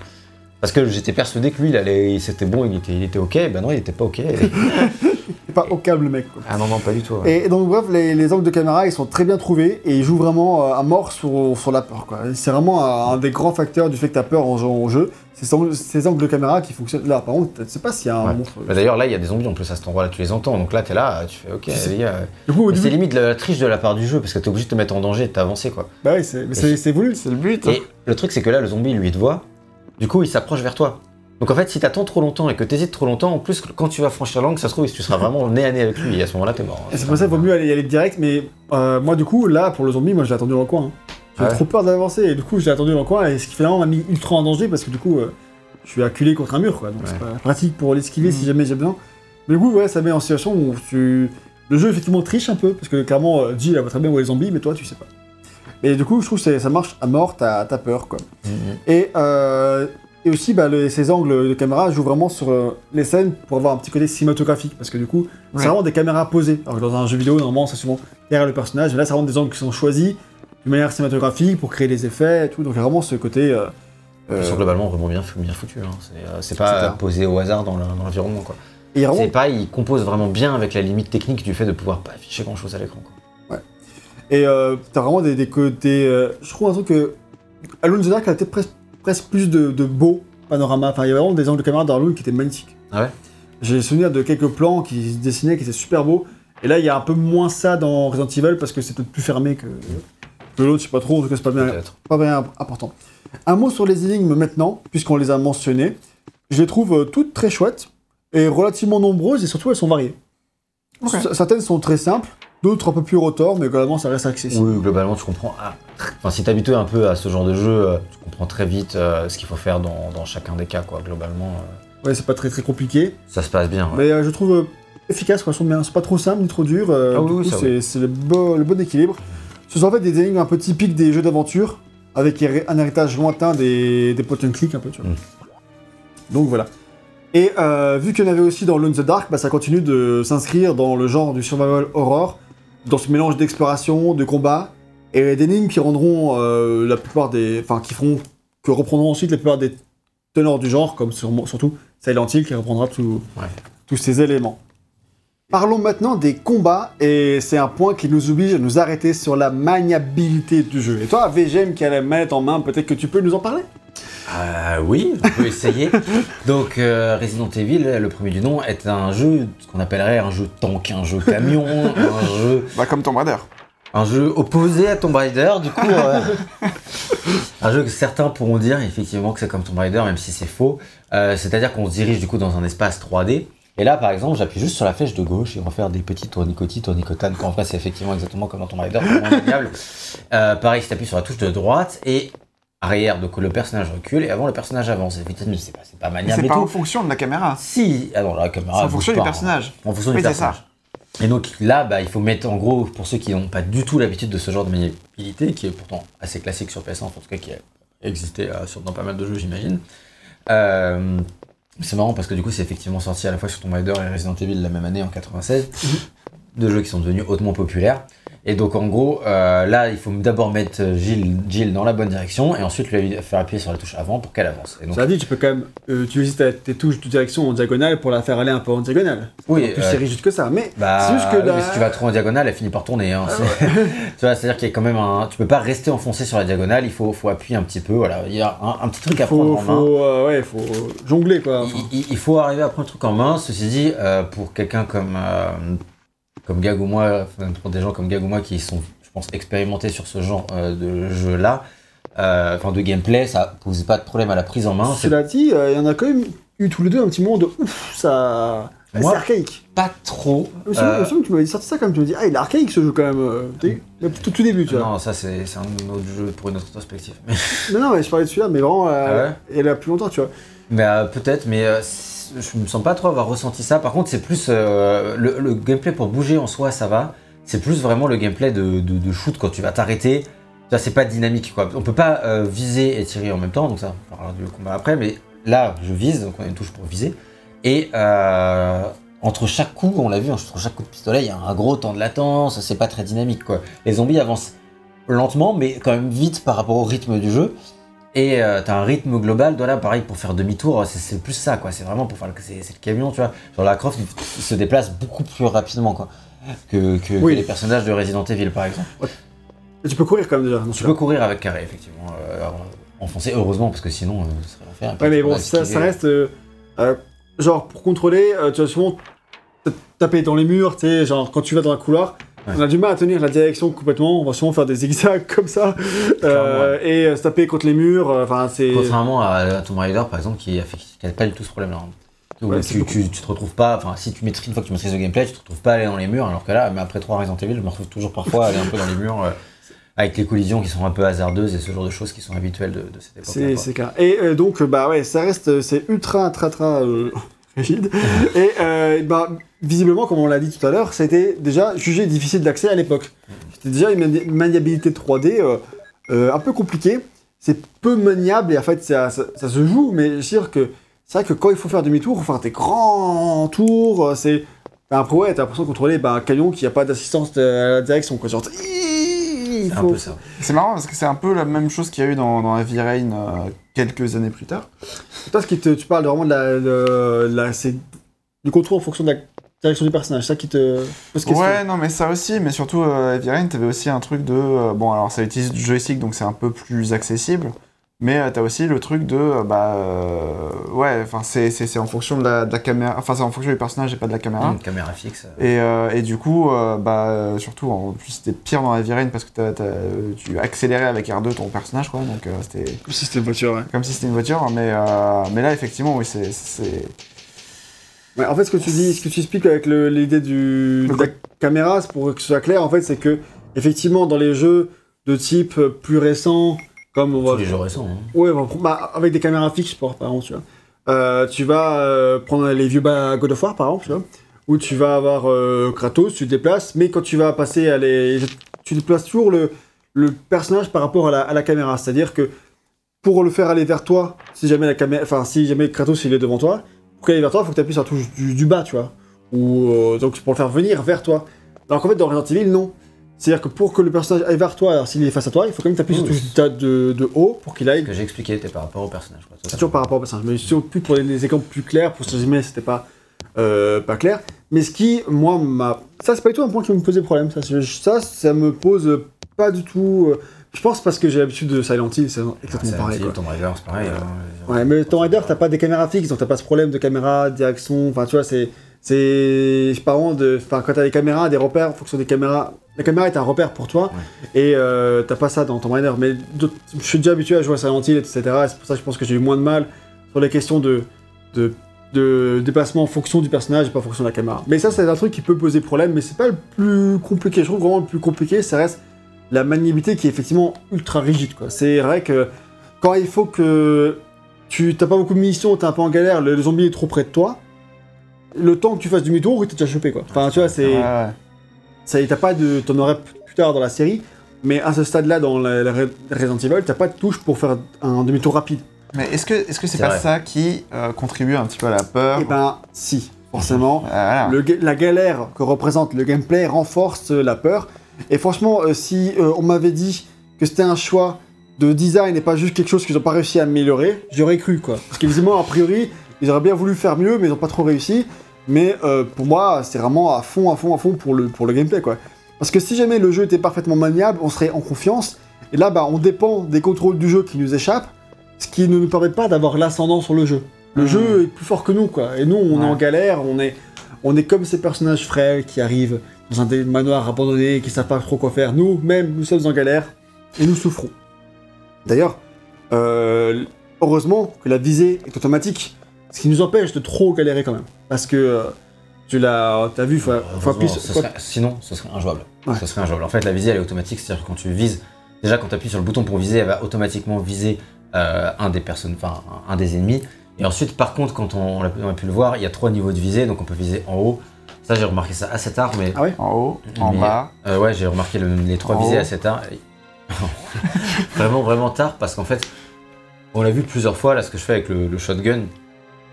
Parce que j'étais persuadé que lui, il allait, c'était bon, il était, il était ok. Ben non, il était pas ok. Pas au câble, le mec, quoi. ah non, non, pas du tout. ouais. Et donc bref, les, les angles de caméra, ils sont très bien trouvés et ils jouent vraiment euh, à mort sur, sur la peur. quoi. C'est vraiment un, un des grands facteurs du fait que tu as peur en jeu. C'est ces angles- ces angles de caméra qui fonctionnent. Là, par contre, tu sais pas s'il y a un Ouais. monstre. Bah, D'ailleurs, là, il y a des zombies en plus à cet endroit-là, tu les entends. Donc là, t'es là, tu fais ok, C'est- les gars. Au Mais c'est début, limite la, la triche de la part du jeu parce que t'es obligé de te mettre en danger et de t'avancer quoi. bah ouais, c'est mais c'est- c'est voulu. C'est le but. Et le truc, c'est que là, le zombie, lui, il te voit. Du coup, il s'approche vers toi. Donc en fait, si t'attends trop longtemps et que t'hésites trop longtemps, en plus, quand tu vas franchir l'angle, ça se trouve, tu seras vraiment nez à nez avec lui. Et à ce moment-là, t'es mort. Et c'est pour ça qu'il vaut mieux aller y aller direct. Mais euh, moi, du coup, là, pour le zombie, moi, je l'ai attendu dans le coin. hein. J'avais ouais trop peur d'avancer et du coup, je l'ai attendu dans le coin. Et ce qui finalement m'a mis ultra en danger parce que du coup, euh, je suis acculé contre un mur. Quoi. Donc c'est pas pratique pour l'esquiver Mhm. si jamais j'ai besoin. Mais du coup, ouais, ça met en situation où tu. Le jeu, effectivement, triche un peu parce que clairement, euh, Jill, elle voit très bien où est les zombies, mais toi, tu sais pas. Et du coup, je trouve que ça marche à mort, t'as t'as peur, quoi. Mhm. Et, euh, et aussi, bah, le- ces angles de caméra jouent vraiment sur euh, les scènes pour avoir un petit côté cinématographique. Parce que du coup, c'est vraiment des caméras posées. Alors que dans un jeu vidéo, normalement, c'est souvent derrière le personnage. Et là, c'est vraiment des angles qui sont choisis de manière cinématographique pour créer des effets et tout. Donc, il y a vraiment ce côté. euh, euh, globalement, vraiment bien, bien foutu. hein. C'est, euh, C'est pas posé au hasard dans le- dans l'environnement quoi. et vraiment- pas, il compose vraiment bien avec la limite technique du fait de pouvoir pas afficher grand chose à l'écran. quoi. Et euh, t'as vraiment des, des côtés. euh, je trouve un truc que. Alone the Dark, a peut-être presque, presque plus de, de beaux panoramas. Enfin, il y a vraiment des angles de caméra dans Alone qui étaient magnifiques. Ah ouais? J'ai souvenir de quelques plans qui se dessinaient, qui étaient super beaux. Et là, il y a un peu moins ça dans Resident Evil parce que c'est peut-être plus fermé que, l'autre, je sais pas trop, en tout cas, c'est pas bien, pas bien important. Un mot sur les énigmes maintenant, puisqu'on les a mentionnées. Je les trouve euh, toutes très chouettes et relativement nombreuses et surtout elles sont variées. Certaines sont très simples, d'autres un peu plus retors, mais globalement ça reste accessible. Oui, globalement, tu comprends. ah, Enfin, si habitué un peu à ce genre de jeu, euh, tu comprends très vite euh, ce qu'il faut faire dans, dans chacun des cas, quoi. Globalement, euh, Ouais, c'est pas très très compliqué, ça se passe bien. ouais. mais euh, je trouve euh, efficace, quoi. Sont bien. C'est pas trop simple ni trop dur. euh, Ah du oui, oui, c'est le, bo- le bon équilibre. Ce sont en fait des énigmes un peu typiques des jeux d'aventure, avec un héritage lointain des, des point and click un peu, tu vois. Mm. Donc voilà. Et euh, vu qu'il y en avait aussi dans Lone the Dark, bah, ça continue de s'inscrire dans le genre du survival horror, dans ce mélange d'exploration, de combat, et d'énigmes qui rendront euh, la plupart des. Enfin, qui feront. que reprendront ensuite la plupart des teneurs du genre, comme sur- surtout Silent Hill qui reprendra tout- Ouais. tous ces éléments. Parlons maintenant des combats, et c'est un point qui nous oblige à nous arrêter sur la maniabilité du jeu. Et toi, VGM qui a la manette en main, peut-être que tu peux nous en parler? Euh, oui, on peut essayer. Donc, euh, Resident Evil, le premier du nom, est un jeu, ce qu'on appellerait un jeu tank, un jeu camion, un jeu Bah, comme Tomb Raider. Un jeu opposé à Tomb Raider, du coup. euh, un jeu que certains pourront dire effectivement que c'est comme Tomb Raider, même si c'est faux. Euh, C'est-à-dire qu'on se dirige du coup dans un espace 3D. Et là, par exemple, j'appuie juste sur la flèche de gauche et on va faire des petits tournicotis, tournicotanes, qu'en vrai, c'est effectivement exactement comme dans Tomb Raider. Euh, pareil, si t'appuies sur la touche de droite et arrière, donc le personnage recule et avant le personnage avance. Effectivement, c'est pas, c'est pas maniable c'est pas en fonction de la caméra. Si, ah non, la caméra. C'est en fonction du hein. personnage. En fonction Oui, du ça. personnage. Et donc là, bah, il faut mettre en gros, pour ceux qui n'ont pas du tout l'habitude de ce genre de maniabilité, qui est pourtant assez classique sur PS1, en tout cas qui est existé euh, sur, dans pas mal de jeux, j'imagine. Euh, c'est marrant parce que du coup, c'est effectivement sorti à la fois sur Tomb Raider et Resident Evil la même année en 96. deux jeux qui sont devenus hautement populaires. Et donc, en gros, euh, là, il faut d'abord mettre euh, Jill, Jill dans la bonne direction et ensuite lui faire appuyer sur la touche avant pour qu'elle avance. Et donc, Cela dit, tu peux quand même euh, utiliser ta- tes touches de direction en diagonale pour la faire aller un peu en diagonale. Oui, plus, c'est rigide que ça. Mais Bah, c'est juste que oui, là. mais si tu vas trop en diagonale, elle finit par tourner. Hein, tu vois, c'est-à-dire qu'il y a quand même un. Tu peux pas rester enfoncé sur la diagonale, il faut, faut appuyer un petit peu. Voilà, il y a un, un petit truc à faut, prendre en main. faut, ouais, faut jongler quoi. Il, il- il faut arriver à prendre le truc en main. Ceci dit, pour quelqu'un comme, comme Gag ou moi, pour des gens comme Gag ou moi qui sont, je pense, expérimentés sur ce genre euh, de jeu-là, euh, enfin de gameplay, ça pose pas de problème à la prise en main. C'est Cela dit, euh, il y en a quand même eu tous les deux un petit moment de ouf, ça. Moi, c'est archaïque. pas trop. Il me euh, semble que tu m'avais sorti ça quand même. Tu me dis, ah, il est archaïque ce jeu quand même. euh, tout, tout début, tu vois. non, ça c'est un autre jeu pour une autre perspective. Non, non, mais je parlais de celui-là, mais vraiment, euh, Ah ouais elle a plus longtemps, tu vois. euh, peut-être, mais je me sens pas trop avoir ressenti ça. Par contre, c'est plus euh, le, gameplay pour bouger en soi, ça va. C'est plus vraiment le gameplay de, shoot quand tu vas t'arrêter. Ça, c'est pas dynamique quoi. On peut pas euh, viser et tirer en même temps, donc ça, on parlera du combat après. Mais là, je vise, donc on a une touche pour viser. Et euh, entre chaque coup, on l'a vu, entre chaque coup de pistolet, il y a un gros temps de latence, c'est pas très dynamique. Les zombies avancent lentement, mais quand même vite par rapport au rythme du jeu. Et euh, t'as un rythme global, là, pareil, pour faire demi-tour, c'est- plus ça, quoi. C'est vraiment pour faire le, c'est, le camion, tu vois. Genre la Croft, il, se déplace beaucoup plus rapidement, quoi, que, que, Oui. que les personnages de Resident Evil, par exemple. Tu peux courir quand même déjà. Tu peux courir avec carré, effectivement, euh, enfoncé, heureusement, parce que sinon, euh, ce serait l'enfer. Ouais, mais bon, ça, reste. euh, euh, genre, pour contrôler, euh, tu vas souvent taper dans les murs, tu sais, genre quand tu vas dans un couloir. On a du mal à tenir la direction complètement, on va souvent faire des zigzags comme ça, euh, et euh, se taper contre les murs, euh, enfin c'est... Contrairement à, à Tomb Raider, par exemple, qui a, fait, qui a pas du tout ce problème-là. hein. Ouais, tu, tu, tu te retrouves pas, enfin, si tu maîtrises, une fois que tu maîtrises le gameplay, tu te retrouves pas à aller dans les murs, alors que là, mais après trois Resident Evil, je me retrouve toujours parfois à aller un peu dans les murs, euh, avec les collisions qui sont un peu hasardeuses et ce genre de choses qui sont habituelles de, de cette époque. C'est clair. Et euh, donc, bah ouais, ça reste, c'est ultra, très euh, Et euh, bah, visiblement, comme on l'a dit tout à l'heure, c'était déjà jugé difficile d'accès à l'époque. C'était déjà une mani- maniabilité 3D euh, euh, un peu compliquée. C'est peu maniable et en fait, ça, ça, ça se joue, mais je veux que c'est vrai que quand il faut faire demi-tour, faire des grands tours. C'est. bah, Après, ouais, t'as l'impression de contrôler bah, un camion qui a pas d'assistance à la direction, quoi. Genre, il C'est un faut- peu ça. C'est marrant parce que c'est un peu la même chose qu'il y a eu dans, dans Heavy Rain euh, quelques années plus tard. Toi, ce qui te, tu parles vraiment de la, de la- c'est du contrôle en fonction de la direction du personnage, ça qui te pose question. Ouais, non, mais ça aussi, mais surtout euh, Heavy Rain, t'avais aussi un truc de. euh, bon, alors ça utilise du joystick donc c'est un peu plus accessible, mais euh, t'as aussi le truc de. euh, bah. euh, ouais, enfin, c'est c'est- c'est en fonction de la, de la caméra. Enfin, c'est en fonction du personnage et pas de la caméra. Une caméra fixe. Et, euh, et du coup, euh, bah, surtout, en plus, c'était pire dans Heavy Rain parce que t'as- t'as- tu accélérais avec R2 ton personnage, quoi, donc euh, c'était Comme si c'était une voiture, ouais. comme si c'était une voiture, mais, euh, mais là, effectivement, oui, c'est. Ouais, en fait, ce que tu dis, ce que tu expliques avec l'idée du de la caméra, c'est pour que ce soit clair, en fait, c'est que effectivement, dans les jeux de type plus récents, comme on va, les jeux récents. hein. ouais, prendre- bah, avec des caméras fixes, par par exemple, tu vois, euh, tu vas euh, prendre les vieux bas God of War, par exemple, tu vois, où tu vas avoir euh, Kratos, tu te déplaces, mais quand tu vas passer à les, tu déplaces toujours le le personnage par rapport à la, à la caméra, c'est-à-dire que pour le faire aller vers toi, si jamais la caméra, enfin si jamais Kratos il est devant toi, pour qu'il aille vers toi, il faut que tu appuies sur la touche du, du bas, tu vois. Ou donc pour le faire venir vers toi. Alors qu'en fait dans Resident Evil, non. C'est-à-dire que pour que le personnage aille vers toi, alors s'il est face à toi, il faut quand même t'appuyer sur Oui. touche de, de, de haut pour qu'il aille. Ce que j'ai expliqué était par rapport au personnage. C'est toujours par rapport au personnage. Mais surtout plus pour les exemples plus clairs, pour si jamais c'était pas, euh, pas clair. Mais ce qui, moi, m'a. Ça, c'est pas du tout un point qui me posait problème. Ça, ça, ça me pose pas du tout. euh, Je pense parce que j'ai l'habitude de Silent Hill, c'est exactement C'est pareil. Hill, quoi. Tomb Raider, c'est pareil. hein. Ouais, mais Tomb Raider, t'as pas des caméras fixes, donc t'as pas ce problème de caméra, direction. Enfin, tu vois, c'est. C'est. Je parle de. Enfin, quand t'as des caméras, des repères, en fonction des caméras. La caméra est un repère pour toi, et euh, t'as pas ça dans Tomb Raider. Mais je suis déjà habitué à jouer à Silent Hill, etc. et C'est pour ça que je pense que j'ai eu moins de mal sur les questions de. de de déplacement en fonction du personnage et pas en fonction de la caméra. Mais ça, c'est un truc qui peut poser problème, mais c'est pas le plus compliqué. Je trouve vraiment le plus compliqué, ça reste la maniabilité qui est effectivement ultra rigide. quoi. C'est vrai que quand il faut que tu t'as pas beaucoup de munitions, t'es un peu en galère, le, le zombie est trop près de toi, le temps que tu fasses demi-tour, il t'a déjà chopé quoi. Enfin, tu vois, c'est. Ouais, t'as pas de. T'en aurais plus tard dans la série, Mais à ce stade-là, dans la, la Re- Resident Evil, t'as pas de touche pour faire un demi-tour rapide. Mais est-ce que est-ce que c'est pas vrai. ça qui euh, contribue un petit peu à la peur Et ben, si, forcément. Ah, voilà. Le ga- la galère que représente le gameplay renforce euh, la peur. Et franchement, euh, si euh, on m'avait dit que c'était un choix de design et pas juste quelque chose qu'ils n'ont pas réussi à améliorer, j'aurais cru quoi. Parce qu'évidemment, a priori, ils auraient bien voulu faire mieux, mais ils n'ont pas trop réussi. Mais euh, pour moi, c'est vraiment à fond, à fond, à fond pour le, pour le gameplay quoi. Parce que si jamais le jeu était parfaitement maniable, on serait en confiance. Et là, bah, on dépend des contrôles du jeu qui nous échappent, ce qui ne nous permet pas d'avoir l'ascendant sur le jeu. Le Mhm. jeu est plus fort que nous quoi. Et nous, on est en galère, on est, on est comme ces personnages frêles qui arrivent dans un manoir abandonné et qui savent pas trop quoi faire. Nous, même, nous sommes en galère et nous souffrons. D'ailleurs, euh, heureusement que la visée est automatique, ce qui nous empêche de trop galérer quand même. Parce que euh, tu l'as, t'as vu, faut, faut appuyer serait- sinon, ce serait injouable. Ouais. Ce serait injouable. En fait, la visée, elle est automatique, c'est-à-dire que quand tu vises, déjà quand tu appuies sur le bouton pour viser, elle va automatiquement viser euh, un des personnes, enfin un, un des ennemis. Et ensuite, par contre, quand on, on a, on a pu le voir, il y a trois niveaux de visée, donc on peut viser en haut. Ça, j'ai remarqué ça assez tard, mais Ah ouais En haut, en Mais- bas. euh, ouais, j'ai remarqué le- les trois En visées haut. assez tard. vraiment, vraiment tard, parce qu'en fait, on l'a vu plusieurs fois, là, ce que je fais avec le, le shotgun,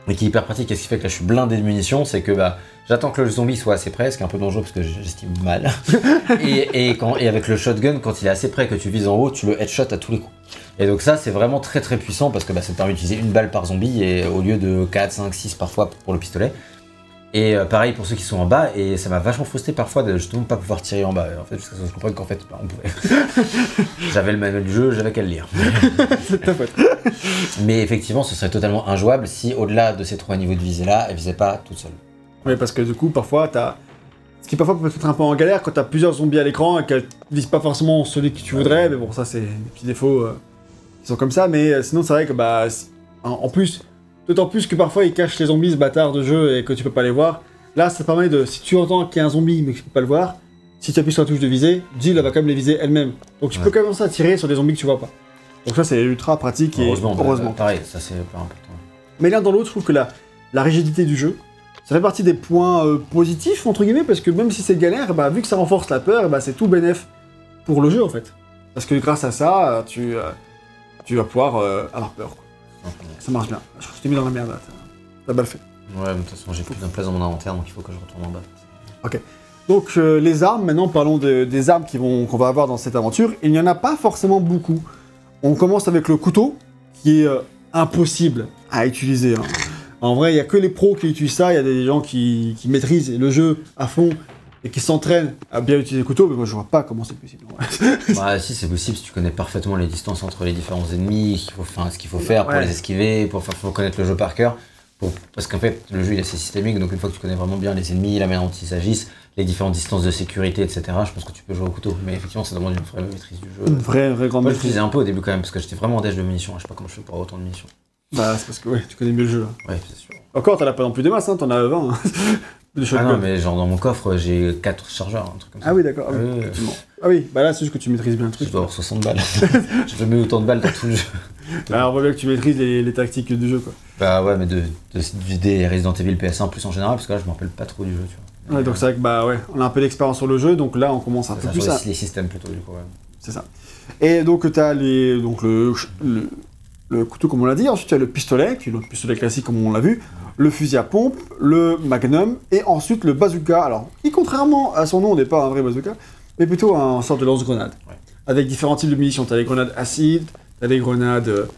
et qui est hyper pratique, et ce qui fait que là, je suis blindé de munitions, c'est que bah, j'attends que le zombie soit assez près, ce qui est un peu dangereux parce que j'estime mal. et, et, quand, et avec le shotgun, quand il est assez près que tu vises en haut, tu le headshot à tous les coups. Et donc ça, c'est vraiment très très puissant parce que bah, ça te permet d'utiliser une balle par zombie et au lieu de 4, 5, 6 parfois pour le pistolet. Et euh, pareil pour ceux qui sont en bas, et ça m'a vachement frustré parfois de justement pas pouvoir tirer en bas. En fait, jusqu'à ce que je comprenne qu'en fait, bah, on pouvait. j'avais le manuel du jeu, j'avais qu'à le lire. C'est ta faute. Mais effectivement, ce serait totalement injouable si au-delà de ces trois niveaux de visée là, elle visait pas toute seule. Oui, parce que du coup, parfois, t'as. Ce qui parfois peut être un peu en galère quand t'as plusieurs zombies à l'écran et qu'elles visent pas forcément celui que tu voudrais, mais bon, ça, c'est des petits défauts euh, qui sont comme ça, mais euh, sinon, c'est vrai que, bah. en plus, d'autant plus que parfois, ils cachent les zombies, ce bâtard de jeu, et que tu peux pas les voir. Là, ça permet de. Si tu entends qu'il y a un zombie, mais que tu peux pas le voir, si tu appuies sur la touche de viser, Jill, elle va quand même les viser elle-même. Donc tu Ouais. peux commencer à tirer sur des zombies que tu vois pas. Donc ça, c'est ultra pratique et Heureusement, bah, heureusement. pareil, ça c'est pas important. Mais l'un dans l'autre, je trouve que la, la rigidité du jeu, ça fait partie des points euh, positifs, entre guillemets, parce que même si c'est galère, bah, vu que ça renforce la peur, bah, c'est tout bénef pour le jeu, en fait. Parce que grâce à ça, tu, euh, tu vas pouvoir euh, avoir peur. quoi. Ça marche bien. Je t'ai mis dans la merde, là. T'as- mal fait. Ouais, mais de toute façon, j'ai plus de place dans mon inventaire, donc il faut que je retourne en bas. Donc, euh, les armes, maintenant, parlons de- des armes qui vont- qu'on va avoir dans cette aventure. Il n'y en a pas forcément beaucoup. On commence avec le couteau, qui est euh, impossible à utiliser. hein. En vrai, il n'y a que les pros qui utilisent ça. Il y a des gens qui, qui maîtrisent le jeu à fond et qui s'entraînent à bien utiliser le couteau, mais moi, je vois pas comment c'est possible. bah, si, c'est possible si tu connais parfaitement les distances entre les différents ennemis, qu'il faut, enfin, ce qu'il faut faire pour Ouais. les esquiver, pour faut connaître le jeu par cœur. pour- parce qu'en fait, le jeu il est assez systémique, donc une fois que tu connais vraiment bien les ennemis, la manière dont ils s'agissent, les différentes distances de sécurité, etc., je pense que tu peux jouer au couteau. Mais effectivement, ça demande une vraie maîtrise du jeu. Une vraie, vraie grande Moi, je maîtrise. l'utilisais un peu au début quand même, parce que j'étais vraiment en déj de munitions. Je sais pas comment je fais pour avoir autant de munitions. Bah, c'est parce que ouais, tu connais mieux le jeu. là. Ouais, c'est sûr. Encore, t'en as pas non plus des masses, hein, t'en as 20. hein, de Ah non, mais genre dans mon coffre, j'ai 4 chargeurs, un truc comme ça. Ah oui, d'accord. Ah oui, effectivement. Ah oui, bah là, c'est juste que tu maîtrises bien le Je truc. dois avoir 60 balles. J'ai jamais eu autant de balles dans tout le jeu. Là, on voit bien que tu maîtrises les, les tactiques du jeu, quoi. Bah ouais, mais de, de, des Resident Evil PS1 plus en général, parce que là, je me rappelle pas trop du jeu, tu vois. Ouais, donc c'est vrai que bah ouais, on a un peu d'expérience sur le jeu, donc là on commence un peu ça, plus sur à... les, les systèmes plutôt, du coup, ouais. C'est ça. Et donc t'as les donc le, le le couteau comme on l'a dit, ensuite tu as le pistolet, qui est le pistolet classique comme on l'a vu, le fusil à pompe, le magnum, et ensuite le bazooka, alors qui contrairement à son nom n'est pas un vrai bazooka, mais plutôt un sorte de lance-grenade. Ouais. Avec différents types de munitions, t'as les grenades acides, t'as les grenades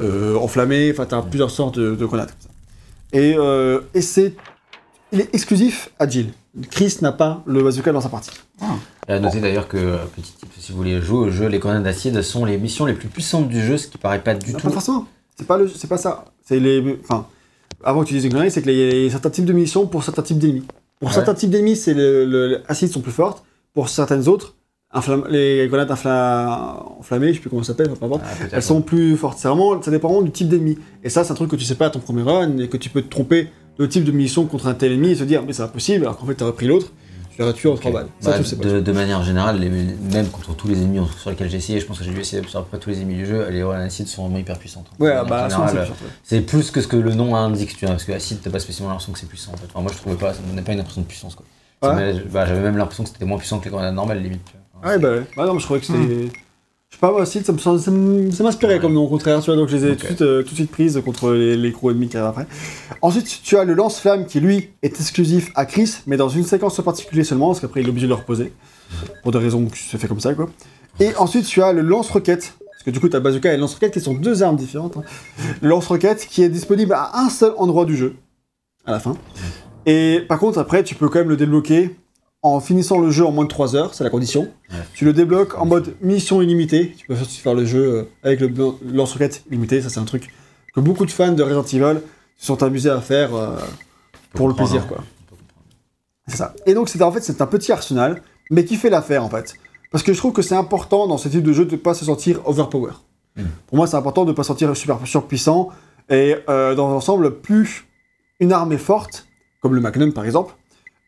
euh, enflammées, enfin t'as plusieurs sortes de, de grenades comme ça. Et, euh, et c'est... Il est exclusif à Jill. Chris n'a pas le bazooka dans sa partie. Et à noter d'ailleurs que, euh, petit tip, si vous voulez jouer au jeu, les grenades d'acide sont les missions les plus puissantes du jeu, ce qui paraît pas du Non, tout. Pas forcément. C'est pas, le, c'est pas ça. C'est les. Enfin, avant que tu dises une grenade, c'est qu'il y a certains types de munitions pour certains types d'ennemis. Pour Ouais. certains types d'ennemis, c'est le, le- les acides sont plus fortes. Pour certaines autres, inflamm- les grenades infla- enflammées, je sais plus comment ça s'appelle, enfin, peu importe, Ah, elles sont plus fortes. C'est vraiment, ça dépend vraiment du type d'ennemi. Et ça, c'est un truc que tu sais pas à ton premier run et que tu peux te tromper de type de munition contre un tel ennemi et se dire, mais c'est impossible, alors qu'en fait, t'aurais pris l'autre, tu l'aurais tué en trois balles. Bah, de, de manière générale, les- même contre tous les ennemis sur lesquels j'ai essayé, je pense que j'ai dû essayer sur à peu près tous les ennemis du jeu, les grenades acide sont vraiment hyper puissantes. Ouais, De manière bah, c'est plus que ce que le nom indique, tu vois, parce que acide, t'as pas spécialement l'impression que c'est puissant en fait. Enfin, moi je trouvais pas, ça me donnait pas une impression de puissance quoi. Ouais. bah, J'avais même l'impression que c'était moins puissant que les grenades normales limite. tu vois. Ouais, bah ouais. Bah non, mais je trouvais que c'était. Je sais pas, moi aussi, ça m'inspirait Ouais. comme nom, au contraire, tu vois, donc je les ai Ok. tout, de suite, euh, tout de suite prises contre les, les gros ennemis qui arrivent après. Ensuite, tu as le lance-flamme qui, lui, est exclusif à Chris, mais dans une séquence en particulier seulement, parce qu'après, il est obligé de le reposer. Pour des raisons que c'est fait comme ça, quoi. Et ensuite, tu as le lance-roquette. Parce que du coup, ta bazooka et le lance-roquette qui sont deux armes différentes. hein. Le lance-roquette qui est disponible à un seul endroit du jeu, à la fin. Et par contre, après, tu peux quand même le débloquer en finissant le jeu en moins de 3 heures, c'est la condition. Ouais. Tu le débloques en mode mission illimitée. Tu peux faire le jeu euh, avec le lance-roquette illimité. Ça, c'est un truc que beaucoup de fans de Resident Evil se sont amusés à faire euh, pour le plaisir, hein. quoi. C'est ça. Et donc, c'est en fait, c'est un petit arsenal, mais qui fait l'affaire, en fait. Parce que je trouve que c'est important dans ce type de jeu de ne pas se sentir overpower. Mm. Pour moi, c'est important de ne pas se sentir super surpuissant. Et euh, dans l'ensemble, plus une arme est forte, comme le Magnum par exemple,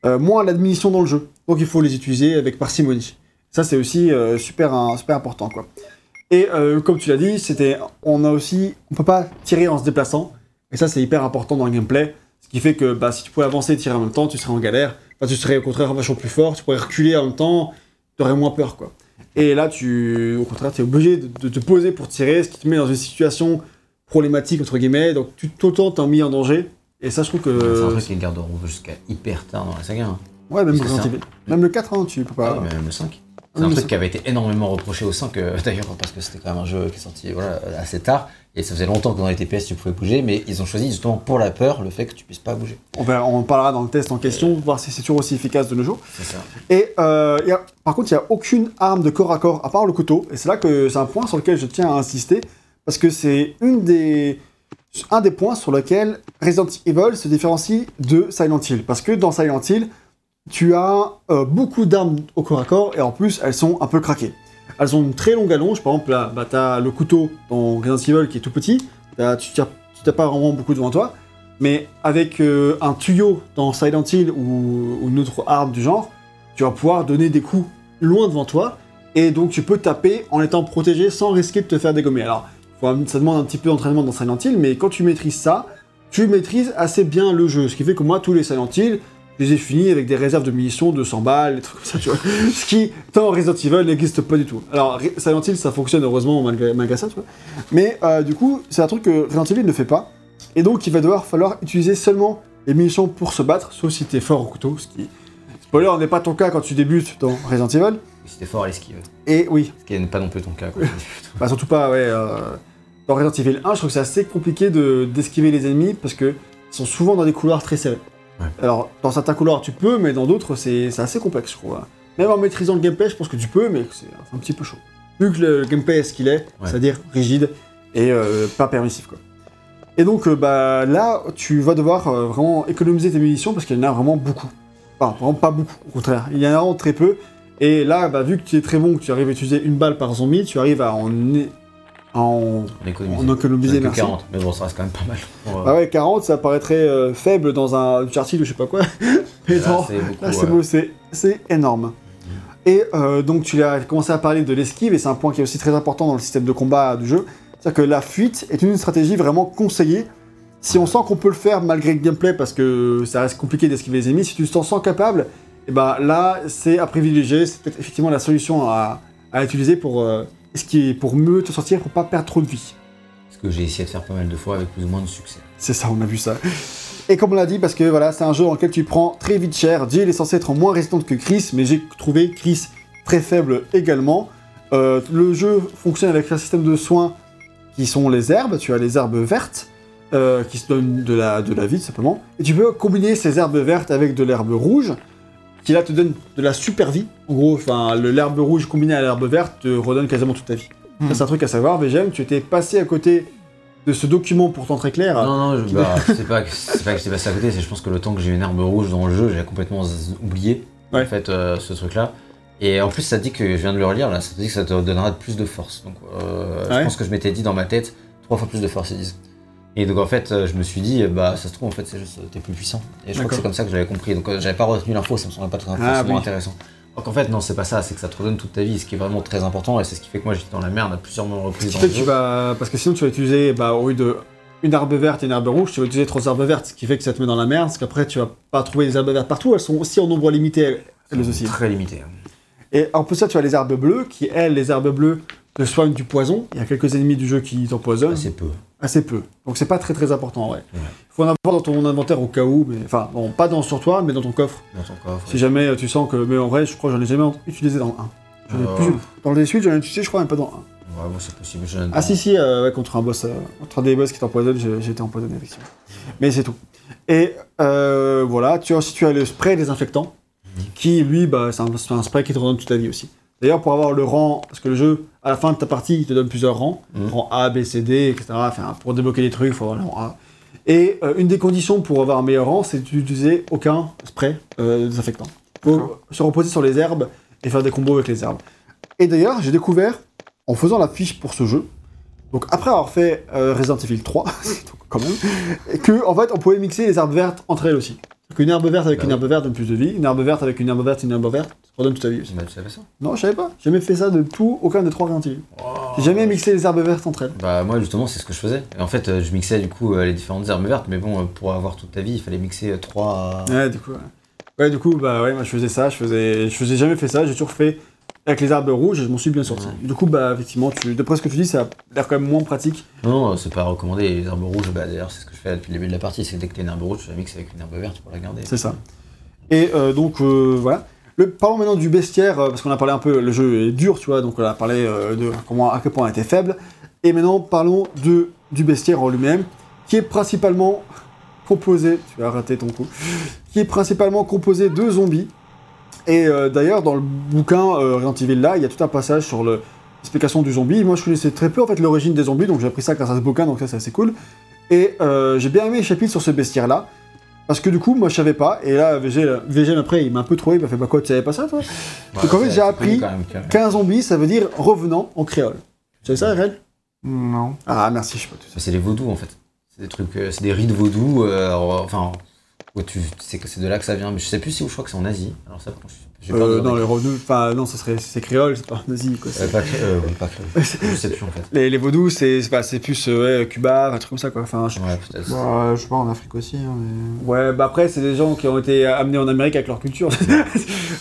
moins a de munitions dans le jeu. Donc il faut les utiliser avec parcimonie. Ça, c'est aussi euh, super, super important, quoi. Et euh, comme tu l'as dit, c'était, on a aussi, on peut pas tirer en se déplaçant. Et ça, c'est hyper important dans le gameplay. Ce qui fait que bah, si tu pouvais avancer et tirer en même temps, tu serais en galère. Enfin, tu serais au contraire vachement plus fort. Tu pourrais reculer en même temps. Tu aurais moins peur, quoi. Et là, tu, au contraire, tu es obligé de, te poser pour tirer, ce qui te met dans une situation problématique, entre guillemets. Donc, tout le temps, mis en danger. Et ça, je trouve que. C'est un truc qui garderont jusqu'à hyper tard dans la saga. hein. Ouais, même, Resident Evil. le 4, hein, tu peux pas. Ah mais même le 5. Ah, C'est un truc qui avait été énormément reproché au 5 euh, d'ailleurs parce que c'était quand même un jeu qui est sorti voilà, assez tard et ça faisait longtemps que dans les TPS tu pouvais bouger mais ils ont choisi justement pour la peur le fait que tu puisses pas bouger. On, parlera dans le test en question, voir si c'est toujours aussi efficace de nos jours. C'est ça. Et euh, y a- par contre, il n'y a aucune arme de corps à corps à part le couteau. Et c'est là que c'est un point sur lequel je tiens à insister. Parce que c'est une des, un des points sur lequel Resident Evil se différencie de Silent Hill. Parce que dans Silent Hill, tu as euh, beaucoup d'armes au corps à corps et en plus, elles sont un peu craquées. Elles ont une très longue allonge. Par exemple, là, bah, tu as le couteau dans Resident Evil qui est tout petit. T'as- tu n'as pas vraiment beaucoup devant toi. Mais avec euh, un tuyau dans Silent Hill ou, ou une autre arme du genre, tu vas pouvoir donner des coups loin devant toi, et donc tu peux taper en étant protégé sans risquer de te faire dégommer. Alors, ça demande un petit peu d'entraînement dans Silent Hill, mais quand tu maîtrises ça, tu maîtrises assez bien le jeu. Ce qui fait que moi, tous les Silent Hill, je les ai finis avec des réserves de munitions de 100 balles, des trucs comme ça, tu vois. Ce qui, dans Resident Evil, n'existe pas du tout. Alors, Silent Hill, ça fonctionne heureusement malgré, malgré ça, tu vois. Mais euh, du coup, c'est un truc que Resident Evil ne fait pas. Et donc, il va devoir falloir utiliser seulement les munitions pour se battre, sauf si t'es fort au couteau, ce qui... Spoiler, n'est pas ton cas quand tu débutes dans Resident Evil. C'était fort à l'esquive. Et oui, Ce qui n'est pas non plus ton cas. Quoi. bah surtout pas, ouais. euh, dans Resident Evil 1, je trouve que c'est assez compliqué de- d'esquiver les ennemis parce que ils sont souvent dans des couloirs très serrés. Ouais. Alors, dans certains couloirs, tu peux, mais dans d'autres, c'est assez complexe, je trouve. hein. Même en maîtrisant le gameplay, je pense que tu peux, mais c'est un petit peu chaud. Vu que le, gameplay est ce qu'il est, Ouais. c'est-à-dire rigide et euh, pas permissif, quoi. Et donc, euh, bah là, tu vas devoir vraiment économiser tes munitions parce qu'il y en a vraiment beaucoup. Enfin, vraiment pas beaucoup, au contraire. Il y en a vraiment très peu. Et là, bah, vu que tu es très bon, que tu arrives à utiliser une balle par zombie, tu arrives à en, en, On économise. en économiser, que merci. 40, mais bon, ça reste quand même pas mal. Pour, euh, Bah ouais, 40, ça paraîtrait euh, faible dans un Uncharted ou je sais pas quoi. Mais là, non, c'est beau, c'est c'est énorme. Et euh, donc, tu as commencé à parler de l'esquive, et c'est un point qui est aussi très important dans le système de combat du jeu. C'est-à-dire que la fuite est une stratégie vraiment conseillée. Si on sent qu'on peut le faire malgré le gameplay, parce que ça reste compliqué d'esquiver les ennemis, si tu t'en sens capable, et ben là, c'est à privilégier. C'est peut-être effectivement la solution à, à utiliser pour, euh, esquiver- pour mieux te sortir, pour pas perdre trop de vie. Ce que j'ai essayé de faire pas mal de fois avec plus ou moins de succès. C'est ça, on a vu ça. Et comme on l'a dit, parce que voilà, c'est un jeu dans lequel tu prends très vite cher. Jill est censé être moins résistante que Chris, mais j'ai trouvé Chris très faible également. Euh, le jeu fonctionne avec un système de soins qui sont les herbes. Tu as les herbes vertes euh, qui se donnent de la, de la vie, tout simplement. Et tu peux combiner ces herbes vertes avec de l'herbe rouge qui là te donne de la super vie. En gros, enfin, le- l'herbe rouge combinée à l'herbe verte te redonne quasiment toute ta vie. Hmm. Ça, c'est un truc à savoir. VGM, tu étais passé à côté de ce document pourtant très clair. Non, non, je, bah, c'est pas, que- c'est pas que j'étais passé à côté, c'est je pense que le temps que j'ai eu une herbe rouge dans le jeu, j'ai complètement oublié Ouais. en fait euh, ce truc-là. Et en plus, ça dit que je viens de le relire là, ça te dit que ça te donnera plus de force. Donc, euh, Ouais. je pense que je m'étais dit dans ma tête trois fois plus de force, ils disent. Et donc en fait, euh, je me suis dit, bah ça se trouve en fait c'est juste euh, t'es plus puissant. Et je crois que c'est comme ça que j'avais compris. Donc euh, j'avais pas retenu l'info, ça me semblait pas très Ah, oui. intéressant. Donc en fait non, c'est pas ça, c'est que ça te redonne toute ta vie, ce qui est vraiment très important et c'est ce qui fait que moi j'étais dans la merde à plusieurs reprises dans fait le que tu jeu. vas. Parce que sinon, tu vas utiliser, bah, au lieu de une herbe verte et une herbe rouge, tu vas utiliser trois herbes vertes, ce qui fait que ça te met dans la merde, parce qu'après, tu vas pas trouver des herbes vertes partout, elles sont aussi en nombre limité, elles, elles aussi. Très limité. hein. Et en plus, ça, tu as les herbes bleues, qui, elles, les herbes bleues, te soignent du poison. Il y a quelques ennemis du jeu qui t'empoisonnent. Assez peu. Assez peu. Donc c'est pas très très important en vrai. Il faut en avoir dans ton inventaire au cas où, mais enfin, bon, pas dans, sur toi, mais dans ton coffre. Dans ton coffre. Si jamais euh, tu sens que. Mais en vrai, je crois que j'en ai jamais utilisé dans le 1. J'en ai Ah. plus- Dans les suites, j'en ai utilisé, je crois, mais pas dans le 1. Ouais, bon, c'est possible. Ah si, si, euh, ouais, contre un boss, euh, contre un des boss qui t'empoisonne, j'ai été empoisonné, effectivement. Mais c'est tout. Et euh, voilà, tu as, ensuite tu as le spray désinfectant, qui lui, bah, c'est un, c'est un spray qui te redonne toute ta vie aussi. D'ailleurs, pour avoir le rang, parce que le jeu, à la fin de ta partie, il te donne plusieurs rangs, Mhm. rang A, B, C, D, etc. Enfin, pour débloquer des trucs, il faut avoir le rang A. Et euh, une des conditions pour avoir un meilleur rang, c'est d'utiliser aucun spray euh, désinfectant. Il faut se reposer sur les herbes et faire des combos avec les herbes. Et d'ailleurs, j'ai découvert, en faisant la fiche pour ce jeu, donc après avoir fait euh, Resident Evil 3, donc quand même, que en fait on pouvait mixer les herbes vertes entre elles aussi. Qu'une herbe verte avec Bah une herbe verte donne plus de vie, une herbe verte avec une herbe verte une herbe verte, ça redonne toute ta vie aussi. Bah, tu savais ça? Non, je savais pas. J'ai jamais fait ça de tout, aucun des trois Evil. J'ai jamais mixé les herbes vertes entre elles. Bah moi justement c'est ce que je faisais. Et en fait euh, je mixais du coup euh, les différentes herbes vertes, mais bon euh, pour avoir toute ta vie il fallait mixer euh, trois. Ouais, du coup, ouais. Ouais, du coup, bah ouais, moi je faisais ça, je faisais, je faisais jamais fait ça, j'ai toujours fait avec les herbes rouges je m'en suis bien sorti. Du coup, bah effectivement, tu, d'après ce que tu dis, ça a l'air quand même moins pratique. Non, c'est pas recommandé. Les herbes rouges, bah d'ailleurs c'est ce que je fais depuis le début de la partie, c'est que dès que t'as une herbe rouge, tu la mixes avec une herbe verte pour la garder. C'est ça. Et euh, donc, euh, voilà. Le, parlons maintenant du bestiaire, euh, parce qu'on a parlé un peu, le jeu est dur, tu vois, donc on a parlé de comment, à quel point il était faible. Et maintenant, parlons de, du bestiaire en lui-même, qui est principalement composé, tu vas rater ton coup, qui est principalement composé de zombies. Et euh, d'ailleurs, dans le bouquin euh, Resident Evil là, il y a tout un passage sur le- l'explication du zombie. Moi, je connaissais très peu en fait l'origine des zombies, donc j'ai appris ça grâce à ce bouquin, donc ça c'est assez cool. Et euh, j'ai bien aimé les chapitres sur ce bestiaire là. Parce que du coup, moi je savais pas, et là, VG, VGM après, il m'a un peu trouvé, il m'a fait Bah quoi, tu savais pas ça toi Donc en fait, j'ai appris qu'un zombie, ça veut dire revenant en créole. Tu savais ça, Red Non. Ah merci, je sais pas tout ça. C'est des vaudous en fait. C'est des trucs, c'est des rites vaudous. euh, enfin, ouais, tu sais que c'est de là que ça vient, mais je sais plus si où je crois que c'est en Asie. Alors ça, de Euh, non, les revenus, enfin non, ça serait, c'est créole, c'est pas en Asie quoi. Euh, c'est- pas, euh, pas cré- je sais plus en fait. Les, les vaudous, c'est c'est pas- c'est plus euh, ouais, Cuba, un truc comme ça quoi. Enfin, je- Ouais, peut-être. Bah, je sais pas, en Afrique aussi, hein, mais... Ouais, bah après, c'est des gens qui ont été amenés en Amérique avec leur culture.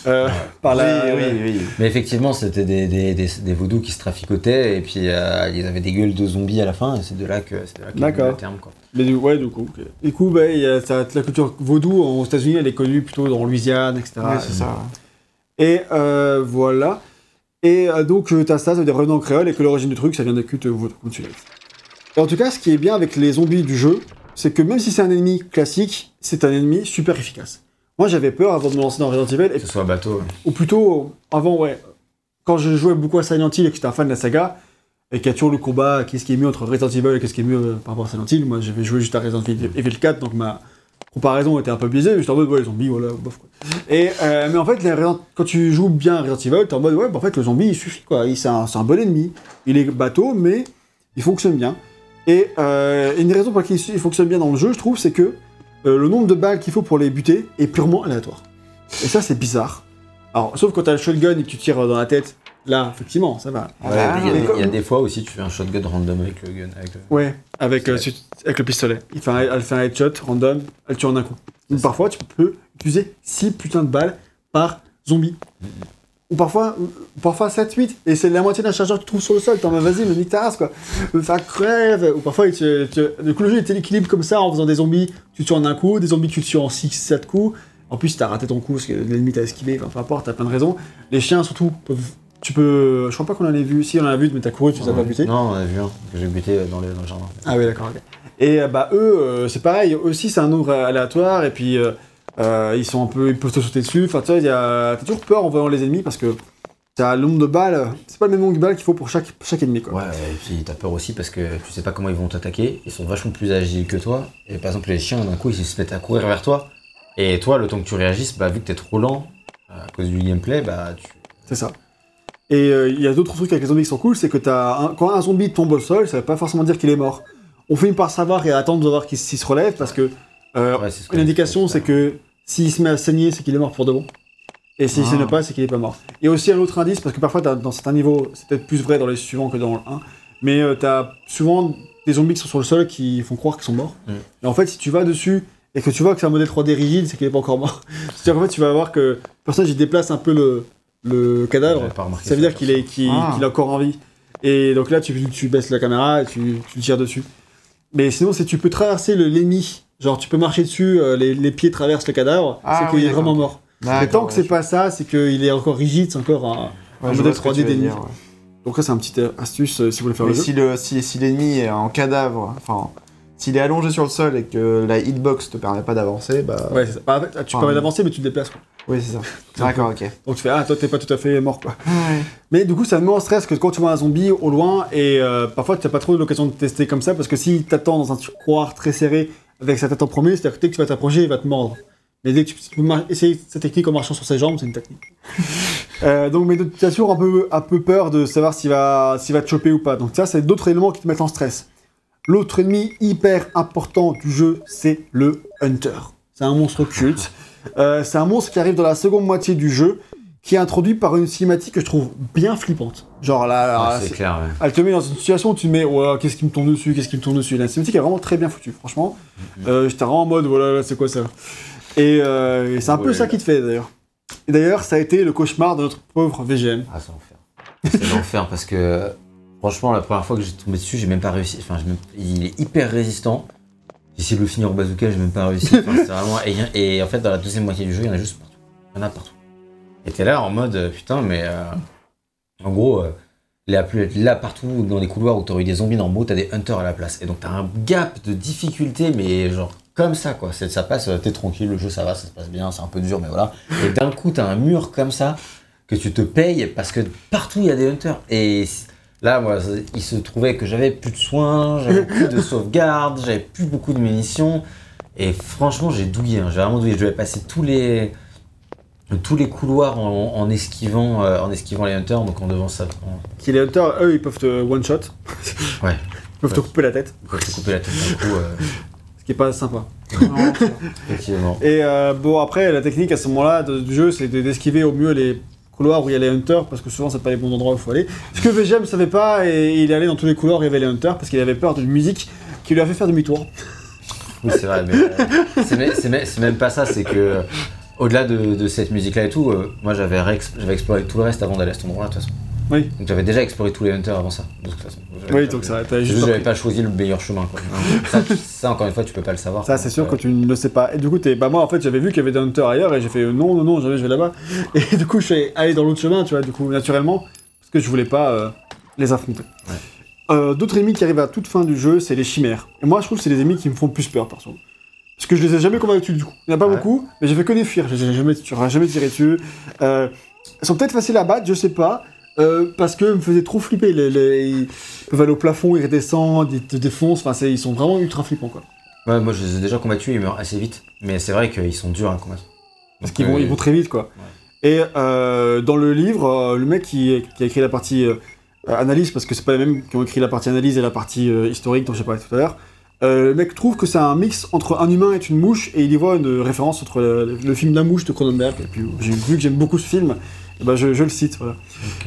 Euh, par la... oui. Mais effectivement, c'était des, des, des, des vaudous qui se traficotaient et puis euh, ils avaient des gueules de zombies à la fin et c'est de là que c'est là le terme quoi. Mais du, ouais, du coup. Du coup, bah, il y a, ça- la culture vaudou aux États-Unis, elle est connue plutôt dans Louisiane, etc. Ouais, c'est ça. Et euh, voilà. Et euh, donc, euh, t'as ça, ça veut dire revenant en créole, et que l'origine du truc, ça vient des cultes. Et en tout cas, ce qui est bien avec les zombies du jeu, c'est que même si c'est un ennemi classique, c'est un ennemi super efficace. Moi, j'avais peur avant de me lancer dans Resident Evil, et Que ce soit un bateau. ouais. ou plutôt avant, ouais, quand je jouais beaucoup à Silent Hill et que j'étais un fan de la saga, et qu'il y a toujours le combat, qu'est-ce qui est mieux entre Resident Evil et qu'est-ce qui est mieux par rapport à Silent Hill, moi j'avais joué juste à Resident Evil Evil 4, donc ma comparaison était un peu biaisée, j'étais en mode, ouais, les zombies, voilà, bof, quoi. Et, euh, mais en fait, les Resident- quand tu joues bien à Resident Evil, t'es en mode, ouais, bah, en fait, le zombie, il suffit, quoi, c'est un, un bon ennemi, il est bateau, mais il fonctionne bien. Et euh, une des raisons pour laquelle il fonctionne bien dans le jeu, je trouve, c'est que euh, le nombre de balles qu'il faut pour les buter est purement aléatoire. Et ça, c'est bizarre. Alors, sauf quand t'as le shotgun et que tu tires dans la tête, là, effectivement, ça va. Ouais, mais il y, a mais des- il y a comme- des fois aussi tu fais un shotgun random avec le gun. Avec le... Ouais, avec, euh, avec le pistolet. Il fait un, elle fait un headshot random, elle tue en un coup. Donc, parfois, tu peux utiliser 6 putains de balles par zombie. Ou parfois, parfois 7, 8, et c'est la moitié d'un chargeur que tu trouves sur le sol. T'en vas, vas-y, me nique ta race, quoi. Me faire crève. Ou parfois, tu, tu, coup, le jeu, il t'équilibre comme ça en faisant des zombies, tu tues en un coup, des zombies, tu tues en 6, 7 coups. En plus, t'as raté ton coup parce que l'ennemi t'a esquivé, enfin, peu importe, t'as plein de raisons. Les chiens, surtout, peuvent. Tu peux. Je crois pas qu'on en ait vu. Si, on en a vu, mais t'as couru, tu les as pas butés. Non, on a vu un que j'ai buté dans, le, dans le jardin. Ah oui, d'accord, ok. Et euh, bah eux, euh, c'est pareil, eux aussi c'est un nombre aléatoire, et puis euh, euh, ils sont un peu, ils peuvent te sauter dessus, enfin tu vois, il y a- t'as toujours peur en voyant les ennemis, parce que t'as le nombre de balles, c'est pas le même nombre de balles qu'il faut pour chaque, chaque ennemi, quoi. Ouais, et puis t'as peur aussi parce que tu sais pas comment ils vont t'attaquer. Ils sont vachement plus agiles que toi. Et par exemple, les chiens, d'un coup, ils se mettent à courir vers toi. Et toi, le temps que tu réagisses, bah, vu que t'es trop lent à cause du gameplay, bah, tu. C'est ça. Et euh, il y a d'autres trucs avec les zombies qui sont cool, c'est que un- quand un zombie tombe au sol, ça veut pas forcément dire qu'il est mort. On finit par savoir et attendre de voir qu'il s'il se relève, parce que euh, Ouais, c'est ce que- Une indication, c'est que s'il se met à saigner, c'est qu'il est mort pour de bon. Et s'il Ah. saigne pas, c'est qu'il est pas mort. Et aussi un autre indice, parce que parfois dans certains niveaux, c'est peut-être plus vrai dans les suivants que dans le 1, mais euh, t'as souvent des zombies qui sont sur le sol qui font croire qu'ils sont morts. Mm. Et en fait, si tu vas dessus et que tu vois que c'est un modèle 3D rigide, c'est qu'il est pas encore mort. C'est-à-dire qu'en fait, tu vas voir que le personnage il déplace un peu le, le cadavre, ça veut ça, dire qu'il est, qu'il, Ah. qu'il est encore en vie. Et donc là, tu, tu baisses la caméra et tu, tu tires dessus. Mais sinon, c'est tu peux traverser le l'ennemi. Genre, tu peux marcher dessus, euh, les, les pieds traversent le cadavre, Ah c'est qu'il oui, est vraiment d'accord. mort. Mais tant que ouais, c'est je- pas ça, c'est qu'il est encore rigide, c'est encore un, ouais, un modèle vois ce que 3D tu veux d'ennemi. dire, ouais. Donc là, c'est un petit astuce euh, si vous voulez faire Mais le jeu. si le si, si l'ennemi est en cadavre, enfin s'il est allongé sur le sol et que la hitbox te permet pas d'avancer, bah Ouais, c'est ça. Bah, en fait, tu Ah, permets d'avancer, mais tu te déplaces. Quoi. Oui c'est ça. D'accord, ok. Donc tu fais, ah, toi, t'es pas tout à fait mort, quoi. Ouais. Mais du coup, ça me met en stress que quand tu vois un zombie au loin, et euh, parfois, tu n'as pas trop l'occasion de tester comme ça, parce que s'il t'attend dans un tiroir très serré, avec sa tête en premier, c'est-à-dire que dès que tu vas t'approcher, il va te mordre. Mais dès que tu, peux essayer cette technique en marchant sur ses jambes, c'est une technique. Euh, donc, mais tu as toujours un peu, un peu peur de savoir s'il va, s'il va te choper ou pas. Donc ça, c'est d'autres éléments qui te mettent en stress. L'autre ennemi hyper important du jeu, c'est le Hunter. C'est un monstre culte. Euh, c'est un monstre qui arrive dans la seconde moitié du jeu, qui est introduit par une cinématique que je trouve bien flippante. Genre là, là, Ouais, là, c'est c'est- clair, ouais. elle te met dans une situation où tu te mets, ouais, qu'est-ce qui me tourne dessus, qu'est-ce qui me tourne dessus. La cinématique est vraiment très bien foutue, franchement. Euh, J'étais vraiment en mode, voilà, là, c'est quoi ça? Et, euh, et c'est un peu ça qui te fait d'ailleurs. Et d'ailleurs, ça a été le cauchemar de notre pauvre VGM. Ah, c'est l'enfer. C'est l'enfer parce que, franchement, la première fois que j'ai tombé dessus, j'ai même pas réussi. Enfin, j'ai même- il est hyper résistant. J'ai essayé de le finir au bazooka, j'ai même pas réussi. Vraiment... et, en fait, dans la deuxième moitié du jeu, il y en a juste partout. Il y en a partout. Et t'es là en mode, euh, putain, mais. euh, en gros, euh, il a pu être là partout dans les couloirs où t'aurais eu des zombies normaux, t'as des hunters à la place. Et donc t'as un gap de difficulté, mais genre comme ça quoi. Ça passe, euh, t'es tranquille, le jeu ça va, ça se passe bien, c'est un peu dur, mais voilà. Et d'un coup t'as un mur comme ça que tu te payes parce que partout il y a des hunters. Et là, moi, il se trouvait que j'avais plus de soins, j'avais plus de sauvegarde, j'avais plus beaucoup de munitions. Et franchement, j'ai douillé, hein, j'ai vraiment douillé. Je devais passer tous les tous les couloirs en, en esquivant euh, en esquivant les hunters, donc en devant ça. en- Qui les hunters, eux, ils peuvent te one-shot. Ouais. Ils peuvent te couper la tête, Quand tu couper la tête d'un coup, euh, ce qui est pas sympa. effectivement. Et euh, bon, après, la technique à ce moment-là du jeu, c'est de- d'esquiver au mieux les couloirs où il y a les hunters, parce que souvent, c'est pas les bons endroits où il faut aller. Ce que VGM savait pas, et il est allé dans tous les couloirs où il y avait les hunters, parce qu'il avait peur d'une musique qui lui a fait faire demi-tour. Oui, c'est vrai, mais euh, c'est même- pas ça, c'est que euh, au-delà de, cette musique-là et tout, euh, moi j'avais exploré tout le reste avant d'aller à cet endroit-là, de toute façon. Oui. Donc j'avais déjà exploré tous les hunters avant ça, de toute façon. Oui, donc ça, C'est juste. j'avais pas choisi le meilleur chemin, quoi. ça, ça, encore une fois, tu peux pas le savoir. Ça, c'est sûr Donc, que tu ne le sais pas. Et du coup, t'es... Bah, moi, en fait, j'avais vu qu'il y avait des hunters ailleurs, et j'ai fait euh, non, non, non, jamais je vais là-bas. Et du coup, je suis allé dans l'autre chemin, tu vois, du coup, naturellement, parce que je voulais pas euh, les affronter. Euh, d'autres ennemis qui arrivent à toute fin du jeu, c'est les chimères. Et moi, je trouve que c'est les ennemis qui me font le plus peur, perso. Parce que je les ai jamais combattus, du coup. Il n'y en a pas Ouais. beaucoup, mais j'ai fait que les fuir. Je les ai jamais, j'aurais jamais tiré dessus. Euh, elles sont peut-être faciles à battre, je sais pas. Euh, parce que me faisaient trop flipper. Les, les- ils peuvent aller au plafond, ils redescendent, ils te défoncent. Enfin, ils sont vraiment ultra flippants, quoi. Ouais, moi je les ai déjà combattus, ils meurent assez vite. Mais c'est vrai qu'ils sont durs à combattre. Parce qu'ils vont, euh, ils vont très vite, quoi. Et euh, dans le livre, le mec qui, qui a écrit la partie analyse, parce que c'est pas les mêmes qui ont écrit la partie analyse et la partie historique dont j'ai parlé tout à l'heure, le mec trouve que c'est un mix entre un humain et une mouche, et il y voit une référence entre le, le film La Mouche de Cronenberg, et puis j'ai vu que j'aime beaucoup ce film, ben je, je le cite, voilà.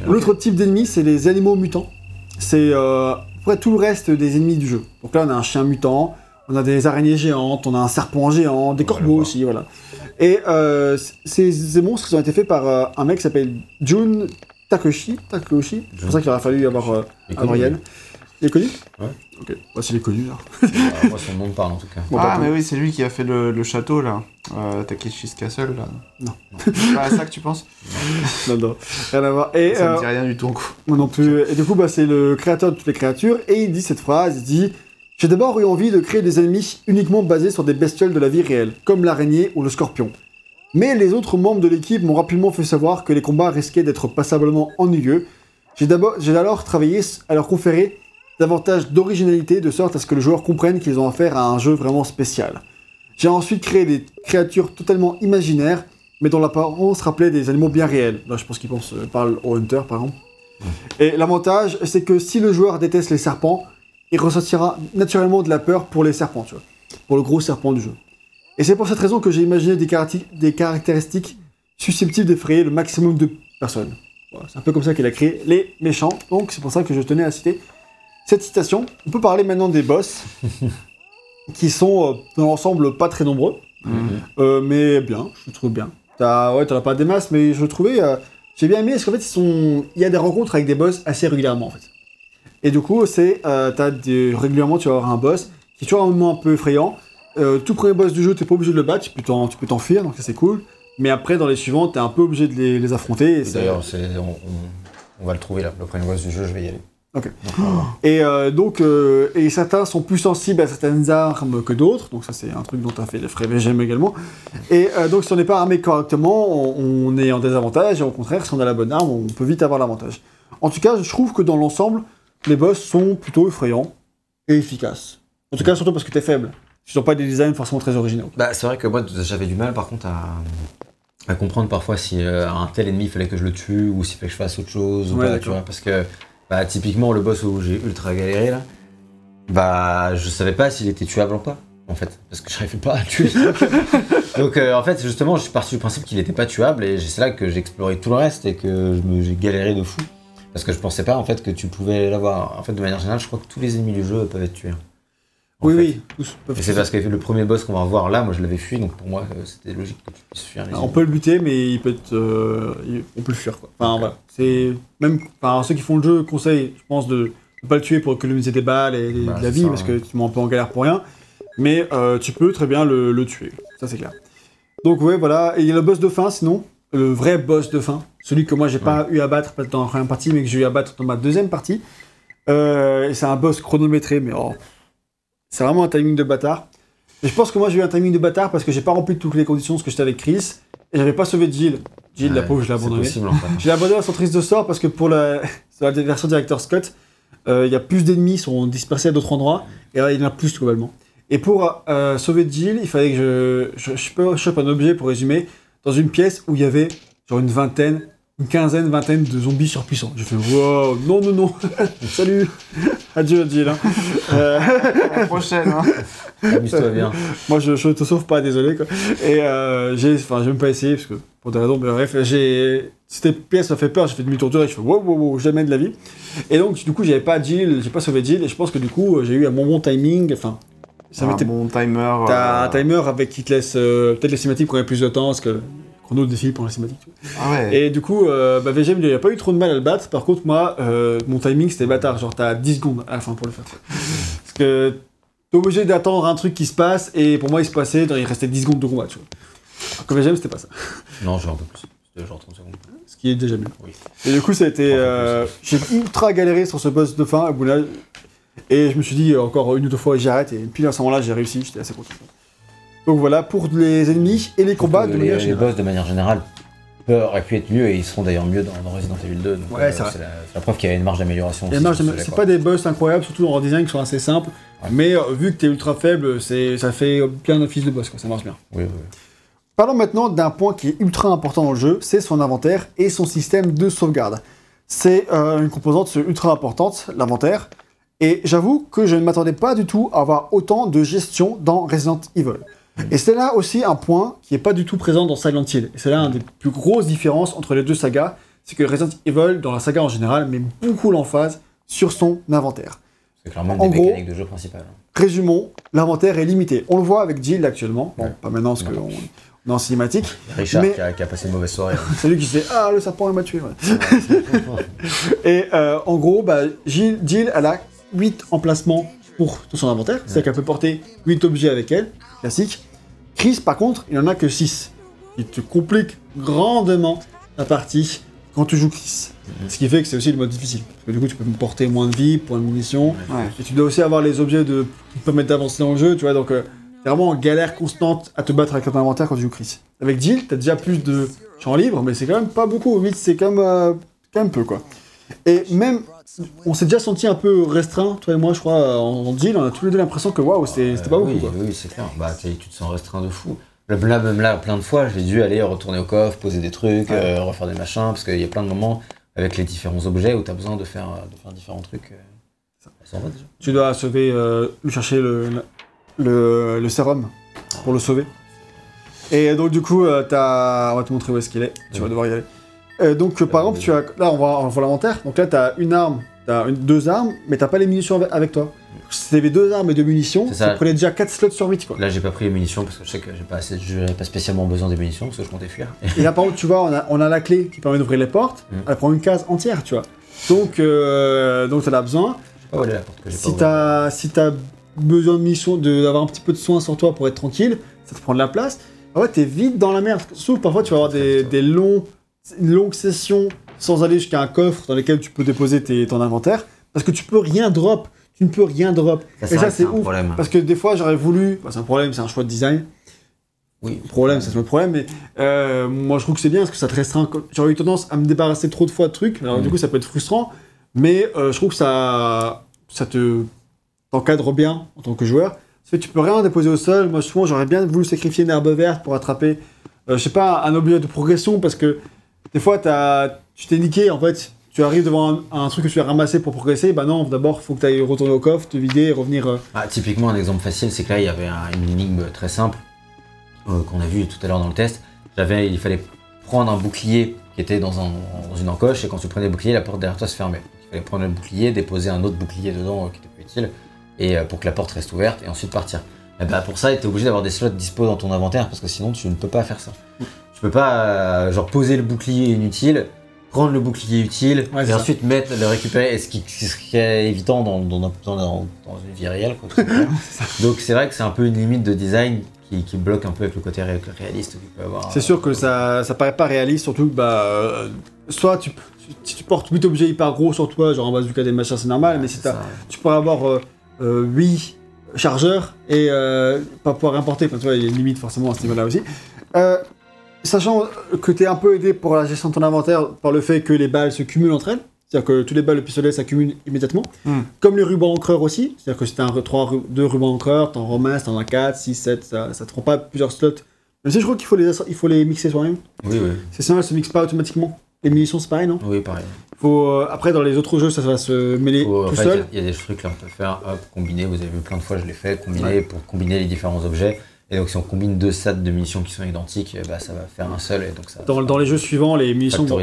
L'autre type d'ennemi, c'est les animaux mutants. C'est euh, après tout le reste des ennemis du jeu. Donc là, on a un chien mutant, on a des araignées géantes, on a un serpent géant, des corbeaux aussi, voilà. Et euh, ces, ces monstres, ils ont été faits par euh, un mec qui s'appelle Jun Takeshi. Takeshi. C'est pour ça qu'il aurait fallu avoir euh, Il est connu, Ok, bah, s'il est connu, là. lui. Ah, moi son nom me parle en tout cas. Bon, ah, mais oui, c'est lui qui a fait le, le château là. Euh, Takeshi's Castle là. Non. C'est pas à ça que tu penses Non, non, rien à voir. Et, Ça euh, me dit rien du tout. quoi. Moi non plus. Et du coup, bah, c'est le créateur de toutes les créatures, et il dit cette phrase, il dit « J'ai d'abord eu envie de créer des ennemis uniquement basés sur des bestioles de la vie réelle, comme l'araignée ou le scorpion. Mais les autres membres de l'équipe m'ont rapidement fait savoir que les combats risquaient d'être passablement ennuyeux. J'ai d'abord, j'ai alors travaillé à leur conférer davantage d'originalité, de sorte à ce que le joueur comprenne qu'ils ont affaire à un jeu vraiment spécial. J'ai ensuite créé des créatures totalement imaginaires, mais dont l'apparence rappelait des animaux bien réels. Là, je pense qu'il pense, euh, parle au Hunter, par exemple. Et l'avantage, c'est que si le joueur déteste les serpents, il ressentira naturellement de la peur pour les serpents, tu vois. Pour le gros serpent du jeu. Et c'est pour cette raison que j'ai imaginé des, caracti- des caractéristiques susceptibles d'effrayer le maximum de personnes. Voilà, c'est un peu comme ça qu'il a créé les méchants, donc c'est pour ça que je tenais à citer cette citation. On peut parler maintenant des boss, qui sont euh, dans l'ensemble pas très nombreux, Mhm. euh, mais bien, je trouve bien. T'as, ouais, t'en as pas des masses, mais je trouvais, euh, j'ai bien aimé parce qu'en fait, ils sont... il y a des rencontres avec des boss assez régulièrement en fait. Et du coup, c'est, euh, t'as des... régulièrement, tu vas avoir un boss qui est toujours un moment un peu effrayant. Euh, tout premier boss du jeu, t'es pas obligé de le battre, tu peux t'en- tu peux t'enfuir, donc ça c'est cool. Mais après, dans les suivants, t'es un peu obligé de les, les affronter. Et, Et c'est- D'ailleurs, c'est- on, on- on va le trouver là. Le premier boss du jeu, je vais y aller. Ok. Et euh, donc, euh, et certains sont plus sensibles à certaines armes que d'autres, donc ça c'est un truc dont t'as fait les frais VGM également. Et euh, donc, si on n'est pas armé correctement, on, on est en désavantage, et au contraire, si on a la bonne arme, on peut vite avoir l'avantage. En tout cas, je trouve que dans l'ensemble, les boss sont plutôt effrayants et efficaces. En tout cas, surtout parce que t'es faible. Ce sont pas des designs forcément très originaux. Bah, c'est vrai que moi, j'avais du mal par contre à, à comprendre parfois si euh, un tel ennemi, il fallait que je le tue ou s'il fallait que je fasse autre chose ou Ouais, pas, tu vois. Parce que, bah, typiquement, le boss où j'ai ultra galéré là, bah, je savais pas s'il était tuable ou pas, en fait. Parce que j'arrivais pas à tuer. Donc, euh, en fait, justement, je suis parti du principe qu'il était pas tuable et c'est là que j'ai exploré tout le reste et que j'ai galéré de fou. Parce que je pensais pas en fait que tu pouvais l'avoir. En fait, de manière générale, je crois que tous les ennemis du jeu peuvent être tués. Oui, fait. oui. tous peuvent- Et c'est parce que le premier boss qu'on va revoir là, moi je l'avais fui, donc pour moi euh, c'était logique que tu puisses fuir les On peut le buter, mais il peut être, euh, il- on peut le fuir quoi. Enfin voilà, c'est même, enfin ceux qui font le jeu conseillent, je pense, de ne pas le tuer pour économiser des balles et Bah, de la vie ça, parce ouais. que tu mets un peu en galère pour rien. Mais euh, tu peux très bien le, le tuer, ça c'est clair. Donc ouais voilà, et il y a le boss de fin sinon, le vrai boss de fin, celui que moi j'ai pas eu à battre dans la première partie, mais que j'ai eu à battre dans ma deuxième partie. Euh, et c'est un boss chronométré, mais oh, c'est vraiment un timing de bâtard. Et je pense que moi j'ai eu un timing de bâtard parce que j'ai pas rempli toutes les conditions parce que j'étais avec Chris et j'avais pas sauvé Jill. Jill, la pauvre, je l'ai c'est abandonné. possible en fait. J'ai abandonné à son triste de sort parce que pour la, version Director Scott, euh, il y a plus d'ennemis sont dispersés à d'autres endroits et là, il y en a plus globalement. Et pour euh, sauver Jill, il fallait que je, je, je je chope un objet pour résumer dans une pièce où il y avait genre une vingtaine, une quinzaine, vingtaine de zombies surpuissants. J'ai fait wow, non, non, non, salut, adieu Jill. hein. Euh, La prochaine, hein. Amuse-toi bien. moi, je, je te sauve pas, désolé. Quoi. Et euh, j'ai, enfin, j'ai même pas essayé parce que pour des raisons, mais bref, j'ai, cette pièce m'a fait peur. J'ai fait demi-tour et je fais wow, wow, wow, jamais de la vie. Et donc, du coup, j'avais pas Jill, j'ai pas sauvé Jill, et je pense que du coup, j'ai eu un bon bon timing. Enfin, ça un m'était. bon timer. T'as euh, un timer avec qui te laisse euh, peut-être les cinématiques prennent plus de temps parce que chrono défile pour tu vois. Ah ouais. Et du coup, euh, bah, VGM, il a pas eu trop de mal à le battre. Par contre, moi, euh, mon timing c'était bâtard. Genre, t'as 10 secondes à la fin pour le faire. Parce que t'es obligé d'attendre un truc qui se passe, et pour moi, il se passait, il restait 10 secondes de combat, tu vois. Alors que VGM, c'était pas ça. Non, j'ai un peu plus. C'était genre 30 secondes. Ce qui est déjà mieux. Oui. Et du coup, ça a été. euh, J'ai ultra galéré sur ce boss de fin, à. Et je me suis dit, encore une ou deux fois, j'arrête. Et puis à ce moment-là, j'ai réussi, j'étais assez content. Donc voilà, pour les ennemis et les combats de les, manière les boss de manière générale auraient pu être mieux et ils seront d'ailleurs mieux dans, dans Resident Evil 2. Donc, Ouais, euh, c'est la, preuve qu'il y a une marge d'amélioration. C'est pas des boss incroyables, surtout en design qui sont assez simples. Ouais. Mais euh, vu que t'es ultra faible, ça fait bien office de boss, quoi, ça marche bien. Oui, oui, oui. Parlons maintenant d'un point qui est ultra important dans le jeu, c'est son inventaire et son système de sauvegarde. C'est euh, une composante ultra importante, l'inventaire. Et j'avoue que je ne m'attendais pas du tout à avoir autant de gestion dans Resident Evil. Et c'est là aussi un point qui n'est pas du tout présent dans Silent Hill. Et c'est là une des plus grosses différences entre les deux sagas, c'est que Resident Evil, dans la saga en général, met beaucoup l'emphase sur son inventaire. C'est clairement une En des gros- mécaniques de jeu principales. Résumons, l'inventaire est limité. On le voit avec Jill actuellement. Bon, Ouais. pas maintenant parce qu'on on est en cinématique. Richard Mais- qui, a, qui a passé une mauvaise soirée. hein. C'est lui qui se dit Ah, le serpent il m'a tué. ouais. Et euh, en gros, bah, Jill, Jill, elle a 8 emplacements pour tout son inventaire. C'est-à-dire qu'elle peut porter 8 objets avec elle, classique. Chris, par contre, il en a que 6. Il te complique grandement la partie quand tu joues Chris. Ce qui fait que c'est aussi le mode difficile. Parce que du coup, tu peux porter moins de vie, moins de munitions. Ouais. Et tu dois aussi avoir les objets de, qui te permettent d'avancer dans le jeu, tu vois. Donc, euh, t'es vraiment en galère constante à te battre avec ton inventaire quand tu joues Chris. Avec Jill, t'as déjà plus de champ libre, mais c'est quand même pas beaucoup. 8, c'est quand même, euh, quand même peu, quoi. Et même, on s'est déjà senti un peu restreint, toi et moi, je crois, en, Jill. On a tous les deux l'impression que waouh, c'était pas beaucoup, oui, quoi. Oui, c'est clair. Bah, tu te sens restreint de fou. Là, là, même là, plein de fois, j'ai dû aller retourner au coffre, poser des trucs, Ouais. euh, refaire des machins, parce qu'il y a plein de moments avec les différents objets où tu as besoin de faire, euh, de faire différents trucs. euh. Ça en va déjà. Tu dois sauver, euh, chercher le, le, le sérum pour le sauver. Et donc du coup, t'as... on va te montrer où est-ce qu'il est. Tu vas devoir y aller. Euh, donc euh, par exemple, tu as... là on voit, on l'inventaire. Donc là, t'as une arme, une- deux armes, mais t'as pas les munitions avec, toi. Si t'avais deux armes et deux munitions, ça, ça. prenait déjà 4 slots sur 8 quoi. Là, j'ai pas pris les munitions parce que je sais que j'ai pas assez, pas spécialement besoin des munitions parce que je comptais fuir. Et là par contre, tu vois, on a, on a la clé qui permet d'ouvrir les portes, Mm. elle prend une case entière, tu vois. Donc, euh, donc t'en as besoin. Que Si t'as si t'as besoin de mission, d'avoir un petit peu de soin sur toi pour être tranquille, ça te prend de la place. En fait, t'es vite dans la merde. Sauf parfois, tu vas avoir des, des longs, une longue session sans aller jusqu'à un coffre dans lequel tu peux déposer tes, ton inventaire, parce que tu peux rien drop. Tu ne peux rien drop. Ça, Et ça, c'est ouf. problème. Parce que des fois, j'aurais voulu. bah, c'est un problème, c'est un choix de design. Oui. Problème, c'est le problème, mais euh, moi je trouve que c'est bien parce que ça te restreint. J'aurais eu tendance à me débarrasser trop de fois de trucs, alors du Mhm. coup ça peut être frustrant, mais euh, je trouve que ça, ça te t'encadre bien en tant que joueur. Ça fait que tu peux rien déposer au sol. Moi souvent j'aurais bien voulu sacrifier une herbe verte pour attraper, euh, je sais pas, un objet de progression parce que des fois tu t'es niqué en fait. Tu arrives devant un, truc que tu as ramassé pour progresser, bah non, d'abord faut que tu ailles retourner au coffre, te vider et revenir. euh, Ah, typiquement, un exemple facile, c'est que là, il y avait un- une énigme très simple euh, qu'on a vu tout à l'heure dans le test. Il fallait prendre un bouclier qui était dans, un- dans une encoche, et quand tu prenais le bouclier, la porte derrière toi se fermait. Il fallait prendre le bouclier, déposer un autre bouclier dedans euh, qui était plus utile, et pour que la porte reste ouverte, et ensuite partir. Et bah, pour ça, tu es obligé d'avoir des slots dispo dans ton inventaire, parce que sinon, tu ne peux pas faire ça. Tu peux pas, euh, genre, poser le bouclier inutile, prendre le bouclier utile, Ouais, et ensuite mettre, le récupérer, et ce qui, ce qui est évitant dans, dans, dans, une vie réelle. Quoi. Donc c'est vrai que c'est un peu une limite de design qui, qui bloque un peu avec le côté ré- réaliste qu'il peut avoir. C'est sûr que ça, ça paraît pas réaliste, surtout que bah, euh, soit tu, si tu portes 8 objets hyper gros sur toi, genre un bazooka des machins, c'est normal, mais si tu pourrais avoir euh, 8 chargeurs et euh, pas pouvoir importer, enfin, tu vois, il y a une limite forcément à ce niveau-là aussi. Sachant que tu es un peu aidé pour la gestion de ton inventaire par le fait que les balles se cumulent entre elles, c'est-à-dire que tous les balles de pistolet s'accumulent immédiatement, Hmm. comme les rubans encreurs aussi, c'est-à-dire que si tu as 3, 2 rubans encreurs, t'en ramasses, t'en as 4, 6, 7, ça, ça te prend pas plusieurs slots. Même si je crois qu'il faut les, il faut les mixer soi-même. Oui, oui. C'est sinon elles se mixent pas automatiquement. Les munitions c'est pareil non? Oui, pareil. Faut euh, après dans les autres jeux ça va se mêler Faut- en tout fait, seul. Il y, a- il y a des trucs là, on peut faire, hop, combiner. Vous avez vu plein de fois, je l'ai fait, combiner pour combiner les différents objets. Et donc si on combine deux sets de munitions qui sont identiques, bah, ça va faire un seul, et donc ça Dans, dans les jeux suivants les munitions vont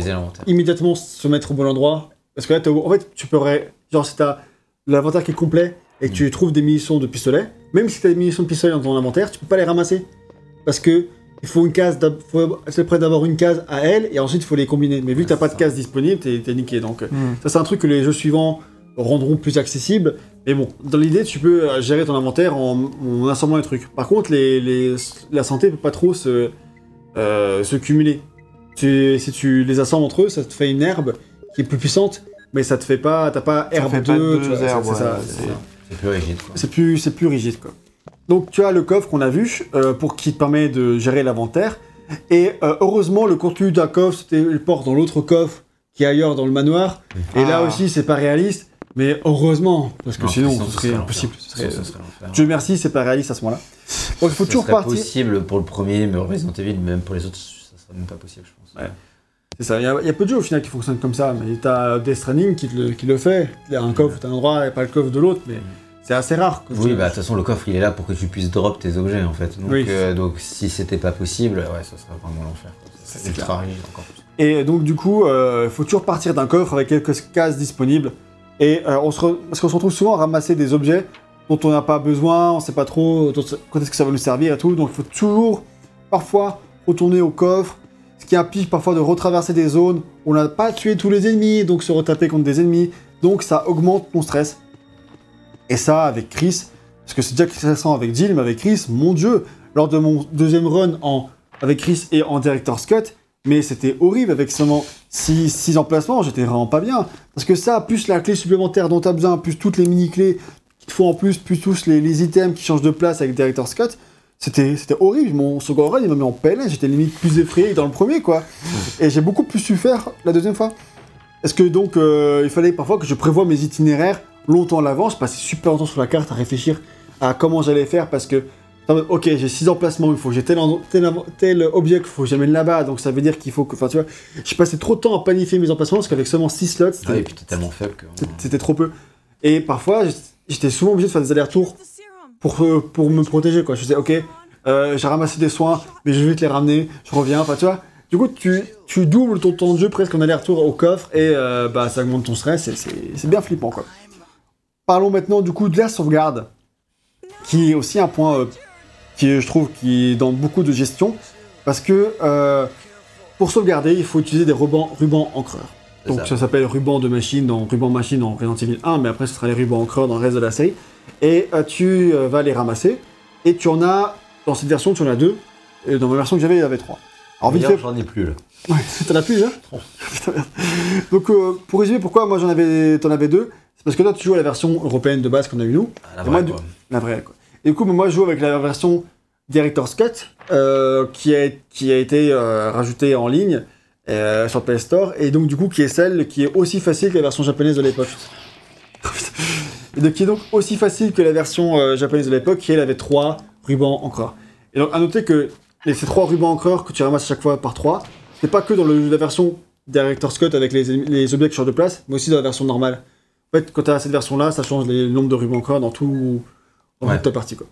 immédiatement se mettre au bon endroit parce que là en fait tu pourrais genre si t'as l'inventaire qui est complet et que Mm. tu trouves des munitions de pistolet, même si t'as des munitions de pistolet dans ton inventaire, tu peux pas les ramasser parce que il faut une case, c'est près d'avoir une case à elle et ensuite il faut les combiner. Mais vu que t'as pas de case disponible, t'es niqué. Donc Hmm. Ça, c'est un truc que les jeux suivants rendront plus accessible. Mais bon, dans l'idée, tu peux euh, gérer ton inventaire en, en assemblant les trucs. Par contre, les, les- la santé peut pas trop se, euh, se cumuler. Tu- si tu les assembles entre eux, ça te fait une herbe qui est plus puissante, mais ça te fait pas. T'as pas herbe fait 2, pas deux tu vois, c'est- herbes, c'est ouais, ça, c'est c'est- ça. C'est plus rigide. Quoi. c'est plus, c'est plus rigide quoi. Donc tu as le coffre qu'on a vu euh, pour qui te permet de gérer l'inventaire. Et euh, heureusement le contenu d'un coffre se téléporte dans l'autre coffre qui est ailleurs dans le manoir. Et là Ah. aussi c'est pas réaliste, mais heureusement parce que Non, sinon ce serait impossible. Dieu merci c'est pas réaliste à ce moment-là. Donc il faut toujours partir. possible pour le premier, mais Resident Evil, même pour les autres, ça serait même pas possible, je pense. Ouais. C'est ça. Il y, a- il y a peu de jeux au final qui fonctionnent comme ça, mais t'as Death Stranding qui, te le, qui le fait. Il y a un coffre d'un endroit et pas le coffre de l'autre, mais c'est assez rare. que Oui, bah de toute façon, le coffre il est là pour que tu puisses drop tes objets en fait. Donc, Oui. euh, donc si c'était pas possible, ouais, ça serait vraiment l'enfer. C'est C'est ultra rigide encore plus. Et donc du coup, il faut toujours partir d'un coffre avec quelques cases disponibles. Et euh, on se parce qu'on se retrouve souvent à ramasser des objets dont on n'a pas besoin, on sait pas trop quand est-ce que ça va nous servir et tout. Donc il faut toujours, parfois, retourner au coffre. Ce qui implique parfois de retraverser des zones on n'a pas tué tous les ennemis, donc se retaper contre des ennemis. Donc ça augmente ton stress. Et ça, avec Chris, parce que c'est déjà stressant avec Jill, mais avec Chris, mon dieu, lors de mon deuxième run avec Chris et en Director's Cut, mais c'était horrible avec seulement 6 emplacements, j'étais vraiment pas bien. Parce que ça, plus la clé supplémentaire dont tu as besoin, plus toutes les mini-clés qu'il te faut en plus, plus tous les, les items qui changent de place avec Director's Cut, c'était horrible. Mon second run, il m'a mis en PLS, j'étais limite plus effrayé que dans le premier, quoi. Et j'ai beaucoup plus su faire la deuxième fois. Est-ce que donc, euh, il fallait parfois que je prévoie mes itinéraires longtemps à l'avance, passais super longtemps sur la carte à réfléchir à comment j'allais faire parce que ok, j'ai six emplacements, il faut que j'ai tel, objet qu'il faut que j'amène là-bas, donc ça veut dire qu'il faut que. Enfin, tu vois, j'ai passé trop de temps à planifier mes emplacements parce qu'avec seulement 6 slots, c'était Ouais, et puis t'es tellement faible que. c'était- trop peu. Et parfois, j'étais souvent obligé de faire des allers-retours pour, euh, pour me protéger, quoi. Je disais, ok, euh, j'ai ramassé des soins, mais je vais te les ramener, je reviens, enfin, tu vois. Du coup, tu, tu doubles ton temps de jeu presque en aller-retour au coffre et euh, bah, ça augmente ton stress c'est c'est bien flippant quoi. Parlons maintenant du coup de la sauvegarde, qui est aussi un point euh, qui je trouve qui est dans beaucoup de gestion, parce que euh, pour sauvegarder, il faut utiliser des rubans, rubans encreurs. Donc ça. ça, s'appelle ruban de machine dans ruban machine dans Resident Evil 1, mais après ce sera les rubans encreurs dans le reste de la série. Et euh, tu euh, vas les ramasser, et tu en as, dans cette version, tu en as deux, et dans ma version que j'avais, il y avait trois. Alors vite fait, j'en ai plus là. Ouais, t'en as plus déjà Putain, merde. Donc euh, pour résumer pourquoi moi j'en avais t'en avais deux, c'est parce que toi tu joues à la version européenne de base qu'on a eu nous, Ah, la moi, vraie, du- la vraie quoi. Du coup moi je joue avec la version Director's Cut euh, qui, a, été euh, rajoutée en ligne euh, sur PS Store et donc du coup qui est celle qui est aussi facile que la version japonaise de l'époque. et donc qui est donc aussi facile que la version euh, japonaise de l'époque qui elle avait trois rubans encreurs. Et donc à noter que les, ces trois rubans encreurs que tu ramasses à chaque fois par trois, c'est pas que dans la version Director's Cut avec les, objets qui changent de place, mais aussi dans la version normale. En fait, quand tu as cette version-là, ça change les nombres de rubans encreurs dans, tout, dans Ouais. partie. Quoi.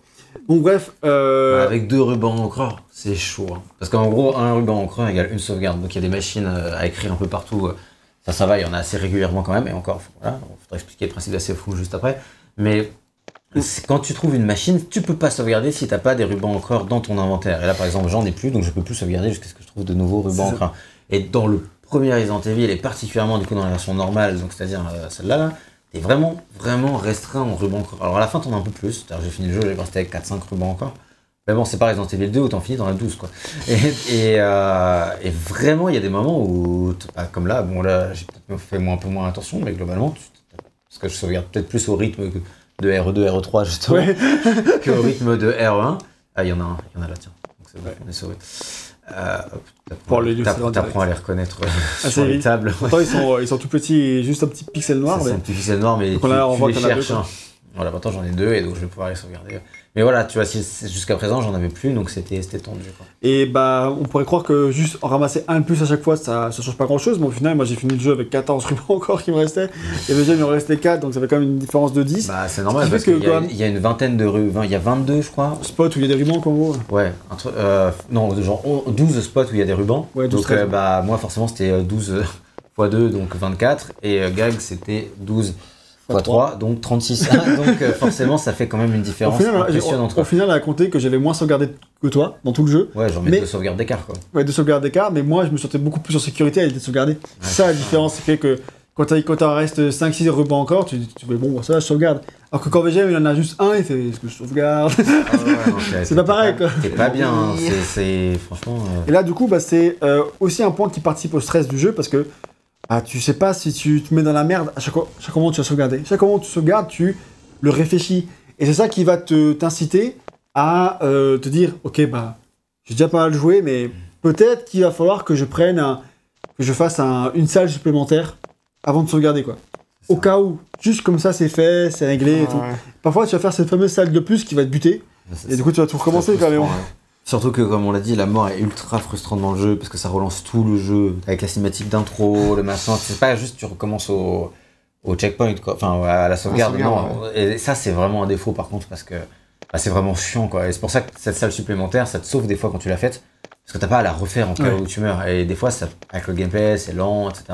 Donc bref, euh, Bah, avec deux rubans encreurs, c'est chaud. hein. Parce qu'en gros, un ruban encreur égale une sauvegarde. Donc il y a des machines euh, à écrire un peu partout. euh. Ça, ça va, il y en a assez régulièrement quand même. Et encore, voilà, il faudra expliquer le principe d'assez fou juste après. Mais quand tu trouves une machine, tu peux pas sauvegarder si t'as pas des rubans encreurs dans ton inventaire. Et là, par exemple, j'en ai plus, donc je peux plus sauvegarder jusqu'à ce que je trouve de nouveaux rubans encreurs. Et dans le premier Resident Evil, et particulièrement du coup dans la version normale, donc c'est-à-dire euh, celle-là, là, t'es vraiment, vraiment restreint en rubans encreurs. Alors à la fin, t'en as un peu plus. J'ai fini le jeu, j'ai resté avec 4-5 rubans encore. Mais bon, c'est pas Resident Evil 2 où t'en finis dans la 12, quoi. Et, et, euh, et vraiment, il y a des moments où, bah, comme là, bon là, j'ai peut-être fait un peu moins attention, mais globalement, parce que je sauvegarde peut-être plus au rythme de RE2, RE3, justement, ouais. qu'au rythme de RE1. Ah, il y en a un, il y en a là, tiens. Donc c'est bon, on est sauvé. Euh, t'apprends- Pour le à les reconnaître euh, Ah, sur les tables. Pourtant, ils sont, ils sont tout petits et juste un petit pixel noir. C'est mais- un petit pixel noir, mais Donc tu, on tu voit les a deux, cherches. hein. Voilà, maintenant j'en ai deux et donc je vais pouvoir les sauvegarder. Mais voilà, tu vois, jusqu'à présent j'en avais plus, donc c'était tendu. Quoi. Et bah, on pourrait croire que juste en ramasser un de plus à chaque fois, ça, ça change pas grand chose, mais au final, moi j'ai fini le jeu avec 14 rubans encore qui me restaient. Et déjà, il me restait 4, donc ça fait quand même une différence de 10. Bah c'est normal parce qu'il y, y a une vingtaine de rues, il y a 22 je crois. Spot où il y a des rubans, en gros. Ouais, un truc, euh, non, genre on- 12 spots où il y a des rubans. Ouais, 12, donc euh, 13. bah moi forcément c'était euh, 12 x 2, donc 24. Et euh, Gag c'était 12 Fois x 3, donc 36. donc euh, forcément ça fait quand même une Au différence final, j'ai- impressionnante. au final, elle a compté que j'avais moins sauvegardé que toi dans tout le jeu. Ouais, j'en mets mais- deux sauvegardes d'écart quoi. Ouais, de sauvegarde d'écart, mais moi je me sentais beaucoup plus en sécurité à l'idée de sauvegarder. C'est ça la différence, c'est que quand t'as- quand t'en restes 5-6 rubans encore, tu tu fais bon, bah, ça je sauvegarde. Alors que quand VGM il en a juste un, il fait est-ce que je sauvegarde? Ah ouais, C'est pas pareil, quoi. T'es pas bien, hein, c'est- c'est franchement. euh, Et là, du coup, bah, c'est euh, aussi un point qui participe au stress du jeu parce que bah, tu sais pas si tu te mets dans la merde à chaque, chaque moment tu vas sauvegarder. Chaque moment tu sauvegardes, tu le réfléchis. Et c'est ça qui va te t'inciter à euh, te dire ok, bah, j'ai déjà pas mal joué, mais peut-être qu'il va falloir que je prenne un, que je fasse un- une salle supplémentaire avant de sauvegarder, quoi. Au cas où, juste comme ça, c'est fait, c'est réglé et tout. Ouais. Parfois, tu vas faire cette fameuse salle de plus qui va te buter, et du coup, tu vas tout recommencer quand même. Surtout que, comme on l'a dit, la mort est ultra frustrante dans le jeu parce que ça relance tout le jeu avec la cinématique d'intro, le machin. C'est pas juste tu recommences au, au checkpoint, quoi. Enfin, à la sauvegarde. non. Et ça, c'est vraiment un défaut par contre parce que bah, c'est vraiment chiant, quoi. Et c'est pour ça que cette salle supplémentaire, ça te sauve des fois quand tu l'as faite parce que t'as pas à la refaire en cas Ouais. où tu meurs. Et des fois, ça, avec le gameplay, c'est lent, etc.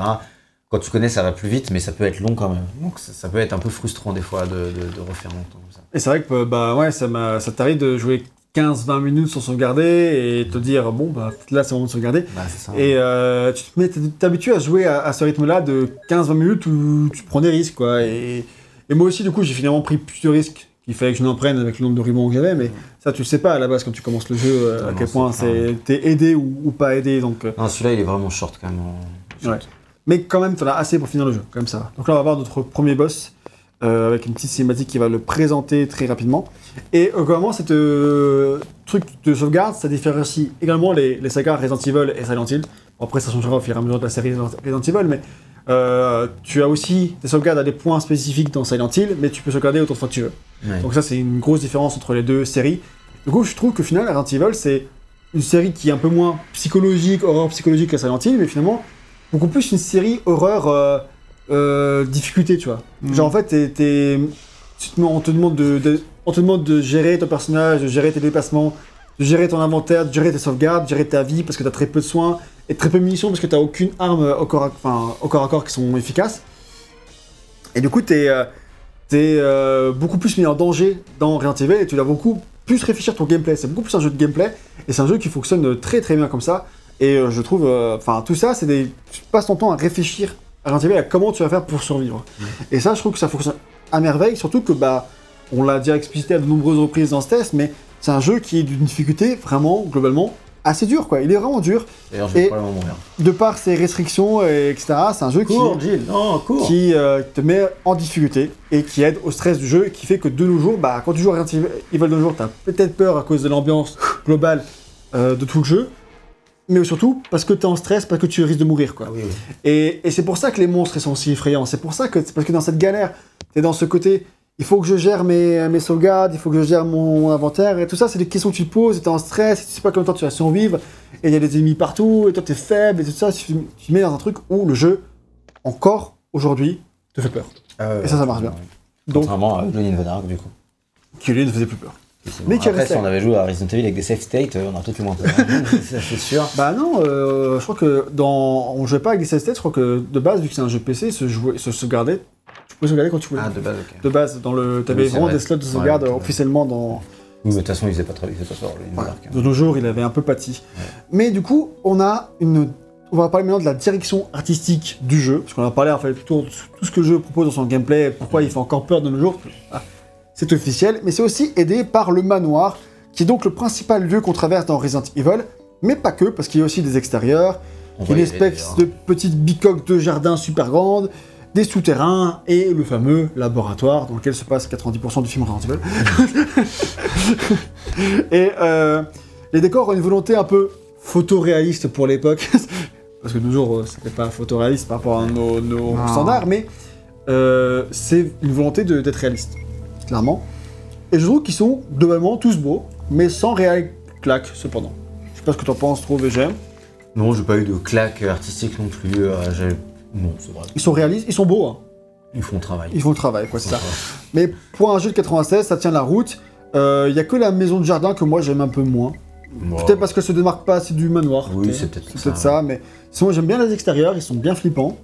Quand tu connais, ça va plus vite, mais ça peut être long quand même. Donc ça, ça peut être un peu frustrant des fois de, de- de refaire longtemps comme ça. Et c'est vrai que bah ouais, ça m'a ça t'arrive de jouer 15-20 minutes sans sauvegarder et te dire bon bah là c'est le moment de sauvegarder. Bah, c'est ça. Et euh, tu t'habitues à jouer à, à ce rythme-là de 15-20 minutes où tu prends des risques quoi. Et, et moi aussi du coup j'ai finalement pris plus de risques qu'il fallait que je n'en prenne avec le nombre de rubans que j'avais, mais ça tu le sais pas à la base quand tu commences le jeu euh, à quel point c'est t'es aidé ou, ou pas aidé donc. euh, celui-là, il est vraiment short quand même. Ouais. Mais quand même, t'en as assez pour finir le jeu, comme ça. Donc là, on va voir notre premier boss, euh, avec une petite cinématique qui va le présenter très rapidement. Et euh, comment cette euh, truc de sauvegarde, ça différencie également les, les sagas Resident Evil et Silent Hill. Bon, après, ça changera au fur et à mesure de la série Resident Evil, mais euh, tu as aussi des sauvegardes à des points spécifiques dans Silent Hill, mais tu peux sauvegarder autant de fois que tu veux. Ouais. Donc ça, c'est une grosse différence entre les deux séries. Du coup, je trouve que finalement, Resident Evil, c'est une série qui est un peu moins psychologique, horreur psychologique que Silent Hill, mais finalement, beaucoup plus une série horreur euh, difficulté, tu vois. Mhm. Genre, en fait, t'es- t'es- on, te demande de, de- on te demande de gérer ton personnage, de gérer tes déplacements, de gérer ton inventaire, de gérer tes sauvegardes, de gérer ta vie parce que t'as très peu de soins, et très peu de munitions parce que t'as aucune arme au corps, à, enfin, au corps à corps qui sont efficaces. Et du coup, t'es euh, t'es, euh, beaucoup plus mis en danger dans Resident Evil et tu dois beaucoup plus réfléchir ton gameplay. C'est beaucoup plus un jeu de gameplay et c'est un jeu qui fonctionne très très bien comme ça. Et je trouve, euh, enfin, tout ça, c'est des. Tu passes ton temps à réfléchir à comment tu vas faire pour survivre? Et ça, je trouve que ça fonctionne à merveille, surtout que, bah, on l'a déjà explicité à de nombreuses reprises dans ce test, mais c'est un jeu qui est d'une difficulté vraiment, globalement, assez dur, quoi. Il est vraiment dur. D'ailleurs, je vais Et- probablement mourir. De par ses restrictions, et etc., c'est un jeu qui, non, qui euh, te met en difficulté et qui aide au stress du jeu, et qui fait que de nos jours, bah, quand tu joues à Resident Evil de nos jours, t'as peut-être peur à cause de l'ambiance globale euh, de tout le jeu, mais surtout parce que t'es en stress, parce que tu risques de mourir, quoi. Ah oui, oui. Et, et c'est pour ça que les monstres ils sont si effrayants. C'est pour ça que parce que dans cette galère, t'es dans ce côté. Il faut que je gère mes, mes sauvegardes, il faut que je gère mon, mon inventaire et tout ça. C'est des questions que tu te poses. et T'es en stress, tu sais pas combien de temps tu vas survivre. Et il y a des ennemis partout. Et toi t'es faible et tout ça. Tu, tu mets dans un truc où le jeu, encore aujourd'hui, te fait peur. Et ça, ça marche bien. Donc, Contrairement à Johnny du coup. qui lui ne faisait plus peur. Mais Mais qui Après, si on avait joué à Resident Evil avec des safe states, euh, on aurait peut-être eu moins peur. Ça, c'est sûr. Bah non, euh, je crois que dans, on jouait pas avec des save states. Je crois que de base, vu que c'est un jeu PC, se jouait, se sauvegardait. Tu pouvais sauvegarder quand tu voulais. Ah, de base, ok. de base, dans le, t'avais Oui, vraiment vrai. des slots de sauvegarde Ouais, officiellement dans. Oui, mais de toute façon, il faisait pas ce soir, Johnny in the Ouais, Dark. hein. de nos jours, il avait un peu pâti. Mais du coup, on a une. On va parler maintenant de la direction artistique du jeu, parce qu'on a parlé en fait de tout ce que le jeu propose dans son gameplay, pourquoi il fait encore peur de nos jours. Ah, c'est officiel, mais c'est aussi aidé par le manoir, qui est donc le principal lieu qu'on traverse dans Resident Evil, mais pas que, parce qu'il y a aussi des extérieurs, une espèce d'ailleurs. de petite bicoque de jardin super grande, des souterrains et le fameux laboratoire dans lequel se passe 90% du film Resident Evil. et euh, les décors ont une volonté un peu photoréaliste pour l'époque, parce que de nos jours euh, c'était pas photoréaliste par rapport à nos, standards, mais euh, c'est une volonté de- d'être réaliste, clairement. Et je trouve qu'ils sont globalement tous beaux, mais sans réel claque cependant. Je sais pas ce que t'en penses trop, VGM. Non, j'ai pas eu de claque artistique non plus. euh, j'ai- non, c'est vrai. Ils sont réalistes, ils sont beaux, hein. Ils font le travail. ils font le travail, quoi, c'est ça. Mais pour un jeu de 96, ça tient la route. Il y a que la maison de jardin que moi j'aime un peu moins. Peut-être parce que ça se démarque pas assez du manoir. Oui, peut-être. c'est peut-être C'est ça, peut-être ça, mais sinon j'aime bien les extérieurs, ils sont bien flippants.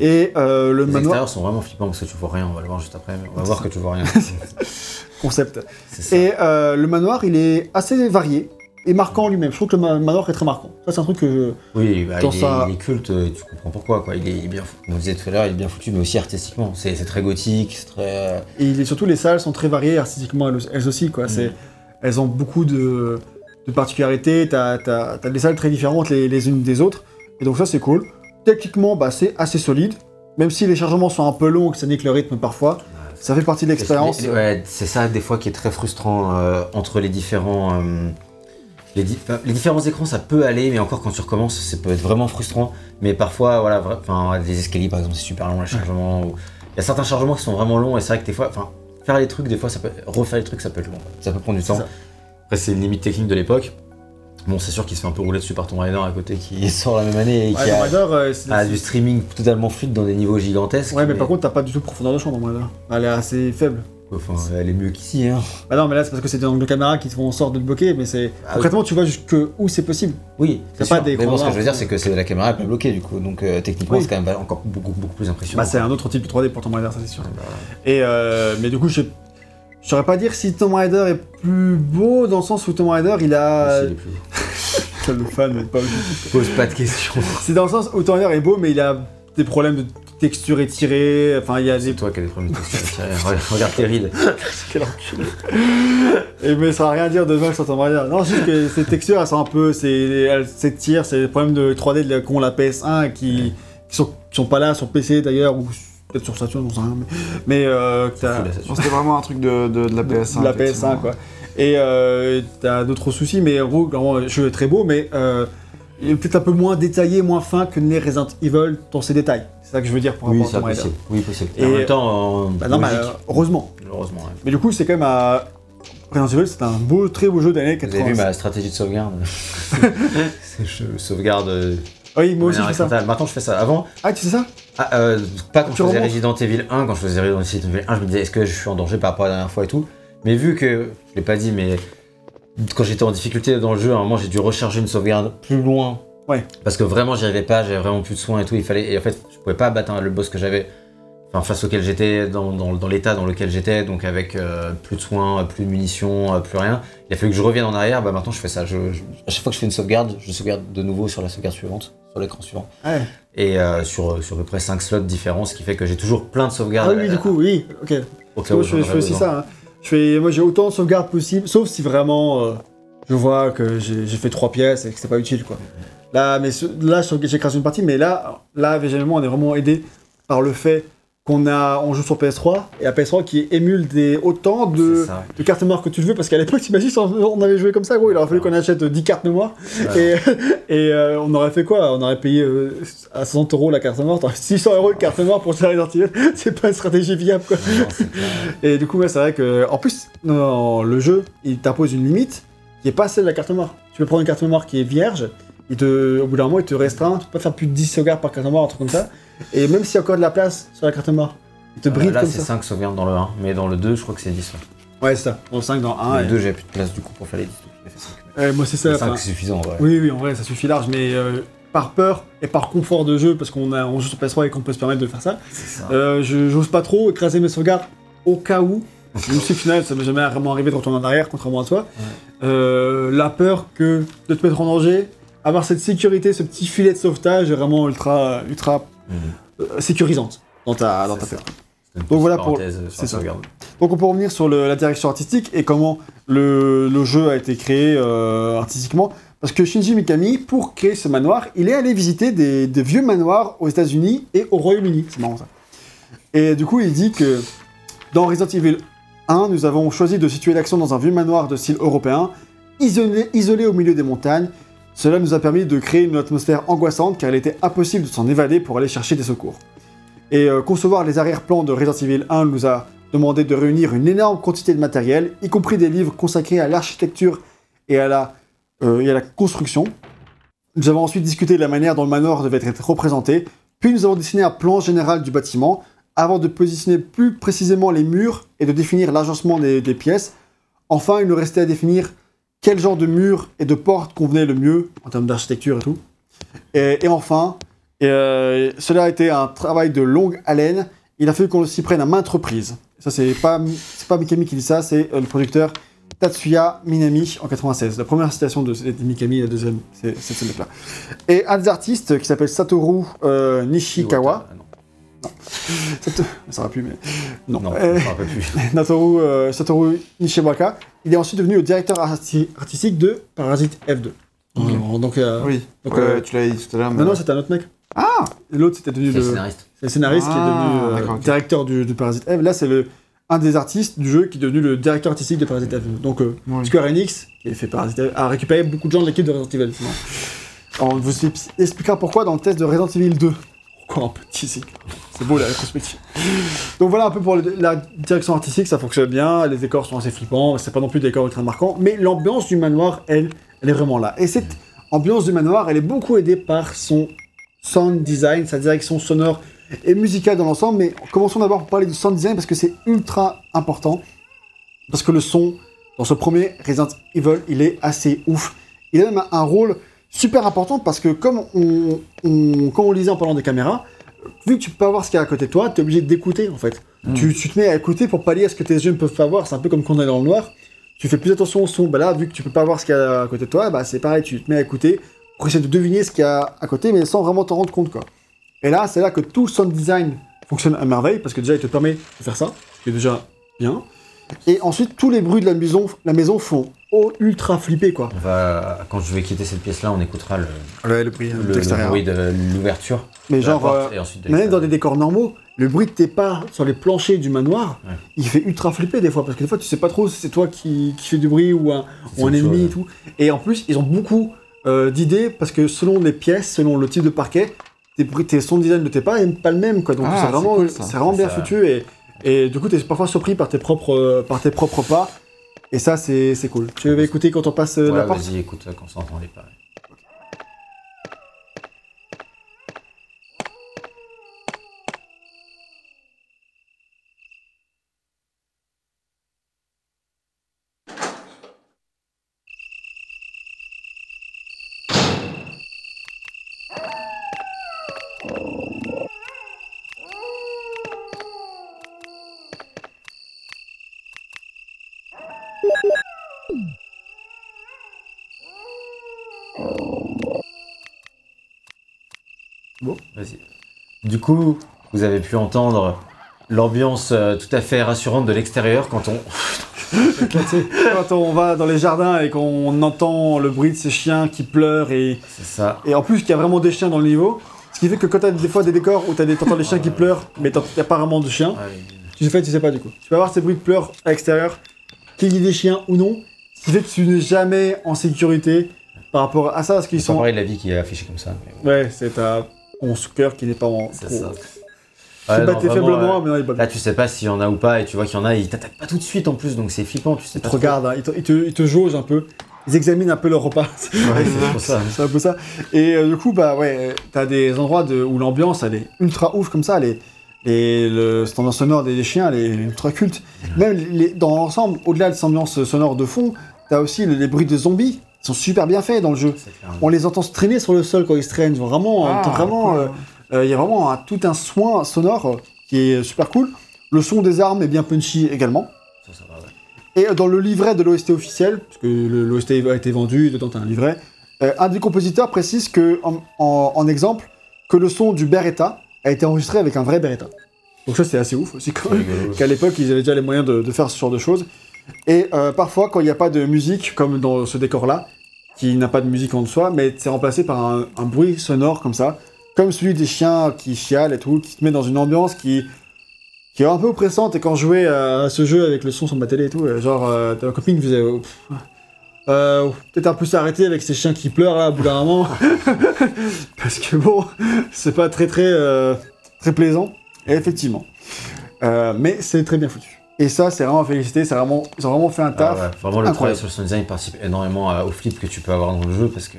Et euh, le Les manoir, extérieurs sont vraiment flippants parce que tu vois rien, on va le voir juste après. mais On va voir que tu vois rien. concept. ça. Et euh, le manoir, il est assez varié et marquant lui-même. Je trouve que le ma- manoir est très marquant. Ça, c'est un truc que je. Oui, bah, il, est, sa- il est culte, euh, tu comprends pourquoi. Quoi. Il, est, il est bien foutu. Comme disait tout à l'heure, il est bien foutu, mais aussi artistiquement. C'est très gothique, c'est très. euh, Et il est, surtout, les salles sont très variées artistiquement, elles, elles aussi, quoi. Mm. C'est, elles ont beaucoup de, de particularités. T'as, t'as, t'as des salles très différentes les, les unes des autres. Et donc, ça, c'est cool. Techniquement, bah, c'est assez solide. Même si les chargements sont un peu longs et que ça nique le rythme parfois, ça fait partie de l'expérience. Ouais, c'est ça des fois qui est très frustrant euh, entre les différents. euh, les, di- enfin, les différents écrans, ça peut aller, mais encore quand tu recommences, ça peut être vraiment frustrant. Mais parfois, voilà, vra- enfin, les escaliers par exemple, c'est super long, les chargements. ou- Il y a certains chargements qui sont vraiment longs, et c'est vrai que des fois, enfin, faire les trucs, des fois, ça peut refaire les trucs, ça peut être long. Ça peut prendre du temps. ça. Après, c'est une limite technique de l'époque. Bon, c'est sûr qu'il se fait un peu rouler dessus par Tomb Raider à côté qui sort la même année et Ouais, qui a, Raider, euh, a du streaming totalement fluide dans des niveaux gigantesques. Ouais, mais par contre, t'as pas du tout de profondeur de champ dans Raider. Elle est assez faible. Enfin, elle est mieux qu'ici, hein. Bah non, mais là, c'est parce que c'est des angles de caméra qui te font en sorte de te bloquer, mais c'est. Ah oui. Concrètement, tu vois jusque où c'est possible. Oui, c'est pas d'écran Mais bon, ce que je veux dire, c'est que c'est la caméra elle peut bloquer du coup, donc euh, techniquement Oui. c'est quand même encore beaucoup beaucoup plus impressionnant. Bah, c'est un autre type de 3D pour Tomb Raider, ça c'est sûr. Ouais, bah, Et euh, mais du coup, je je saurais pas dire si Tomb Raider est plus beau dans le sens où Tomb Raider il a. aussi, plus beaux. le fan n'est pas. Pose pas de questions. c'est dans le sens où Tomb Raider est beau, mais il a des problèmes de texture étirée. Enfin, il y a C'est des. toi qui as des problèmes de texture. Regarde- Regarde tes rides. Quel enculé. Et mais ça va rien dire de mal sur Tomb Raider. Non, c'est juste que ces textures, elles sont un peu. c'est- Elles s'étirent, c'est des problèmes de 3D de la- qu'ont la PS1 qui, qui, sont, qui sont pas là sur PC d'ailleurs, ou peut-être sur Saturn, j'en sais rien. Mais, mais euh, C'était vraiment un truc de, de, de la PS1. de la effectivement. PS1 quoi. Et euh, t'as d'autres soucis, mais en gros, vraiment, le jeu est très beau, mais euh, il est peut-être un peu moins détaillé, moins fin que les Resident Evil dans ses détails. C'est ça que je veux dire pour Oui, rapport à possible. Oui, possible. Et- en même temps, Bah non, euh, heureusement. heureusement. ouais. Mais du coup, c'est quand même à. Resident Evil, c'est un beau, très beau jeu d'année Vous avez 80. vu ma stratégie de sauvegarde Je sauvegarde Oui, moi aussi je fais ça. Maintenant, je fais ça. Avant, Ah, tu sais ça? Ah, euh, pas quand Tu je faisais remontes. Resident Evil 1, quand je faisais Resident Evil 1, je me disais est-ce que je suis en danger par rapport à la dernière fois et tout. Mais vu que, je l'ai pas dit, mais quand j'étais en difficulté dans le jeu, à un moment j'ai dû recharger une sauvegarde plus loin Ouais. Parce que vraiment, j'y arrivais pas, j'avais vraiment plus de soins et tout. Il fallait, et en fait, je pouvais pas battre un- le boss que j'avais, enfin, face auquel j'étais, dans, dans, dans l'état dans lequel j'étais, donc avec euh, plus de soins, plus de munitions, euh, plus rien. Il a fallu que je revienne en arrière. Bah maintenant, je fais ça. Je, je- à chaque fois que je fais une sauvegarde, je sauvegarde de nouveau sur la sauvegarde suivante, sur l'écran suivant. Ouais. Et euh, sur, sur à peu près 5 slots différents, ce qui fait que j'ai toujours plein de sauvegardes. Ah oui, du coup, oui, ok. au cas où moi, je fais, je aussi ça. hein. Je fais, moi, j'ai autant de sauvegardes possible, sauf si vraiment euh, je vois que j'ai fait trois pièces et que c'est pas utile, quoi. Là, mais là, écrasé une partie, mais là, là, VGMement, on est vraiment aidé par le fait qu'on a, on joue sur PS3 et la PS3 qui émule des autant de, cartes mémoire que tu le veux, parce qu'à l'époque, t'imagines, si on avait joué comme ça, gros, il aurait fallu qu'on achète 10 cartes mémoire et, et euh, on aurait fait quoi? On aurait payé euh, à 60 euros la carte mémoire, t'aurais 600 euros de carte mémoire pour tirer les. C'est pas une stratégie viable, quoi. Non. Et du coup, ouais, c'est vrai que. En plus, le jeu, il t'impose une limite qui est pas celle de la carte mémoire. Tu peux prendre une carte mémoire qui est vierge, il te, au bout d'un moment, il te restreint, tu peux pas faire plus de 10 sauvegardes par carte mémoire, un truc comme ça. Et même s'il y a encore de la place sur la carte mémoire, il te bride Euh, là, comme c'est ça. 5 sauvegardes dans le 1, mais dans le 2, je crois que c'est 10. ouais. Ouais, c'est ça. Dans le 5, dans le 1. Dans le et- 2, j'avais plus de place du coup pour faire les 10. donc j'ai fait 5. Ouais, moi, c'est ça. Le 5, enfin, c'est suffisant, ouais. Oui, oui, en vrai, ça suffit large, mais euh, par peur et par confort de jeu, parce qu'on a, on joue sur PS3 et qu'on peut se permettre de faire ça, C'est ça. euh, je j'ose pas trop écraser mes sauvegardes au cas où. Même si au final, ça m'est jamais vraiment arrivé de retourner en arrière, contrairement à toi. Euh, la peur que de te mettre en danger, avoir cette sécurité, ce petit filet de sauvetage est vraiment ultra, ultra Mhm. euh, sécurisante dans ta, dans ta ça. Donc voilà pour- c'est ça. Donc on peut revenir sur le- la direction artistique et comment le, le jeu a été créé euh, artistiquement. Parce que Shinji Mikami, pour créer ce manoir, il est allé visiter des, des vieux manoirs aux États-Unis et au Royaume-Uni. C'est marrant ça. Et du coup, il dit que dans Resident Evil 1, nous avons choisi de situer l'action dans un vieux manoir de style européen, isolé, isolé au milieu des montagnes. Cela nous a permis de créer une atmosphère angoissante car il était impossible de s'en évader pour aller chercher des secours. Et euh, concevoir les arrière-plans de Resident Evil 1 nous a demandé de réunir une énorme quantité de matériel, y compris des livres consacrés à l'architecture et, à la, euh, et à la construction. Nous avons ensuite discuté de la manière dont le manoir devait être représenté, puis nous avons dessiné un plan général du bâtiment, avant de positionner plus précisément les murs et de définir l'agencement des pièces. Enfin, il nous restait à définir quel genre de murs et de portes convenait le mieux en termes d'architecture et tout. Et, et enfin, euh, cela a été un travail de longue haleine. Il a fallu qu'on s'y prenne à maintes reprises. Ça, c'est pas, Mikami qui dit ça, c'est euh, le producteur Tatsuya Minami en 96. La première citation de, Mikami, la deuxième, c'est c'est ce mec-là. Et un des artistes qui s'appelle Satoru euh, Nishikawa. Ah, non. Ça va plus, mais. Non. Non, plus. Natoru, Satoru Nishiwaka. Il est ensuite devenu le directeur arti- artistique de Parasite F2. Donc, euh, donc, euh, Oui, donc, Ouais, euh, tu l'avais dit tout à l'heure. mais- non, non, c'était un autre mec. Ah L'autre, c'était devenu le, scénariste. c'est le scénariste qui est Ah, devenu euh, d'accord, ok. directeur du, du Parasite F. Là, c'est le un des artistes du jeu qui est devenu le directeur artistique de Parasite F2. Donc, euh, Oui. Square Enix, qui a fait Parasite F, a récupéré beaucoup de gens de l'équipe de Resident Evil. On vous expliquera pourquoi dans le test de Resident Evil 2. Encore un peu de teasing. C'est beau la rétrospective. Donc voilà un peu pour la direction artistique, ça fonctionne bien, les décors sont assez flippants, c'est pas non plus des décors ultra marquants, mais l'ambiance du manoir, elle, elle est vraiment là. Et cette ambiance du manoir, elle est beaucoup aidée par son sound design, sa direction sonore et musicale dans l'ensemble, mais commençons d'abord par parler du sound design parce que c'est ultra important. Parce que le son, dans ce premier Resident Evil, il est assez ouf. Il a même un rôle super important parce que comme on, on- quand on lisait en parlant des caméras, vu que tu peux pas voir ce qu'il y a à côté de toi, tu es obligé d'écouter en fait. Tu, tu te mets à écouter pour pallier à ce que tes yeux ne peuvent pas voir, c'est un peu comme quand on est dans le noir. Tu fais plus attention au son, bah là, vu que tu peux pas voir ce qu'il y a à côté de toi, bah c'est pareil, tu te mets à écouter pour essayer de deviner ce qu'il y a à côté, mais sans vraiment t'en rendre compte quoi. Et là, c'est là que tout sound design fonctionne à merveille, parce que déjà il te permet de faire ça, ce qui est déjà bien. Et ensuite, tous les bruits de la maison, la maison font oh, ultra flipper quoi. On va, quand je vais quitter cette pièce-là, on écoutera le, le bruit, le, le bruit de l'ouverture. Mais de genre, porte, euh, et de Même dans des décors normaux, le bruit de tes pas sur les planchers du manoir, Ouais. il fait ultra flipper des fois, parce que des fois tu sais pas trop si c'est toi qui, qui fais du bruit ou un, ou ennemi chose. et tout. Et en plus, ils ont beaucoup euh, d'idées, parce que selon les pièces, selon le type de parquet, tes, bruits, tes son design de tes pas n'est pas le même, quoi. Donc Ah, c'est vraiment, cool, vraiment bien Ça- foutu, et, et du coup t'es parfois surpris par tes propres, euh, par tes propres pas. Et ça, c'est c'est cool. Tu veux écouter quand on passe euh, Ouais, la porte? vas-y, écoute, euh, quand ça entend les pas. Vas-y. Du coup, vous avez pu entendre l'ambiance euh, tout à fait rassurante de l'extérieur quand on. Quand on va dans les jardins et qu'on entend le bruit de ces chiens qui pleurent et, C'est ça. et en plus qu'il y a vraiment des chiens dans le niveau, ce qui fait que quand t'as des fois des décors où t'as des, t'entends des chiens qui pleurent, mais t'as pas vraiment de chiens, tu sais, tu sais pas du coup. Tu vas avoir ces bruits de pleurs à l'extérieur, qu'il y ait des chiens ou non, ce qui fait que tu n'es jamais en sécurité par rapport à ça, parce qu'ils C'est sont. pareil de la vie qui est affichée comme ça. mais Ouais, c'est ta ton cœur qui n'est pas en. C'est trop- ça. Ouais, non, vraiment, faiblement, ouais. mais non, il bat Là, tu sais pas s'il y en a ou pas, et tu vois qu'il y en a, ils t'attaquent pas tout de suite en plus, donc c'est flippant, tu sais Ils te pas. regardent, hein, ils, te, ils, te, ils te jaugent un peu, ils examinent un peu leur repas. Ouais, c'est pour ça. c'est un peu ça. Et euh, du coup, bah ouais, t'as des endroits de, où l'ambiance elle est ultra ouf comme ça, les, les, le standard sonore des chiens, elle est ultra culte. Même les, dans l'ensemble, au-delà de cette ambiance sonore de fond, t'as aussi les, les bruits de zombies, sont super bien faits dans le jeu. On les entend se traîner sur le sol quand ils se traînent, vraiment, Ah, vraiment, cool. euh, euh, il y a vraiment un- tout un soin sonore euh, qui est super cool. Le son des armes est bien punchy également. Ça, ça va, ouais. Et dans le livret de l'OST officiel, parce que l'OST a été vendu, dedans t'as un livret, euh, un des compositeurs précise que, en, en- en exemple, que le son du Beretta a été enregistré avec un vrai Beretta. Donc ça c'est assez ouf aussi quand même, qu'à l'époque ils avaient déjà les moyens de, de faire ce genre de choses. Et euh, parfois quand il n'y a pas de musique, comme dans ce décor-là, qui n'a pas de musique en soi, mais c'est remplacé par un, bruit sonore comme ça, comme celui des chiens qui chialent et tout, qui te met dans une ambiance qui, est un peu oppressante. Et quand je jouais à ce jeu avec le son sur ma télé et tout, euh, genre, euh, ma copine faisait. euh, euh, Peut-être un peu s'arrêter avec ces chiens qui pleurent là, au bout d'un moment. Parce que bon, c'est pas très très euh, très plaisant. Effectivement. Euh, mais c'est très bien foutu. Et ça, c'est vraiment à féliciter. C'est vraiment, ils ont vraiment fait un Ah taf. ouais, vraiment, le travail sur le sound design participe énormément au flip que tu peux avoir dans le jeu parce que,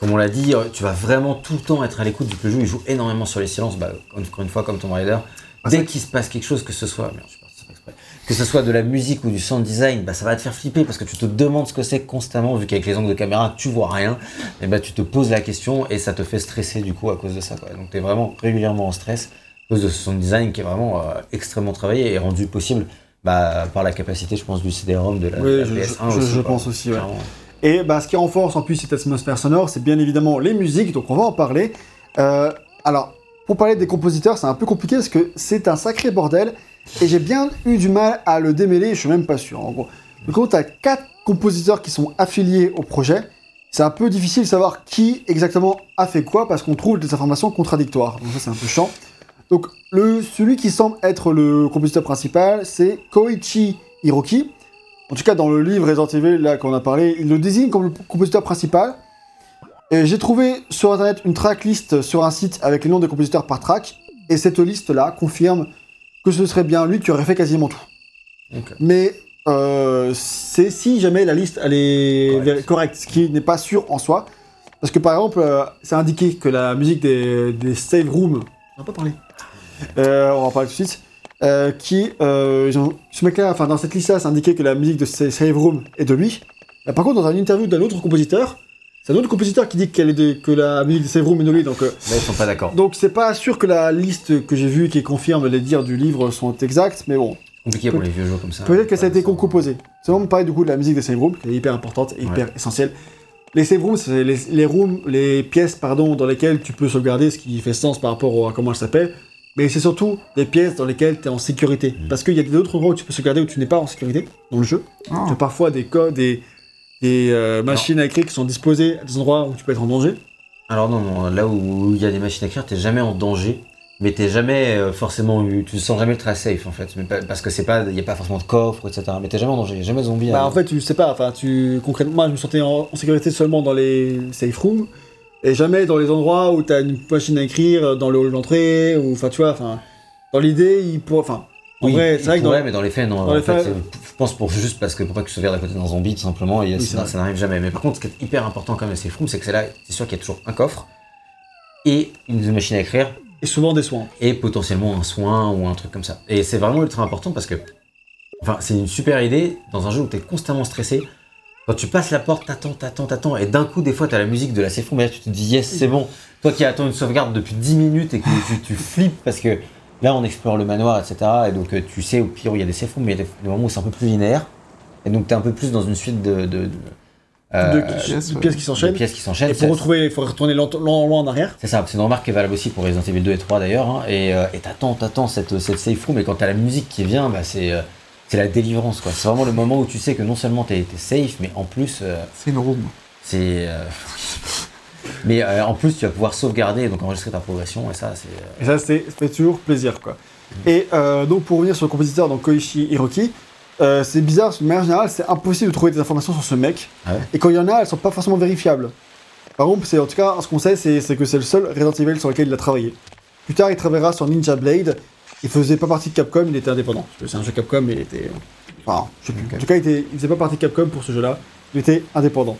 comme on l'a dit, euh, tu vas vraiment tout le temps être à l'écoute que le jeu il joue énormément sur les silences. Bah, encore une fois, comme Tomb Raider, Ah, dès qu'il se passe quelque chose, que ce soit, merde, je suis parti, c'est pas exprès. que ce soit de la musique ou du sound design, bah, ça va te faire flipper parce que tu te demandes ce que c'est constamment vu qu'avec les angles de caméra tu vois rien. Et bah, tu te poses la question et ça te fait stresser du coup à cause de ça. Quoi. Donc tu es vraiment régulièrement en stress à cause de ce sound design qui est vraiment euh, extrêmement travaillé et rendu possible. Bah, par la capacité, je pense, du CD-ROM de la, Oui, la je- PS1 je- aussi, je quoi. pense aussi, ouais. Et bah, ce qui renforce en plus cette atmosphère sonore, c'est bien évidemment les musiques, donc on va en parler. Euh, alors, pour parler des compositeurs, c'est un peu compliqué parce que c'est un sacré bordel, et j'ai bien eu du mal à le démêler, je suis même pas sûr. En gros, du coup, tu as quatre compositeurs qui sont affiliés au projet. C'est un peu difficile de savoir qui exactement a fait quoi parce qu'on trouve des informations contradictoires. Donc ça, c'est un peu chiant. Donc, le, celui qui semble être le compositeur principal, c'est Koichi Hiroki. En tout cas, dans le livre Resident Evil, là, qu'on a parlé, il le désigne comme le compositeur principal. Et j'ai trouvé sur internet une tracklist sur un site avec les noms des compositeurs par track. Et cette liste-là confirme que ce serait bien lui qui aurait fait quasiment tout. Mais euh, c'est si jamais la liste elle est Correct. correcte, ce qui n'est pas sûr en soi. Parce que par exemple, euh, c'est indiqué que la musique des, des save rooms. On va pas parler. Euh, on va en parler tout de suite. Euh, qui, euh, ont- ce mec-là, enfin dans cette liste-là, c'est indiqué que la musique de save rooms est de lui. Euh, par contre, dans une interview d'un autre compositeur, c'est un autre compositeur qui dit est de- que la musique de save room est de lui. Donc, euh, Là, ils sont pas d'accord. donc c'est pas sûr que la liste que j'ai vue qui confirme les dires du livre sont exactes, mais bon, Compliqué pour les vieux jeux comme ça. Peut-être que ça a été composé. C'est vraiment pareil du coup de la musique des save rooms, qui est hyper importante et hyper essentielle. Les save rooms, c'est les, les rooms, les pièces pardon, dans lesquelles tu peux sauvegarder, ce qui fait sens par rapport à comment elles s'appellent. Mais c'est surtout des pièces dans lesquelles tu es en sécurité. Parce qu'il y a d'autres endroits où tu peux sauvegarder où tu n'es pas en sécurité dans le jeu. Ah. Tu as parfois des codes, des, des euh, machines à écrire qui sont disposées à des endroits où tu peux être en danger. Alors non, non, là où il y a des machines à écrire, t'es jamais en danger, mais t'es jamais euh, forcément, eu- tu te sens jamais très safe en fait, mais pas- parce que c'est pas, il y a pas forcément de coffre, etc. Mais t'es jamais en danger, y a jamais de zombies. Bah, hein. en fait, tu sais pas, enfin, tu, concrètement, moi, je me sentais en, en sécurité seulement dans les safe rooms, et jamais dans les endroits où t'as une machine à écrire, dans le hall d'entrée, ou, enfin, tu vois, enfin, dans l'idée, il pourrait, enfin, en Oui, vrai, c'est vrai que dans, mais dans les faits, non. dans les faits- je pense pour juste parce que pour pas que tu sauvegardes à côté d'un zombie, tout simplement, et Oui, ça, n'arrive jamais. Mais par contre, ce qui est hyper important quand même, c'est fou, c'est que c'est là, c'est sûr qu'il y a toujours un coffre et une machine à écrire et souvent des soins. et potentiellement un soin ou un truc comme ça. Et c'est vraiment ultra important parce que, enfin, c'est une super idée dans un jeu où t'es constamment stressé. Quand tu passes la porte, t'attends, t'attends, t'attends, et d'un coup, des fois, t'as la musique de la safe room, et là, tu te dis, yes, c'est bon. Toi qui attends une sauvegarde depuis 10 minutes et que tu, tu flippes parce que là, on explore le manoir, etc. Et donc, euh, tu sais au pire où il y a des safe rooms, mais il y a des moments où c'est un peu plus linéaire. Et donc, t'es un peu plus dans une suite de, de, de, Euh, de, pièces, de ouais. pièces qui s'enchaînent. pièces qui s'enchaînent. Et pour retrouver, il faut retourner lent- loin en arrière. C'est ça, c'est une remarque qui est valable aussi pour Resident Evil 2 et 3 d'ailleurs. hein. Et euh, et t'attends, t'attends cette, cette safe room, et quand t'as la musique qui vient, bah, c'est euh, c'est la délivrance. quoi. C'est vraiment le moment où tu sais que non seulement t'es t'es safe, mais en plus, euh, C'est une room. c'est. euh, mais euh, en plus, tu vas pouvoir sauvegarder donc enregistrer ta progression, et ça, c'est. Et ça, c'est- fait toujours plaisir, quoi. Et donc, pour revenir sur le compositeur, donc Koichi Hiroki, c'est bizarre, de manière générale, c'est impossible de trouver des informations sur ce mec. Ah ouais Et quand il y en a, elles sont pas forcément vérifiables. Par c'est en tout cas, ce qu'on sait, c'est que c'est le seul Resident Evil sur lequel il a travaillé. Plus tard, il travaillera sur Ninja Blade. Il faisait pas partie de Capcom, il était indépendant. C'est un jeu Capcom, mais il était. Enfin, je sais plus. En tout cas, il, était, il faisait pas partie de Capcom pour ce jeu-là. Il était indépendant.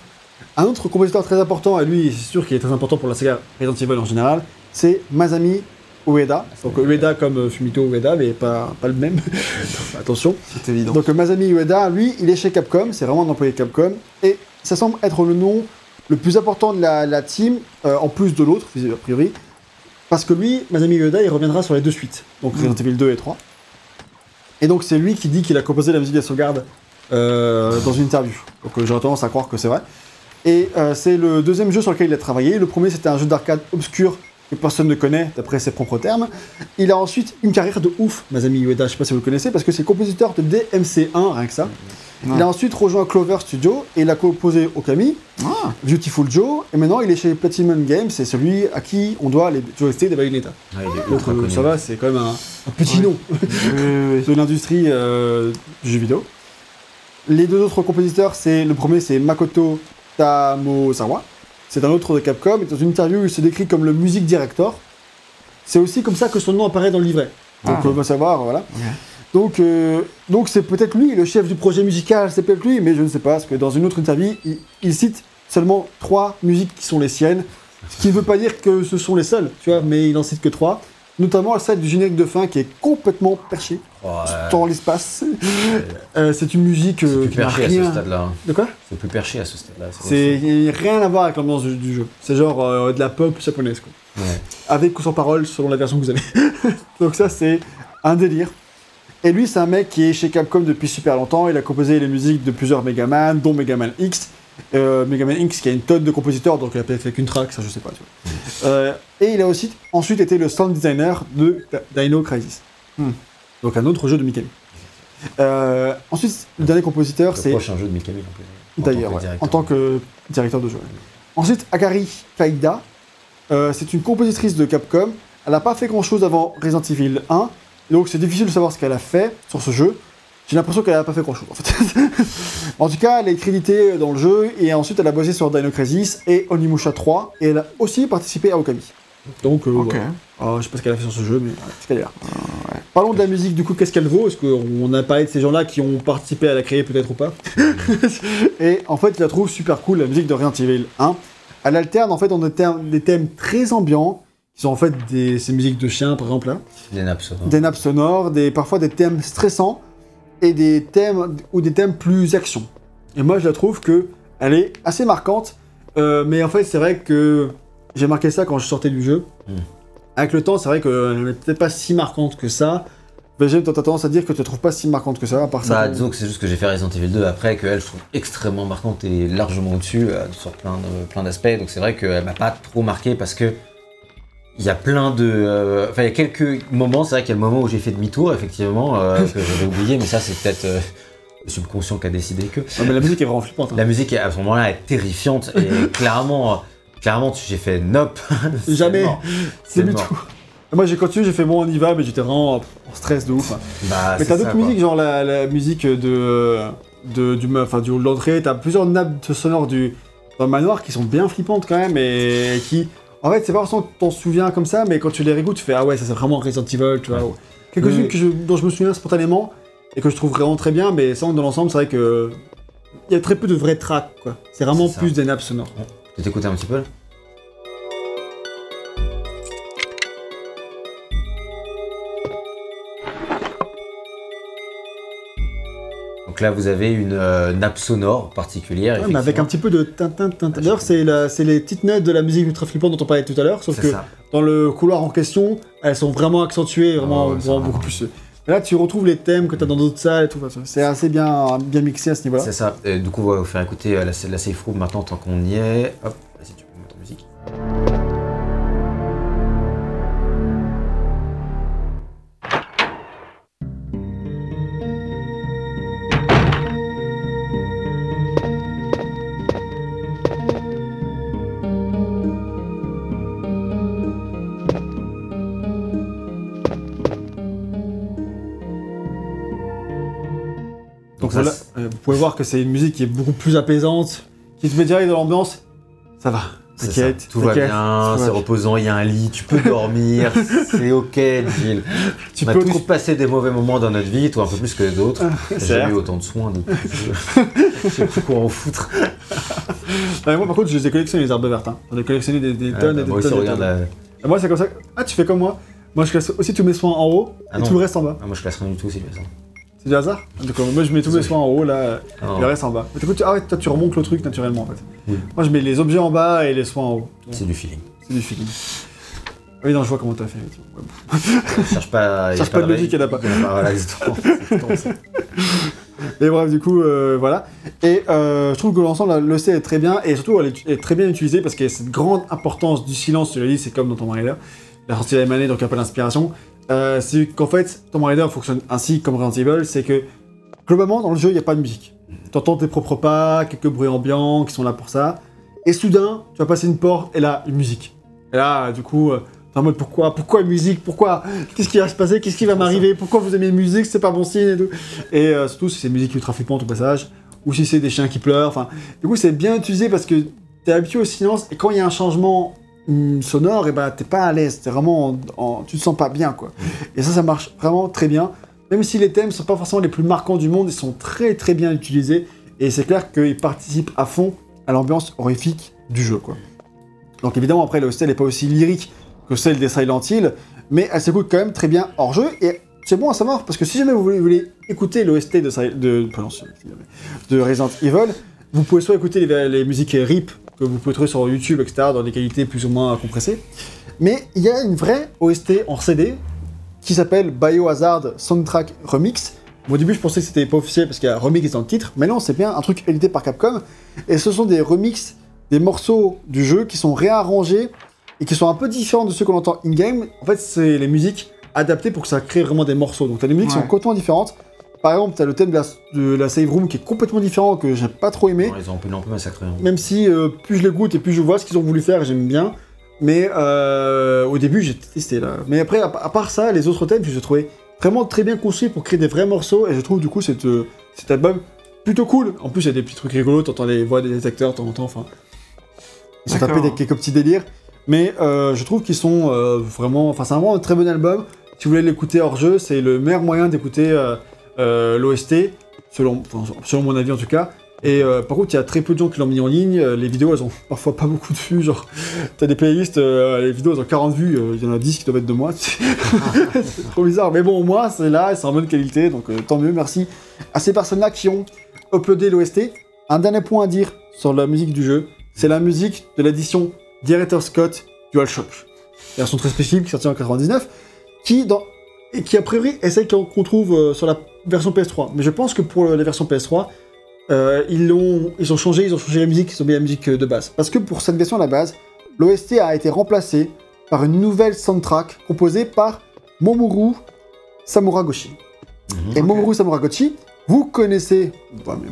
Un autre compositeur très important, et lui, c'est sûr qu'il est très important pour la saga Resident Evil en général, c'est Masami Ueda. Donc Ueda comme euh, Fumito Ueda, mais pas, pas le même. Attention. C'est évident. Donc euh, Masami Ueda, lui, il est chez Capcom, c'est vraiment un employé de Capcom, et ça semble être le nom le plus important de la, la team, euh, en plus de l'autre, a priori, parce que lui, Masami Ueda, il reviendra sur les deux suites, donc Resident Evil 2 et 3. Et donc c'est lui qui dit qu'il a composé la musique de sauvegarde euh, dans une interview. Donc euh, j'aurais tendance à croire que c'est vrai. Et euh, c'est le deuxième jeu sur lequel il a travaillé. Le premier, c'était un jeu d'arcade obscur que personne ne connaît, d'après ses propres termes. Il a ensuite une carrière de ouf, Masami Ueda, je sais pas si vous le connaissez, parce que c'est compositeur de DMC1, rien que ça. Il a ensuite rejoint Clover Studio et il a composé Okami, Ah, Beautiful Joe, et maintenant il est chez Platinum Games, c'est celui à qui on doit les joysticks de Bayonetta. Donc euh, connu. ça va, c'est quand même un, un petit Ouais. nom de l'industrie euh, du jeu vidéo. Les deux autres compositeurs, c'est le premier c'est Makoto Tamosawa, c'est un autre de Capcom, et dans une interview il se décrit comme le music director. C'est aussi comme ça que son nom apparaît dans le livret. Donc Ah. on va savoir, voilà. Donc euh, donc c'est peut-être lui, le chef du projet musical, c'est peut-être lui, mais je ne sais pas, parce que dans une autre interview, il, il cite seulement trois musiques qui sont les siennes, ce qui ne veut pas dire que ce sont les seules, tu vois, mais il en cite que trois. Notamment celle du générique de fin qui est complètement perché Oh, euh, dans l'espace. Euh, c'est une musique c'est euh, plus qui n'a perché à ce rien. stade-là. hein. De quoi? C'est plus perché à ce stade-là. C'est rien à voir avec l'ambiance du, du jeu. C'est genre euh, de la pop japonaise quoi. Ouais. Avec ou sans parole selon la version que vous avez. Donc ça c'est un délire. Et lui c'est un mec qui est chez Capcom depuis super longtemps. Il a composé les musiques de plusieurs Megaman, dont Megaman X. Euh, Megaman X qui a une tonne de compositeurs, donc il a peut-être fait qu'une track, ça je sais pas. Tu vois. Euh, et il a aussi ensuite été le sound designer de Dino Crisis. Hmm. Donc un autre jeu de Mikami. Euh, ensuite, le dernier compositeur, Le c'est prochain jeu de Mikami. D'ailleurs, ouais, en tant que directeur de jeu. Ensuite, Akari Kaida, euh, c'est une compositrice de Capcom. Elle n'a pas fait grand chose avant Resident Evil 1, donc c'est difficile de savoir ce qu'elle a fait sur ce jeu. J'ai l'impression qu'elle n'a pas fait grand chose en fait. en tout cas, elle est créditée dans le jeu et ensuite elle a bossé sur Dino Crisis et Onimusha 3 et elle a aussi participé à Okami. Donc, euh, Ok. voilà. Alors, je sais pas ce qu'elle a fait sur ce jeu, mais ouais, c'est ce qu'elle est là. Parlons de la musique, du coup, qu'est-ce qu'elle vaut? Est-ce qu'on a parlé de ces gens-là qui ont participé à la créer, peut-être ou pas? Et en fait, je la trouve super cool, la musique de Resident Evil 1. Elle alterne en fait dans des thèmes, des thèmes très ambiants, qui sont en fait des, ces musiques de chiens, par exemple, là. Des nappes sonores. des nappes sonores, des, parfois des thèmes stressants, et des thèmes, ou des thèmes plus action. Et moi, je la trouve que elle est assez marquante, euh, mais en fait, c'est vrai que j'ai marqué ça quand je sortais du jeu. Mm. Avec le temps, c'est vrai qu'elle n'est peut-être pas si marquante que ça. Mais j'aime, t'as tendance à dire que tu la trouves pas si marquante que ça, à part ça. Bah, disons que c'est juste que j'ai fait Resident Evil 2 après, qu'elle, je trouve extrêmement marquante et largement au-dessus euh, sur plein de- plein d'aspects. Donc c'est vrai qu'elle m'a pas trop marqué parce que il y a plein de. euh, Enfin, il y a quelques moments, c'est vrai qu'il y a le moment où j'ai fait demi-tour, effectivement, euh, que j'avais oublié, mais ça, c'est peut-être euh, le subconscient qui a décidé que. Ouais, mais la musique est vraiment flippante. hein. La musique, à ce moment-là, est terrifiante et clairement, clairement, j'ai fait nope. Jamais. Et Moi j'ai continué, j'ai fait bon on y va, mais j'étais vraiment en stress de ouf. hein. Bah, mais t'as d'autres musiques, genre la, la musique de, de du enfin du hall d'entrée, t'as plusieurs nappes sonores du dans le manoir qui sont bien flippantes quand même et qui en fait c'est pas forcément que t'en souviens comme ça, mais quand tu les réécoutes, tu fais ah ouais ça c'est vraiment Resident Evil, tu vois. Ouais. Quelques-unes Oui. dont je me souviens spontanément et que je trouve vraiment très bien, mais sans dans l'ensemble c'est vrai que il y a très peu de vrais tracks quoi. C'est vraiment plus des nappes sonores. Tu t'écoutais un petit peu là? Donc là, vous avez une euh, nappe sonore particulière. Ouais, mais avec un petit peu de tintin tintin. D'ailleurs, c'est les petites notes de la musique ultra flippante dont on parlait tout à l'heure, sauf que ça. dans le couloir en question, elles sont vraiment accentuées, vraiment, Ah vraiment beaucoup plus. Et là, tu retrouves les thèmes que tu as dans d'autres salles et tout. C'est assez bien, bien mixé à ce niveau-là. C'est ça. Et du coup, on va vous faire écouter euh, la, la safe room maintenant tant qu'on y est. Hop, vas-y, tu peux mettre en musique. Pouvez voir que c'est une musique qui est beaucoup plus apaisante, qui te met direct dans l'ambiance. Ça va, t'inquiète. Tout va bien, c'est reposant, il y a un lit, tu peux dormir, c'est ok, Gilles. Tu on a peux tous trop- passé des mauvais moments dans notre vie, toi un peu plus que d'autres. J'ai jamais vrai. eu autant de soins depuis. Je sais plus quoi en foutre. Non, moi, par contre, je les ai collectionnés, les herbes vertes. Hein. J'en ai collectionné des, des Ah, tonnes bah, et des moi aussi, tonnes. des regarde. tonnes. la- Moi, c'est comme ça. Ah, tu fais comme moi. Moi, je classe aussi tous mes soins en haut Ah et non. tout le reste en bas. Ah, moi je classe rien du tout, c'est bien ça. C'est du hasard Donc, euh, moi, je mets tous mes soins en haut, là, Ah, et le reste en bas. Mais du coup, tu... Ah ouais, toi, tu remontes le truc naturellement, en fait. Oui. Moi, je mets les objets en bas et les soins en haut. c'est du feeling. C'est du feeling. Oui, non, je vois comment t'as fait. effectivement. Ouais, bon. Cherche pas. y a Cherche pas de logique, y en a pas. Y en a voilà, exactement. C'est. Et bref, du coup, euh, voilà. Et euh, je trouve que l'ensemble, là, le C est très bien, et surtout, elle est, est très bien utilisée parce qu'il y a cette grande importance du silence. Tu l'as dit, c'est comme dans Tomb Raider. La sortie de Mané, donc il y a pas d'inspiration. Euh, c'est qu'en fait, Tomb Raider fonctionne ainsi comme Resident Evil, c'est que globalement, dans le jeu, il n'y a pas de musique. T'entends tes propres pas, quelques bruits ambiants qui sont là pour ça. Et soudain, tu vas passer une porte, et là, une musique. Et là, du coup, euh, t'es en mode pourquoi Pourquoi une musique Pourquoi Qu'est-ce qui va se passer Qu'est-ce qui va m'arriver Pourquoi vous aimez une musique C'est pas bon signe et tout. Et euh, surtout si c'est une musique ultra flippante au passage, ou si c'est des chiens qui pleurent. Enfin, du coup, c'est bien utilisé parce que t'es habitué au silence et quand il y a un changement sonore, et bah t'es pas à l'aise. T'es vraiment, en- en- tu te sens pas bien quoi. Et ça, ça marche vraiment très bien. Même si les thèmes sont pas forcément les plus marquants du monde, ils sont très très bien utilisés et c'est clair qu'ils participent à fond à l'ambiance horrifique du jeu quoi. Donc évidemment après l'hostel n'est pas aussi lyrique que celle des Silent Hill, mais elle s'écoute quand même très bien hors jeu et c'est bon à savoir parce que si jamais vous voulez, vous voulez écouter l'OST de, de, de Resident Evil, vous pouvez soit écouter les, les musiques RIP que vous pouvez trouver sur YouTube, etc., dans des qualités plus ou moins compressées, mais il y a une vraie OST en CD qui s'appelle Biohazard Soundtrack Remix. Bon, au début, je pensais que c'était pas officiel parce qu'il y a remix dans le titre, mais non, c'est bien un truc édité par Capcom. Et ce sont des remixes des morceaux du jeu qui sont réarrangés et qui sont un peu différents de ceux qu'on entend in-game. En fait, c'est les musiques adaptées pour que ça crée vraiment des morceaux. Donc, t'as des musiques qui sont complètement différentes. Par exemple, t'as le thème de la, de la save room qui est complètement différent, que j'ai pas trop aimé. Non, ils ont un peu, un peu massacré. hein. Même si euh, plus je l'écoute et plus je vois ce qu'ils ont voulu faire, j'aime bien. Mais euh, au début, j'ai testé là. Mais après, à, à part ça, les autres thèmes, je les ai trouvés vraiment très bien construits pour créer des vrais morceaux. Et je trouve du coup cette, euh, cet album plutôt cool. En plus, il y a des petits trucs rigolos, t'entends les voix des acteurs de temps en temps. Enfin, ils sont D'accord. tapés des quelques petits délires. Mais euh, je trouve qu'ils sont euh, vraiment. Enfin, c'est vraiment un très bon album. Si vous voulez l'écouter hors jeu, c'est le meilleur moyen d'écouter l'OST, selon, mon avis en tout cas. Et euh, par contre, il y a très peu de gens qui l'ont mis en ligne. Euh, Les vidéos, elles ont parfois pas beaucoup de vues. Genre, t'as des playlists, euh, les vidéos, elles ont 40 vues. euh, Il y en a 10 qui doivent être de moi. c'est trop bizarre. Mais bon, au moins, c'est là, c'est en bonne qualité. Donc, euh, tant mieux. Merci à ces personnes-là qui ont uploadé l'OST. Un dernier point à dire sur la musique du jeu c'est la musique de l'édition Director Scott DualShock. Version très spécifique, sortie en 99, qui, dans, et qui a priori est celle qu'on trouve euh, sur la version PS3. Mais je pense que pour la version PS3, euh, ils, l'ont- ils ont changé, ils ont changé la musique, ils ont mis la musique euh, de base. Parce que pour cette version à la base, l'OST a été remplacé par une nouvelle soundtrack composée par Momuru Samuragoshi. Mhm. Et Momuru Samuragoshi, vous connaissez,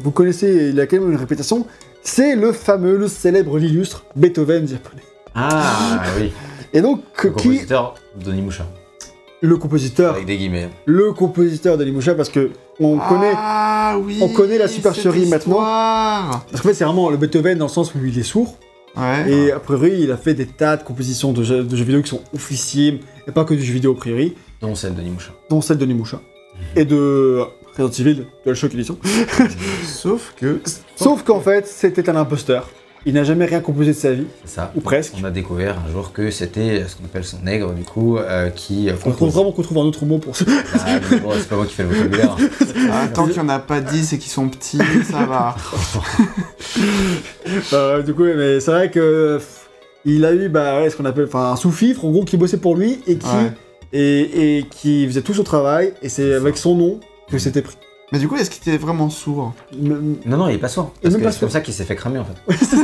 vous connaissez, il a quand même une réputation, c'est le fameux, le célèbre, l'illustre Beethoven japonais. Ah oui, Et donc, le qui, compositeur Donimusha, le compositeur, avec des guillemets. le compositeur d'Animusha, parce que on connaît, Ah oui on connaît la supercherie maintenant. parce qu'en fait c'est vraiment le Beethoven dans le sens où il est sourd, Ouais. et a priori il a fait des tas de compositions de jeux, de jeux vidéo qui sont officiers, et pas que du jeu vidéo a priori, Non, celle de Donimusha. dont celle de Nimusha, et de Resident Evil, de la Shock Edition. Sauf que. Sauf qu'en fait c'était un imposteur, il n'a jamais rien composé de sa vie, C'est ça. ou presque. On a découvert un jour que c'était ce qu'on appelle son nègre, du coup, euh, qui euh, On trouve compose. vraiment qu'on trouve un autre mot pour ça. Ah, bon, c'est pas moi qui fais le vocabulaire. Ah, tant qu'il n'y en a pas 10 et qu'ils sont petits, ça va. Euh, du coup, mais c'est vrai que il a eu bah, ouais, ce qu'on appelle enfin, un sous-fifre, en gros, qui bossait pour lui et qui Ouais. et, et qui faisait tout son travail, et c'est avec son nom que c'était pris. Mais du coup, est-ce qu'il était vraiment sourd Non, non, il est pas sourd. Parce même que pas c'est comme ça qu'il s'est fait cramer en fait. c'est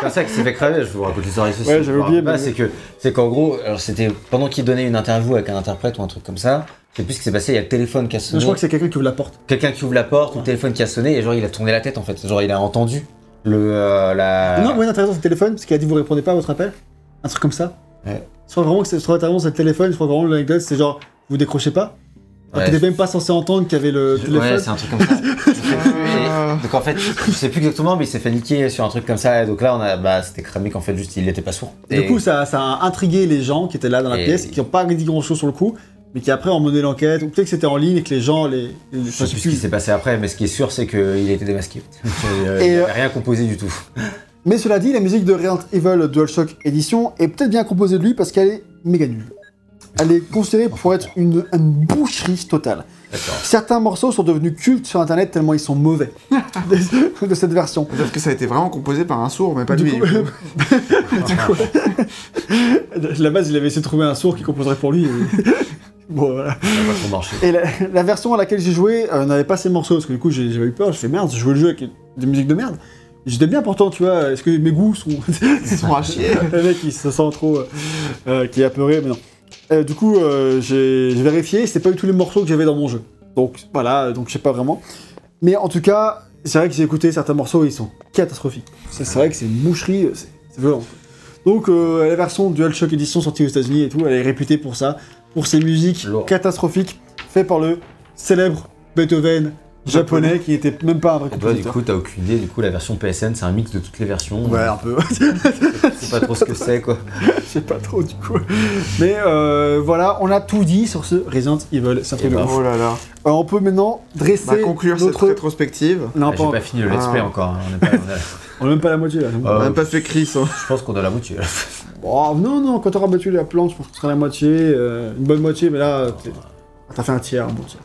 comme ça qu'il s'est fait cramer. Je vous raconte l'histoire ici. Ouais, j'avais oublié, mais- c'est que c'est qu'en gros, alors c'était pendant qu'il donnait une interview avec un interprète ou un truc comme ça. Je sais plus ce qui s'est passé. Il y a le téléphone qui a Je sonné. crois que c'est quelqu'un qui ouvre la porte. Quelqu'un qui ouvre la porte ou le téléphone qui a sonné et genre il a tourné la tête en fait. Genre il a entendu le euh, la. Non, ouais, intéressant, c'est le téléphone, parce qu'il a dit vous répondez pas à votre appel? Un truc comme ça. Ouais. Je crois vraiment que c'est, je que c'est le téléphone, je crois vraiment que l'anecdote, c'est genre, vous décrochez pas? Alors Ouais. t'étais même pas censé entendre qu'il y avait le Je- téléphone. Ouais, c'est un truc comme ça. Ah. et- donc en fait, je sais plus exactement, mais il s'est fait niquer sur un truc comme ça. Et donc là, on a, bah, c'était cramé qu'en fait, juste il était pas sourd. Et du coup, ça, ça a intrigué les gens qui étaient là dans la Et- pièce, qui n'ont pas dit grand chose sur le coup, mais qui après ont mené l'enquête, ou peut-être que c'était en ligne et que les gens, les. les- je sais plus ce qui s'est passé après, mais ce qui est sûr, c'est qu'il était démasqué. Euh, Et, il euh, avait rien composé du tout. Mais cela dit, la musique de Resident Evil DualShock Edition est peut-être bien composée de lui parce qu'elle est méga nulle. Elle est considérée pour être une, une boucherie totale. Certains morceaux sont devenus cultes sur internet tellement ils sont mauvais de, de cette version. Peut-être que ça a été vraiment composé par un sourd, mais pas Du lui. coup- du coup, la base, il avait essayé de trouver un sourd qui composerait pour lui. et- bon, voilà. Ça a pas trop marché. Et la, la version à laquelle j'ai joué euh, n'avait pas ces morceaux, parce que du coup j'avais eu peur, j'ai fait merde, j'ai joué le jeu avec des musiques de merde. J'étais bien pourtant, tu vois, est-ce que mes goûts sont. Ils sont à chier. le mec il se sent trop. euh, euh, qui est apeuré, mais non. Euh, du coup, euh, j'ai vérifié, c'était pas du tout les morceaux que j'avais dans mon jeu. Donc voilà, donc je sais pas vraiment. Mais en tout cas, c'est vrai que j'ai écouté certains morceaux, ils sont catastrophiques. C'est vrai que c'est une moucherie, euh, c'est violent. Donc euh, la version DualShock Edition sortie aux États-Unis et tout, elle est réputée pour ça, pour ses musiques catastrophiques faites par le célèbre Beethoven japonais qui était même pas un vrai Et toi, du compositeur. coup, t'as aucune idée. Du coup, la version PSN, c'est un mix de toutes les versions. Ouais, un peu. Je sais pas trop ce que c'est, quoi. Je sais pas trop du coup. Mais euh, voilà, on a tout dit sur ce Resident Evil. C'est un truc Et de bah, ouf. Oh là là. On peut maintenant dresser Bah, conclure cette notre. rétrospective. Non, Ah, pas J'ai encore. pas fini le let's Ah. play encore. hein. On est pas- on a- On même pas à la moitié là. On Euh, a même pas fait Chris. hein. Je pense qu'on a la moitié. là. Oh, non, non, quand t'auras battu la plante, je pense que ce sera la moitié. euh, une bonne moitié, mais là, t'as fait un tiers, un bon tiers.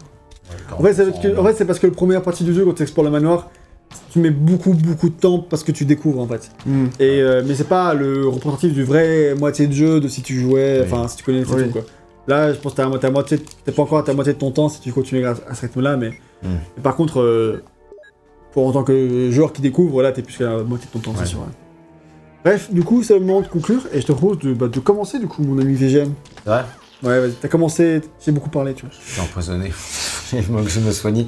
En fait, c'est parce que, en fait, c'est parce que la première partie du jeu, quand tu explores le manoir, tu mets beaucoup, beaucoup de temps parce que tu découvres en fait. Hmm. Et, euh, mais c'est pas le représentatif du vrai moitié de jeu, de si tu jouais, Oui. enfin si tu connais Oui. tout quoi. Là, je pense que t'as t'as moitié, t'es pas encore à ta moitié de ton temps si tu continues à, à ce rythme-là, mais, Mm. mais par contre, euh, pour en tant que joueur qui découvre, là, t'es plus qu'à la moitié de ton temps, Ouais. c'est sûr. ouais. Bref, du coup, c'est le moment de conclure et je te propose de, bah, de commencer du coup, mon ami VGM. Vrai Ouais, vas-y, t'as commencé, j'ai beaucoup parlé, tu vois. Suis empoisonné. Il faut que je me soigne.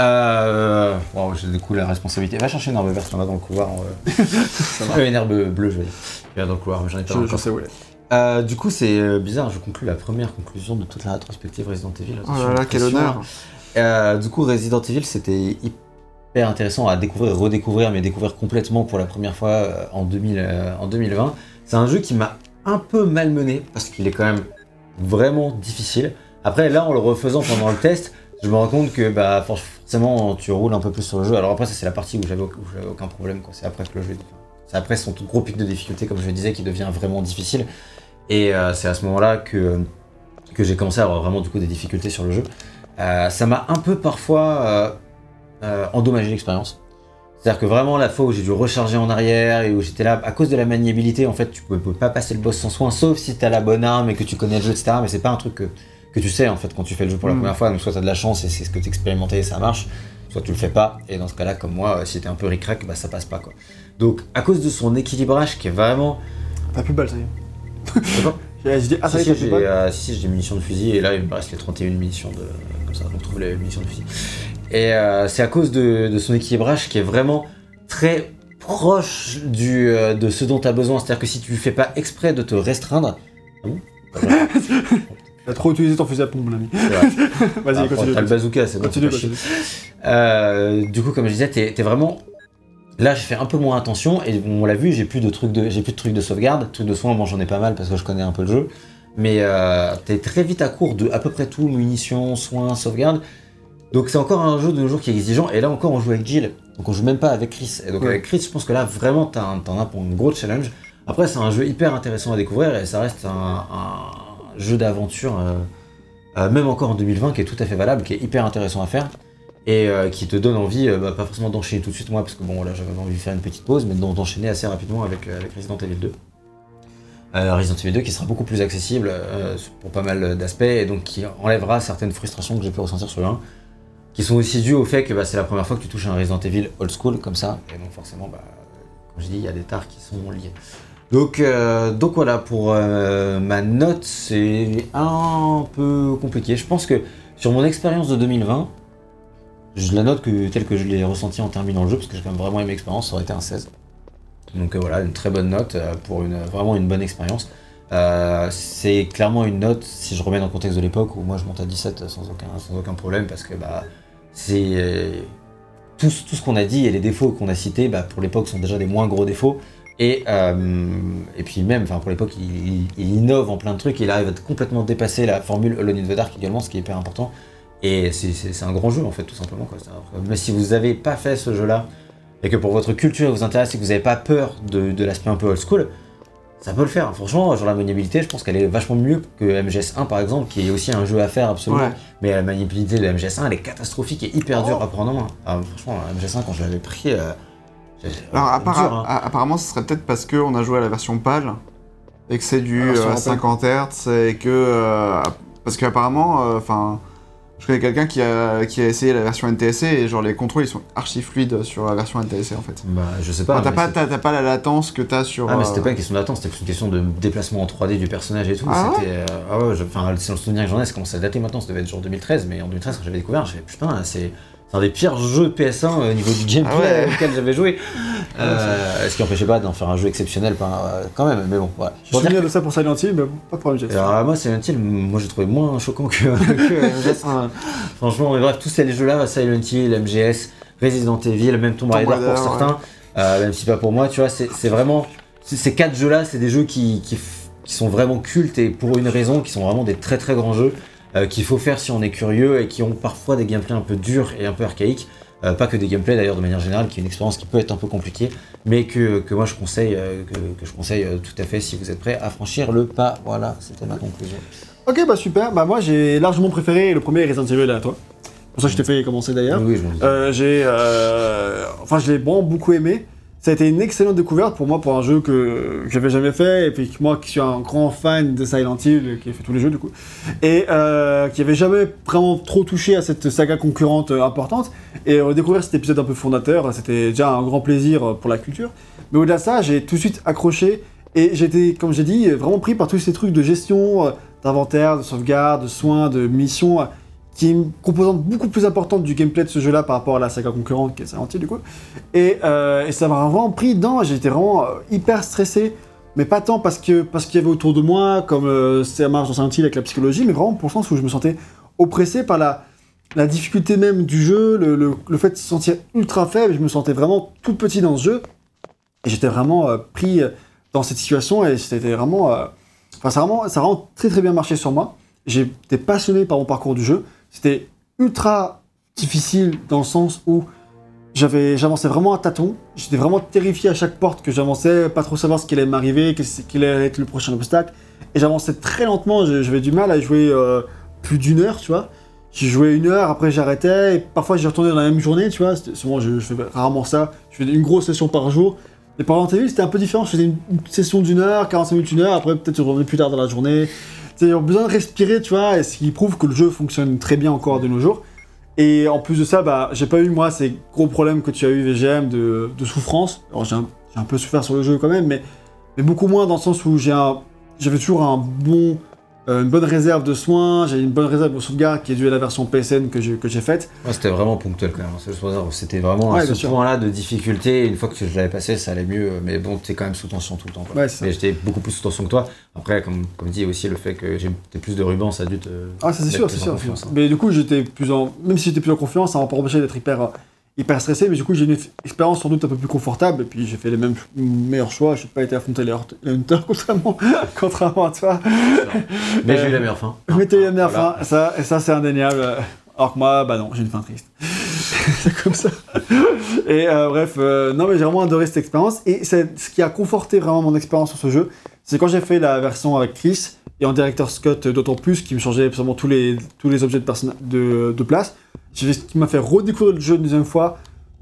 Euh. Wow, j'ai du coup la responsabilité. Va chercher une herbe verte, en a dans le couloir. Euh... une herbe bleue, je dire. Il y a dans le couloir, mais j'en ai pas Je, je sais où elle est. Euh, du coup, c'est euh, bizarre, je conclus la première conclusion de toute la rétrospective Resident Evil. Oh là là, quel honneur. Euh, du coup, Resident Evil, c'était hyper intéressant à découvrir et redécouvrir, mais découvrir complètement pour la première fois en, 2000, en 2020. C'est un jeu qui m'a un peu malmené parce qu'il est quand même vraiment difficile. Après, là, en le refaisant pendant le test, je me rends compte que bah, for- forcément, tu roules un peu plus sur le jeu. Alors après, ça, c'est la partie où j'avais aucun problème. quoi. C'est après que le jeu. C'est après son gros pic de difficulté, comme je le disais, qui devient vraiment difficile. Et euh, c'est à ce moment-là que, j'ai commencé à avoir vraiment du des difficultés sur le jeu. Euh, ça m'a un peu parfois euh, endommagé l'expérience. C'est-à-dire que vraiment la fois où j'ai dû recharger en arrière et où j'étais là, à cause de la maniabilité, en fait, tu peux, peux pas passer le boss sans soin, sauf si t'as la bonne arme et que tu connais le jeu, etc. Mais c'est pas un truc que, que tu sais en fait quand tu fais le jeu pour la Mm. première fois. Donc soit t'as de la chance et c'est ce que t'expérimentais et ça marche, soit tu le fais pas. Et dans ce cas-là, comme moi, euh, si t'es un peu ric-rac, bah ça passe pas quoi. Donc à cause de son équilibrage qui est vraiment. T'as plus de balles, ça y est. J'ai dit, ah, ça si, si, j'ai euh, si, si, j'ai des munitions de fusil et là il me reste les 31 munitions de. Comme ça, on trouve les munitions de fusil. Et euh, c'est à cause de, de son équilibrage qui est vraiment très proche du, euh, de ce dont tu as besoin. C'est-à-dire que si tu fais pas exprès de te restreindre. Ah bon? T'as trop utilisé ton fusil à pompe, mon ami. Vas-y, Ah, continue. T'as le bazooka, c'est bon. Continue. Euh, du coup, comme je disais, t'es vraiment. Là, je fais un peu moins attention et on l'a vu, j'ai plus de trucs de, j'ai plus de trucs de sauvegarde, trucs de soins. Bon, j'en ai pas mal parce que je connais un peu le jeu, mais euh, t'es très vite à court de à peu près tout, munitions, soins, sauvegarde. Donc c'est encore un jeu de nos jours qui est exigeant. Et là encore, on joue avec Jill, donc on joue même pas avec Chris. Et donc Ouais. avec Chris, je pense que là vraiment t'en as pour un gros challenge. Après, c'est un jeu hyper intéressant à découvrir et ça reste un, un jeu d'aventure, euh, euh, même encore en 2020, qui est tout à fait valable, qui est hyper intéressant à faire et euh, qui te donne envie, bah, pas forcément d'enchaîner tout de suite moi, parce que bon là j'avais envie de faire une petite pause, mais d'en- d'enchaîner assez rapidement avec, Resident Evil 2. Euh, Resident Evil 2 qui sera beaucoup plus accessible pour pas mal d'aspects et donc qui enlèvera certaines frustrations que j'ai pu ressentir sur le 1 qui sont aussi dues au fait que bah, c'est la première fois que tu touches un Resident Evil old school comme ça et donc forcément bah, comme je dis il y a des tares qui sont liés. Donc, euh, donc voilà pour euh, ma note c'est un peu compliqué. Je pense que sur mon expérience de 2020 je la note telle que je l'ai ressentie en terminant le jeu parce que j'ai quand même vraiment aimé l'expérience, ça aurait été un 16. Donc euh, voilà, une très bonne note pour vraiment une bonne expérience. C'est clairement une note, si je remets dans le contexte de l'époque, où moi je monte à 17 sans aucun, problème, parce que bah, c'est tout, ce- tout ce qu'on a dit et les défauts qu'on a cités, bah, pour l'époque, sont déjà des moins gros défauts. Et, euh, et puis même, pour l'époque, il, innove en plein de trucs, il arrive à complètement dépasser la formule Alone in the Dark également, ce qui est hyper important. Et c'est- un grand jeu en fait, tout simplement. Quoi. Mais si vous n'avez pas fait ce jeu-là, et que pour votre culture vous intéresse et que vous n'avez pas peur de, de l'aspect un peu old school, ça peut le faire. Franchement, genre la maniabilité, je pense qu'elle est vachement mieux que MGS1 par exemple, qui est aussi un jeu à faire absolument. Ouais. Mais la maniabilité de MGS1, elle est catastrophique et hyper dure à prendre en main. Ah, franchement, MGS1, quand je l'avais pris. euh, Alors, euh, appara- dur, hein. apparemment, ce serait peut-être parce qu'on a joué à la version PAL et que c'est du La version euh, 50 Hz et que. euh, parce qu'apparemment, euh, enfin. je connais quelqu'un qui a, qui a essayé la version NTSC et genre les contrôles ils sont archi fluides sur la version NTSC en fait. Bah, je sais pas. Enfin, t'as pas, t'as- pas la latence que t'as sur. Ah mais c'était pas une question d'attente, c'était plus une question de déplacement en 3D du personnage et tout. Ah c'était, ah ouais, je- enfin c'est le souvenir que j'en ai, ça commence à dater maintenant, ça devait être genre 2013, mais en 2013 quand j'avais découvert, j'ai fait putain c'est un des pires jeux PS1 au niveau du gameplay Ah ouais. auquel j'avais joué. Euh, ce qui n'empêchait pas d'en faire un jeu exceptionnel euh, quand même, mais bon voilà. Je me dire souviens de ça pour Silent Hill, mais pas pour MGS. alors moi, Silent Hill, moi j'ai trouvé moins choquant que, que MGS. hein. Franchement, mais bref, tous ces jeux-là, Silent Hill, MGS, Resident Evil, même Tomb Raider pour certains, euh, même si pas pour moi, tu vois, c'est c'est vraiment. Ces quatre jeux-là, c'est des jeux qui, qui, qui sont vraiment cultes et pour une raison, qui sont vraiment des très très grands jeux euh, qu'il faut faire si on est curieux et qui ont parfois des gameplays un peu durs et un peu archaïques. Euh, pas que des gameplays d'ailleurs de manière générale, qui est une expérience qui peut être un peu compliquée, mais que, que moi je conseille, euh, que, que je conseille tout à fait si vous êtes prêt à franchir le pas. Voilà, c'était ma conclusion. Ok, bah super. Bah moi j'ai largement préféré le premier Resident Evil à toi. C'est pour ça que je t'ai fait commencer d'ailleurs. Oui, je j'ai, enfin, je l'ai beaucoup aimé. Ça a été une excellente découverte pour moi pour un jeu que j'avais jamais fait et puis que moi qui suis un grand fan de Silent Hill, qui a fait tous les jeux du coup, et euh, qui avait jamais vraiment trop touché à cette saga concurrente euh, importante. Et euh, découvrir cet épisode un peu fondateur, c'était déjà un grand plaisir euh, pour la culture. Mais au-delà de ça, j'ai tout de suite accroché et j'étais, comme j'ai dit, vraiment pris par tous ces trucs de gestion, d'inventaire, de sauvegarde, de soins, de missions. Qui est une composante beaucoup plus importante du gameplay de ce jeu-là par rapport à la saga concurrente qui est Silent Hill du coup. Et, euh, ça m'a vraiment pris dedans, j'étais vraiment euh, hyper stressé, mais pas tant parce que parce qu'il y avait autour de moi, comme euh, ça marche dans Silent Hill avec la psychologie, mais vraiment pour le sens où je me sentais oppressé par la, la difficulté même du jeu, le, le- fait de se sentir ultra faible, je me sentais vraiment tout petit dans ce jeu, et j'étais vraiment euh, pris dans cette situation, et c'était vraiment... Enfin, ça ça a vraiment très très bien marché sur moi. J'étais passionné par mon parcours du jeu. C'était ultra difficile dans le sens où j'avais, j'avançais vraiment à tâtons. J'étais vraiment terrifié à chaque porte que j'avançais, pas trop savoir ce qui allait m'arriver, quel allait être le prochain obstacle. Et j'avançais très lentement. J'avais du mal à jouer euh, plus d'une heure, tu vois. J'ai joué une heure, après j'arrêtais, parfois j'y retournais dans la même journée, tu vois. Souvent, je, je fais rarement ça. Je fais une grosse session par jour. Et par Evil, c'était un peu différent. Je faisais une session d'une heure, 45 minutes, une heure, après peut-être je revenais plus tard dans la journée. Ils ont besoin de respirer, tu vois, et ce qui prouve que le jeu fonctionne très bien encore de nos jours. Et en plus de ça, bah, j'ai pas eu, moi, ces gros problèmes que tu as eu, VGM, de, souffrance. Alors, j'ai un, peu souffert sur le jeu quand même, mais, mais beaucoup moins dans le sens où j'ai j'avais toujours un bon, euh, une bonne réserve de soins, j'ai une bonne réserve de sauvegarde qui est due à la version PSN que j'ai que j'ai faite. Ouais, c'était vraiment ponctuel quand même. dire, C'était vraiment Ouais, à ce point-là de difficulté. Une fois que je l'avais passé, ça allait mieux. Mais bon, t'es quand même sous tension tout le temps. quoi. Ouais. Mais j'étais beaucoup plus sous tension que toi. Après, comme, comme dit aussi, le fait que j'ai plus de rubans, ça a dû te. Ah, ça c'est sûr, c'est sûr. hein. Mais du coup, j'étais plus en. Même si j'étais plus en confiance, ça m'a pas empêché d'être hyper, hyper stressé. Mais du coup, j'ai une expérience sans doute un peu plus confortable. Et puis, j'ai fait les mêmes meilleurs choix. J'ai pas été affronter les Hunt- les Hunters, contrairement, contrairement à toi. Mais j'ai eu la meilleure fin. Mais t'as eu la meilleure Voilà. fin. Ça, et ça, c'est indéniable. Alors que moi, bah non, j'ai une fin triste. c'est comme ça. Et euh, bref, euh, non, mais j'ai vraiment adoré cette expérience. Et c'est ce qui a conforté vraiment mon expérience sur ce jeu, c'est quand j'ai fait la version avec Chris et en directeur Scott, d'autant plus, qui me changeait absolument tous les, tous les objets de, place. Fait ce qui m'a fait redécouvrir le jeu une deuxième fois.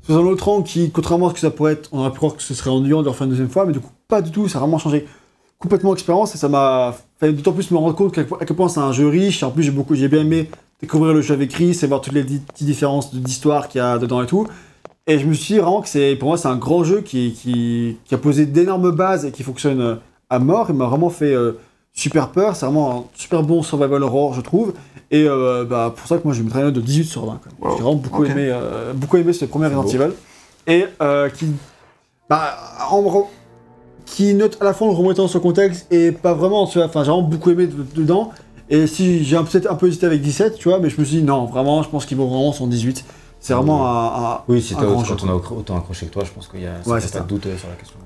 Sous un autre angle qui, contrairement à ce que ça pourrait être, on aurait pu croire que ce serait ennuyant de le refaire une deuxième fois, mais du coup, pas du tout, ça a vraiment changé complètement expérience et ça m'a fait d'autant plus me rendre compte à quel point c'est un jeu riche. En plus, j'ai beaucoup, bien aimé découvrir le jeu avec Chris et voir toutes les petites différences d'histoire qu'il y a dedans et tout. Et je me suis dit vraiment que c'est, pour moi, c'est un grand jeu qui, qui, qui a posé d'énormes bases et qui fonctionne euh, à mort. Il m'a vraiment fait euh, super peur. C'est vraiment un super bon survival horror, je trouve. Et euh, bah, pour ça que moi, je mettrais une note de 18 sur 20. quand même. Wow. J'ai vraiment beaucoup aimé, euh, beaucoup aimé ce premier C'est Resident. Evil. Et euh, qui, bah, en qui note à la fois en le remettant son contexte et pas vraiment, tu vois. Enfin, j'ai vraiment beaucoup aimé de- dedans. Et si j'ai peut-être un peu hésité avec 17, tu vois, mais je me suis dit non, vraiment, je pense qu'il vaut vraiment son 18. C'est vraiment un, un- Oui, si un grand quand on a autant accroché que toi, je pense qu'il y a Ouais, ça c'est pas ça. de doute sur la question.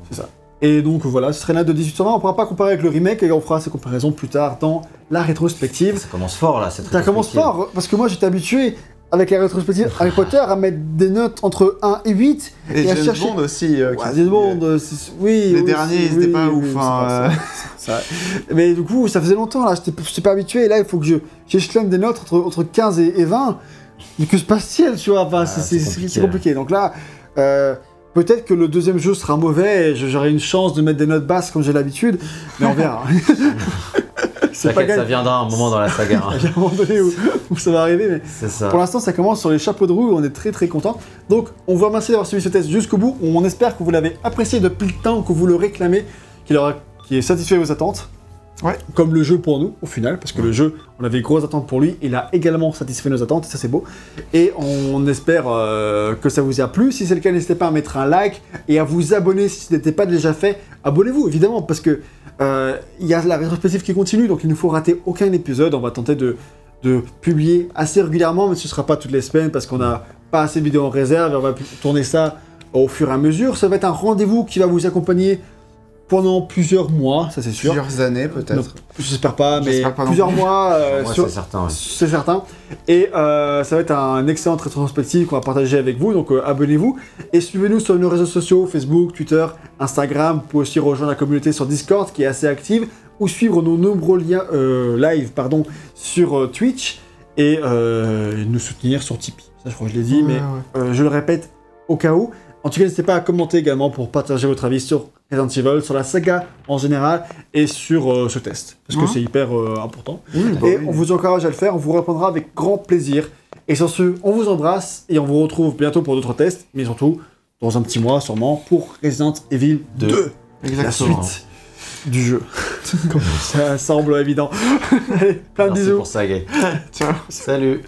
Et donc voilà, ce serait là de 18 sur 20. On pourra pas comparer avec le remake et on fera ces comparaisons plus tard dans la rétrospective. Ça commence fort là, cette Ça commence fort parce que moi j'étais habitué avec la rétrospective Harry Potter à mettre des notes entre 1 et 8. Et, Et à James chercher- Bond aussi. euh, Ouais, qui- James Bond, euh, c'est- oui. Les oui, derniers, ils étaient oui, pas oui, ouf, oui, hein, euh. Mais du coup, ça faisait longtemps là, j'étais pas habitué. Et là, il faut que je j'échelonne des notes entre, entre 15 et, et 20. Mais que se passe-t-il, tu vois? Enfin, Ah, c'est c'est compliqué, c'est compliqué. Donc là, euh, peut-être que le deuxième jeu sera mauvais et j'aurai une chance de mettre des notes basses comme j'ai l'habitude. Mais on verra. c'est pas T'inquiète, ça viendra un moment dans la saga. hein. Il y a un moment donné où, où ça va arriver, mais ça. pour l'instant, ça commence sur les chapeaux de roue, on est très très content. Donc, on vous remercie d'avoir suivi ce test jusqu'au bout. On espère que vous l'avez apprécié depuis le temps que vous le réclamez, qu'il aura, qu'il ait satisfait vos attentes. Ouais. Comme le jeu pour nous, au final, parce que le jeu, on avait grosses attentes pour lui, il a également satisfait nos attentes, et ça c'est beau. Et on espère euh, que ça vous a plu. Si c'est le cas, n'hésitez pas à mettre un like et à vous abonner si ce n'était pas déjà fait. Abonnez-vous, évidemment, parce que euh, il y a la rétrospective qui continue, donc il ne faut rater aucun épisode. On va tenter de, de publier assez régulièrement, mais ce ne sera pas toutes les semaines parce qu'on n'a pas assez de vidéos en réserve et on va tourner ça au fur et à mesure. Ça va être un rendez-vous qui va vous accompagner pendant plusieurs mois, ça c'est sûr. Plusieurs années peut-être. J'espère pas, mais J'espère pas non plusieurs plus. mois euh, c'est certain. ouais. c'est certain. Et euh, ça va être un excellente rétrospective qu'on va partager avec vous, donc euh, abonnez-vous. Et suivez-nous sur nos réseaux sociaux, Facebook, Twitter, Instagram. Vous pouvez aussi rejoindre la communauté sur Discord qui est assez active, ou suivre nos nombreux liens euh, live pardon, sur euh, Twitch et euh, nous soutenir sur Tipeee. Ça, je crois que je l'ai dit, Ouais, mais ouais. euh, je le répète au cas où. En tout cas, n'hésitez pas à commenter également pour partager votre avis sur Resident Evil, sur la saga en général et sur euh, ce test. Parce que Mhm. c'est hyper euh, important. Oui, bah Et oui. on vous encourage à le faire, on vous répondra avec grand plaisir. Et sur ce, on vous embrasse et on vous retrouve bientôt pour d'autres tests, mais surtout dans un petit mois sûrement pour Resident Evil 2, Deux. la suite du jeu. Comme ça semble évident. Allez, plein de Merci bisous. pour ça, Gay. Ciao. Salut.